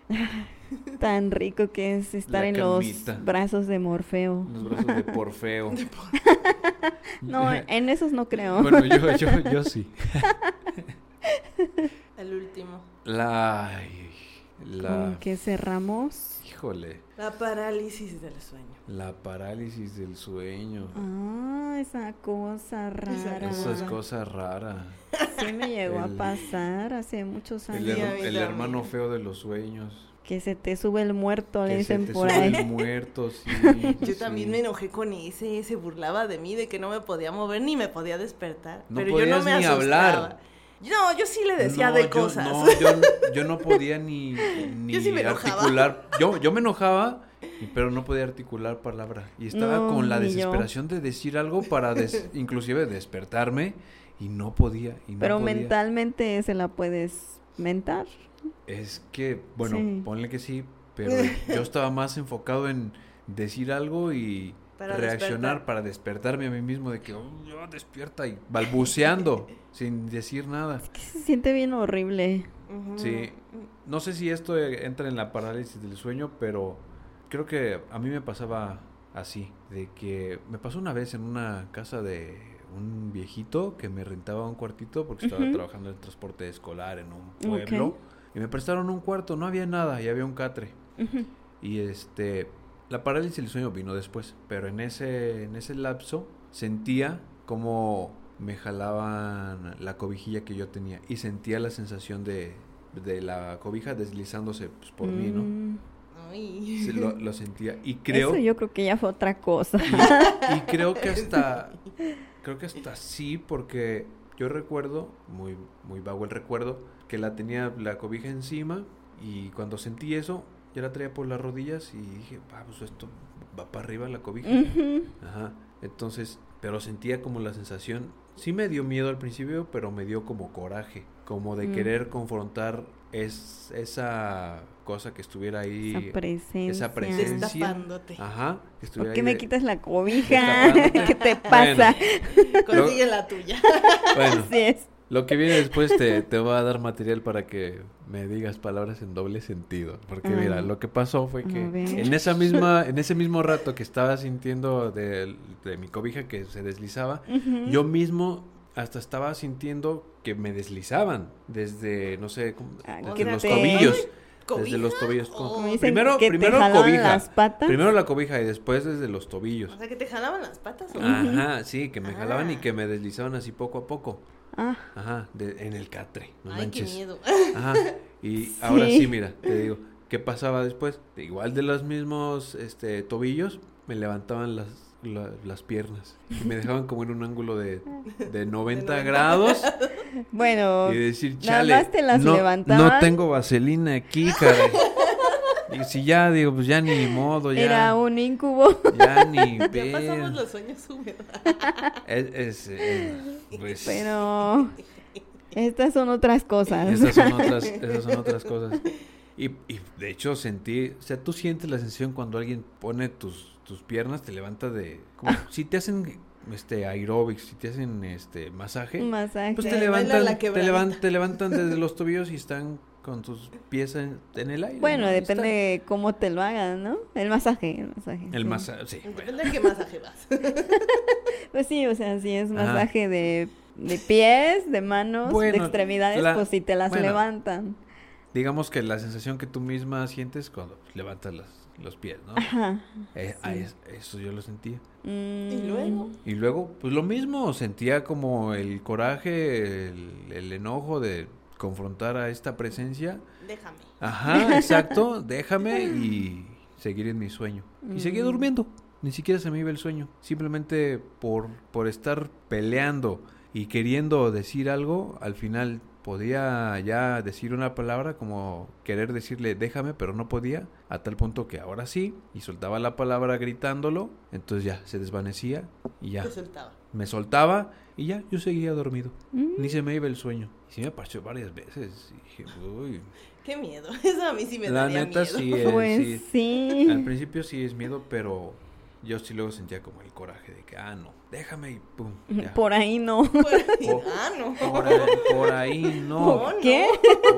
*laughs* *laughs* Tan rico que es estar en los brazos de Morfeo. Los *laughs* brazos de Porfeo. *laughs* no, en esos no creo. Bueno, yo, yo, yo sí. El último. La... La... ¿Con qué cerramos? Híjole. La parálisis del sueño. La parálisis del sueño. Ah, esa cosa rara. Esa es cosa rara. Sí me llegó a El- pasar hace muchos El, años. her- her- a el hermano feo de los sueños. Que se te sube el muerto, le Que se dicen te por sube ahí. el muerto, *laughs* sí. Yo sí. también me enojé con ese, se burlaba de mí, de que no me podía mover ni me podía despertar. No pero yo no me ni asustaba. hablar. No, yo sí le decía No, de yo- cosas. No, *laughs* yo, yo no podía ni, ni Yo sí me enojaba. articular. Yo, yo me enojaba, pero no podía articular palabra. Y estaba No, con la desesperación de decir algo para des- *laughs* inclusive despertarme y no podía. Y no Pero podía. mentalmente se la puedes mentar. Es que, bueno, Sí. ponle que sí, pero *laughs* yo estaba más enfocado en decir algo y Para reaccionar despertar. para despertarme a mí mismo de que, oh, ya despierta y balbuceando *laughs* sin decir nada. Que se siente bien horrible. Sí, no sé si esto eh, entra en la parálisis del sueño, pero creo que a mí me pasaba así, de que me pasó una vez en una casa de un viejito que me rentaba un cuartito porque estaba trabajando en transporte escolar en un pueblo. Y me prestaron un cuarto, no había nada y había un catre. Y este, la parálisis del sueño vino después, pero en ese, en ese lapso sentía como me jalaban la cobijilla que yo tenía y sentía la sensación de, de la cobija deslizándose pues, por mí, ¿no? Mm, Ay. Sí, lo, lo sentía y *laughs* creo Eso yo creo que ya fue otra cosa. y, y creo que hasta creo que hasta sí porque yo recuerdo muy muy vago el recuerdo que la tenía la cobija encima y cuando sentí eso ya la traía por las rodillas y dije "Ah, pues esto va para arriba la cobija ajá entonces pero sentía como la sensación sí me dio miedo al principio pero me dio como coraje como de Mm. querer confrontar es esa cosa que estuviera ahí Esa presencia. esa presencia. Destapándote. ajá que estuviera ¿Por qué ahí me de- quitas la cobija? *laughs* ¿Qué te pasa? Consigue la tuya. bueno Así es. Lo que viene después te, te va a dar material para que me digas palabras en doble sentido. Porque Ah. mira, lo que pasó fue que en esa misma, en ese mismo rato que estaba sintiendo de, de mi cobija que se deslizaba, yo mismo hasta estaba sintiendo que me deslizaban desde, no sé, como- Ah, desde los te- tobillos. ¿Cobija? Desde los tobillos. Oh. Primero que te primero jalaban cobija. las patas. Primero la cobija y después desde los tobillos. O sea, que te jalaban las patas. ¿o? Ajá, sí, que me jalaban y Ah. que me deslizaban así poco a poco. Ah, Ajá, de- en el catre, no Ay, qué manches. miedo. Ajá. *laughs* Y ahora Sí. mira, te digo, ¿qué pasaba después? Igual de los mismos este, tobillos, me levantaban las, la- las piernas y me dejaban como en un ángulo de, de *laughs* 90 90. grados *laughs* bueno. y decir, nada chale, más te las no, levantaban. no tengo vaselina aquí, caray. Y si ya, digo, pues ya ni modo, ya, Era un incubo. ya ni Ya pasamos los sueños húmedos. Es, es, eh, pues, Pero estas son otras cosas. Esas son otras, *laughs* esas son otras cosas. Y, y de hecho sentí, o sea, tú sientes la sensación cuando alguien pone tus, tus piernas, te levanta de, como *laughs* si te hacen este aeróbics, si te hacen este masaje, masaje. pues Te levantan, te levantan desde los tobillos y están con tus pies en, en el aire. Bueno, depende de cómo te lo hagan, ¿no? El masaje, el masaje. El sí. masaje, sí. bueno. Depende de qué masaje vas. *laughs* Pues sí, o sea, si es Ajá. masaje de, de pies, de manos, de extremidades, la- pues si te las bueno. levantan. Digamos que la sensación que tú misma sientes cuando levantas las- los pies, ¿no? Ajá. Eh, sí. ah, eso yo lo sentía. Mm, luego? Y luego, pues lo mismo, sentía como el coraje, el, el enojo de confrontar a esta presencia. Déjame. Ajá, *laughs* exacto, déjame y *laughs* seguir en mi sueño. Y seguía Mm. durmiendo, ni siquiera se me iba el sueño. Simplemente por, por estar peleando y queriendo decir algo, al final podía ya decir una palabra como querer decirle déjame, pero no podía, a tal punto que ahora sí, y soltaba la palabra gritándolo, entonces ya se desvanecía y ya Te soltaba. Me soltaba y ya yo seguía dormido. mm. Ni se me iba el sueño. Y sí me apareció varias veces. Y dije, uy. Qué miedo. *laughs* Eso a mí sí me La daría neta miedo. sí es. Pues sí. sí. Al principio sí es miedo, pero yo sí luego sentía como el coraje de que, ah, no, déjame y pum. ya. *laughs* Por ahí no. *laughs* Por ahí- Oh. Ah, no. Por por ahí no. No, no. ¿Qué?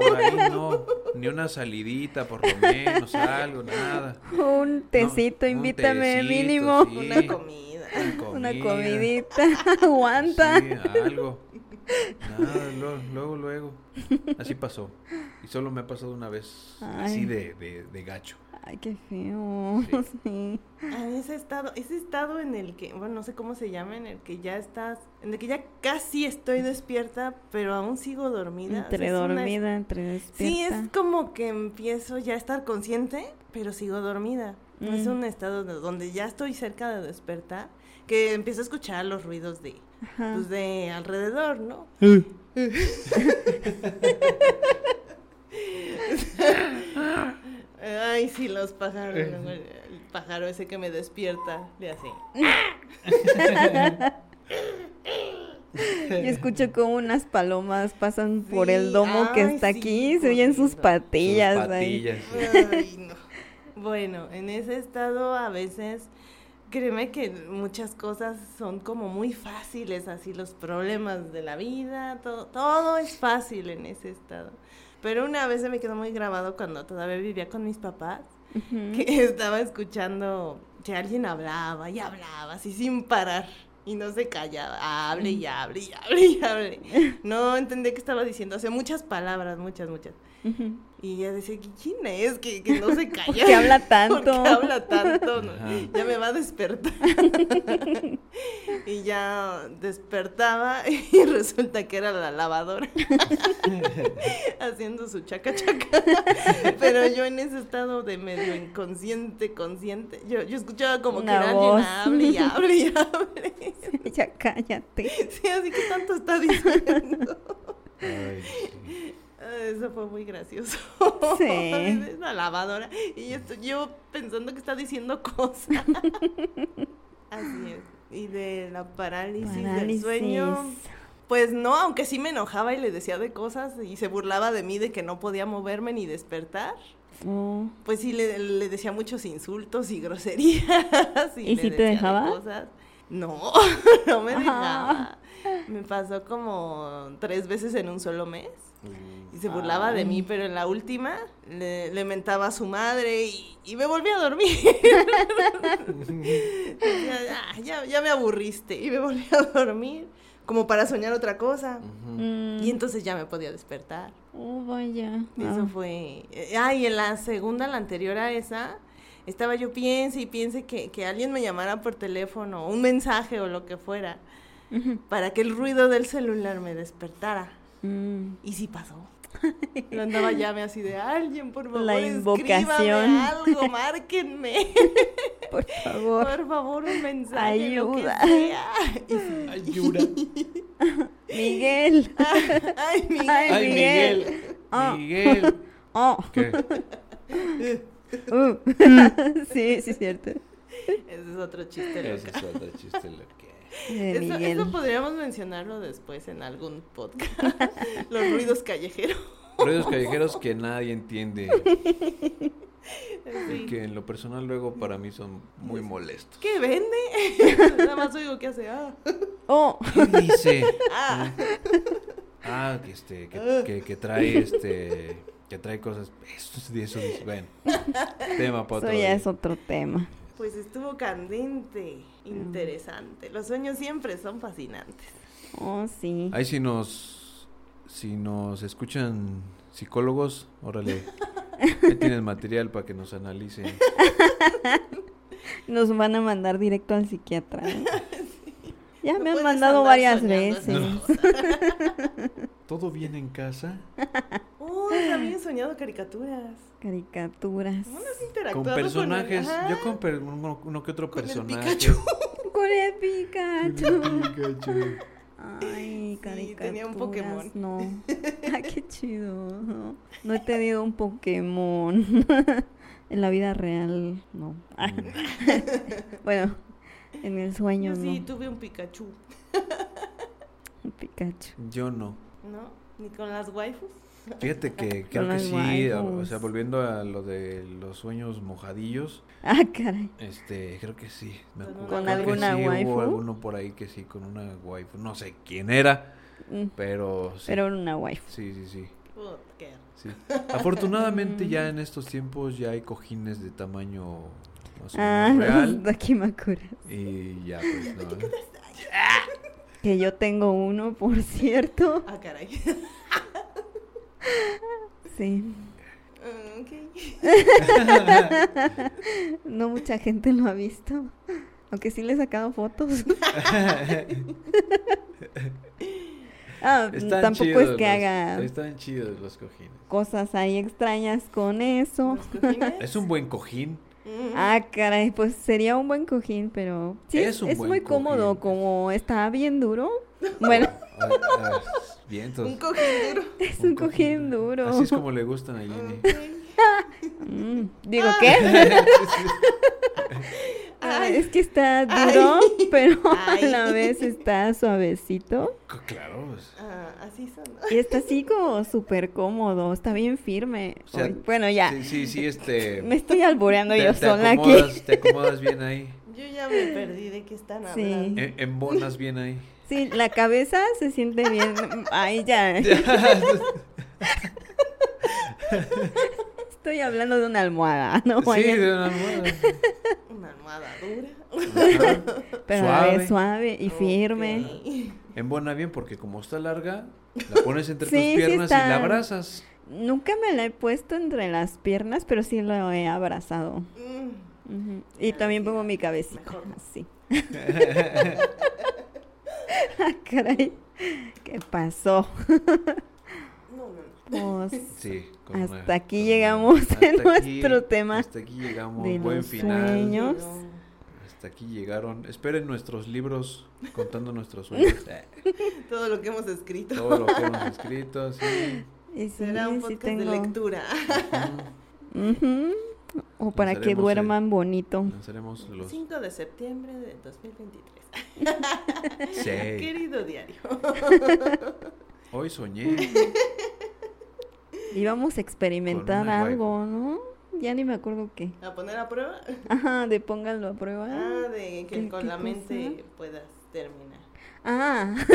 Por ahí no. Ni una salidita, por lo menos, algo, nada. Un tecito, un invítame tecito, mínimo. sí. Una comida. Una *laughs* comidita. *laughs* Aguanta. Sí, algo. Nada, *laughs* luego, luego, Así pasó. Y solo me ha pasado una vez así de, de, gacho. Ay, qué feo. Sí. ese estado, ese estado en el que, bueno, no sé cómo se llama, en el que ya estás, en el que ya casi estoy despierta, pero aún sigo dormida. Entre dormida, entre despierta. Sí, es como que empiezo ya a estar consciente, pero sigo dormida. No es mm. un estado donde ya estoy cerca de despertar, que empiezo a escuchar los ruidos de, pues de alrededor, ¿no? *laughs* Ay, sí, los pájaros. El pájaro ese que me despierta, le hace. Yo escucho como unas palomas pasan por el domo que está aquí, se oyen sus patillas. Sus patillas. Ay, no. Bueno, en ese estado a veces, créeme que muchas cosas son como muy fáciles, así los problemas de la vida, todo, todo es fácil en ese estado. Pero una vez se me quedó muy grabado cuando todavía vivía con mis papás, que *laughs* estaba escuchando que alguien hablaba y hablaba así sin parar y no se callaba, hable y hable y hable y hable. No entendía qué estaba diciendo, hace muchas palabras, muchas, muchas. Y ya decía, ¿quién es? Que, que no se *laughs* calla. que habla tanto? ¿Por habla tanto? ya me va a despertar. *laughs* y ya despertaba *laughs* y resulta que era la lavadora. Haciendo su chaca chaca. Pero yo en ese estado de medio inconsciente, consciente, yo, yo escuchaba como que era alguien hable y hable y hable. *laughs* ya cállate. Sí, así que tanto está diciendo. Ay, eso fue muy gracioso. Sí. Una lavadora. Y estoy yo pensando que está diciendo cosas. *laughs* Así es. Y de la parálisis, del sueño. Pues no, aunque sí me enojaba y le decía de cosas y se burlaba de mí de que no podía moverme ni despertar. Oh. Pues sí, le, decía muchos insultos y groserías. ¿Y, si te dejaba? Cosas. No, *laughs* no me dejaba. Me pasó como tres veces en un solo mes. Y se burlaba de mí, pero en la última le, mentaba a su madre y, me volví a dormir. *laughs* ya, ya, me aburriste y me volví a dormir como para soñar otra cosa. Y entonces ya me podía despertar. Oh, vaya. Eso fue. Ah, y en la segunda, la anterior a esa, estaba yo piense y piense que, que alguien me llamara por teléfono, un mensaje o lo que fuera, para que el ruido del celular me despertara. Mm. Y sí pasó. *laughs* Lo andaba llame así de alguien, por favor. La invocación. algo, márquenme. *laughs* Por favor. Por favor, un mensaje. Ayuda. *laughs* Ayuda. Miguel. Ay, Miguel. Ay, Miguel. Miguel. Oh. ¿Qué? *laughs* Uh. sí, sí, es cierto. Ese es otro chiste loco. Ese es otro chiste loco. *laughs* Eso, podríamos mencionarlo después en algún podcast. *laughs* Los ruidos callejeros. Ruidos callejeros que nadie entiende. Y que en lo personal luego para mí son muy molestos. ¿Qué vende? Nada más oigo que hace. Ah. Oh. ¿Qué dice? Ah. ah, que este, que, que, trae este, que trae cosas. *laughs* Eso, eso, eso bueno. Tema para Eso ya es otro tema. Pues estuvo candente, interesante. Los sueños siempre son fascinantes. Oh, sí. Ahí si nos, si nos escuchan psicólogos, órale, *laughs* ahí tienes material para que nos analicen. Nos van a mandar directo al psiquiatra. ¿eh? Ya me han mandado varias veces. *laughs* ¿Todo bien en casa? También he soñado caricaturas. Caricaturas. Con personajes. yo con uno, que otro personaje. *laughs* con el Pikachu. Con el Pikachu. Ay, caricaturas. tenía un Pokémon. No. *laughs* Ay, qué chido. No, he tenido un Pokémon. *laughs* en la vida real, no. Bueno, en el sueño, Yo sí, tuve un Pikachu. un Pikachu. Yo no. ¿No? ¿Ni con las waifus? Fíjate que creo que sí, o sea, volviendo a lo de los sueños mojadillos. Ah, caray. Este, creo que sí. ¿Con alguna sí, waifu? Hubo alguno por ahí que sí, con una waifu. No sé quién era, mm. pero sí. Pero una waifu. Sí, sí, sí. sí. Afortunadamente ya en estos tiempos ya hay cojines de tamaño más ah, *laughs* real. Dakimakura. Y ya, pues, *laughs* no. Que yo tengo uno, por cierto. Ah, caray. *laughs* Sí. Ok. No mucha gente lo ha visto. Aunque sí le he sacado fotos. Ah, Están tampoco chidos es que los- haga Están chidos los cojines. cosas ahí extrañas con eso. Es un buen cojín. Mm. Ah, caray, pues sería un buen cojín, pero sí, Es es, un es buen muy cómodo, como está bien duro. Bueno, *laughs* *laughs* vientos. Un cojín duro. *laughs* es un cojín duro. Así es como le gustan a Jenny. Mm, Digo, ¿qué? *laughs* Ah, Ay. es que está duro, pero a Ay. la vez está suavecito. Claro. pues. Ah, así son. Y está así como súper cómodo, está bien firme. O sea, Ay, bueno, ya, Sí, sí, sí, este. me estoy alboreando te, yo te sola acomodas, aquí. te acomodas bien ahí. Yo ya me perdí de qué están Sí. hablando. En- Embonas bien ahí. Sí, la cabeza se siente bien. Ay, ya. *laughs* Estoy hablando de una almohada, ¿no? sí, de una almohada. Una almohada dura. Pero Suave. suave y firme. Ok. Embona bien porque como está larga, la pones entre Sí, tus piernas y la abrazas. Nunca me la he puesto entre las piernas, pero sí lo he abrazado. Mm. Y también pongo mi cabecita. Mejor. Así. *laughs* *laughs* *laughs* ah, caray. ¿Qué pasó? No, no, no. Pues Sí. con Hasta una- aquí con llegamos hasta en nuestro tema Hasta aquí llegamos. de Buen los final. sueños. Hasta aquí llegaron. Esperen nuestros libros contando nuestros *laughs* sueños. Todo lo que hemos escrito. Todo lo que hemos escrito, sí. y sí, Será un sí podcast tengo. de lectura. Ujú. Ujú. O para que duerman bonito. Lanzaremos los 5 de septiembre de 2023. Sí. Querido diario. Hoy soñé. Y vamos a experimentar algo, ¿no? Ya ni me acuerdo qué. ¿A poner a prueba? Ajá, de pónganlo a prueba. Ah, de que ¿Qué- con qué la mente cosa? puedas terminar. Ah, *laughs*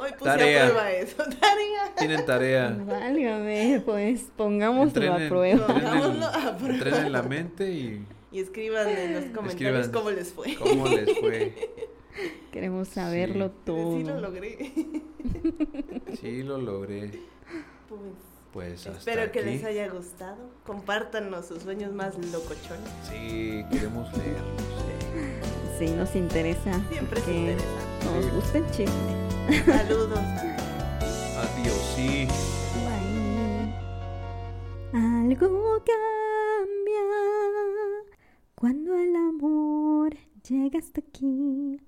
Hoy puse Tarea. a prueba eso. *laughs* Tarea. Tienen tarea. válgame, pues pongámoslo a prueba. Pongámoslo a prueba. entrenen la mente y Y escriban en los comentarios Escriban. cómo les fue. cómo les fue. *laughs* Queremos saberlo Sí. todo. Sí lo logré. *laughs* Sí, lo logré. Pues, Pues hasta espero que aquí. les haya gustado. Compártanos sus sueños más locochones. Sí, queremos leerlos. Sí, nos interesa. Siempre que interesa. Nos gusta el chisme. Saludos. Adiós, sí. Bye. Algo cambia cuando el amor llega hasta aquí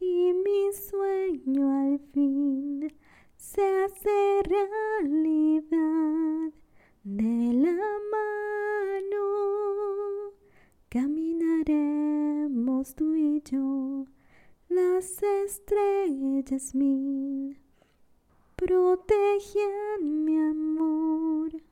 y mi sueño al fin se hace realidad de la mano. Caminaremos tú y yo las estrellas mil protejan mi amor.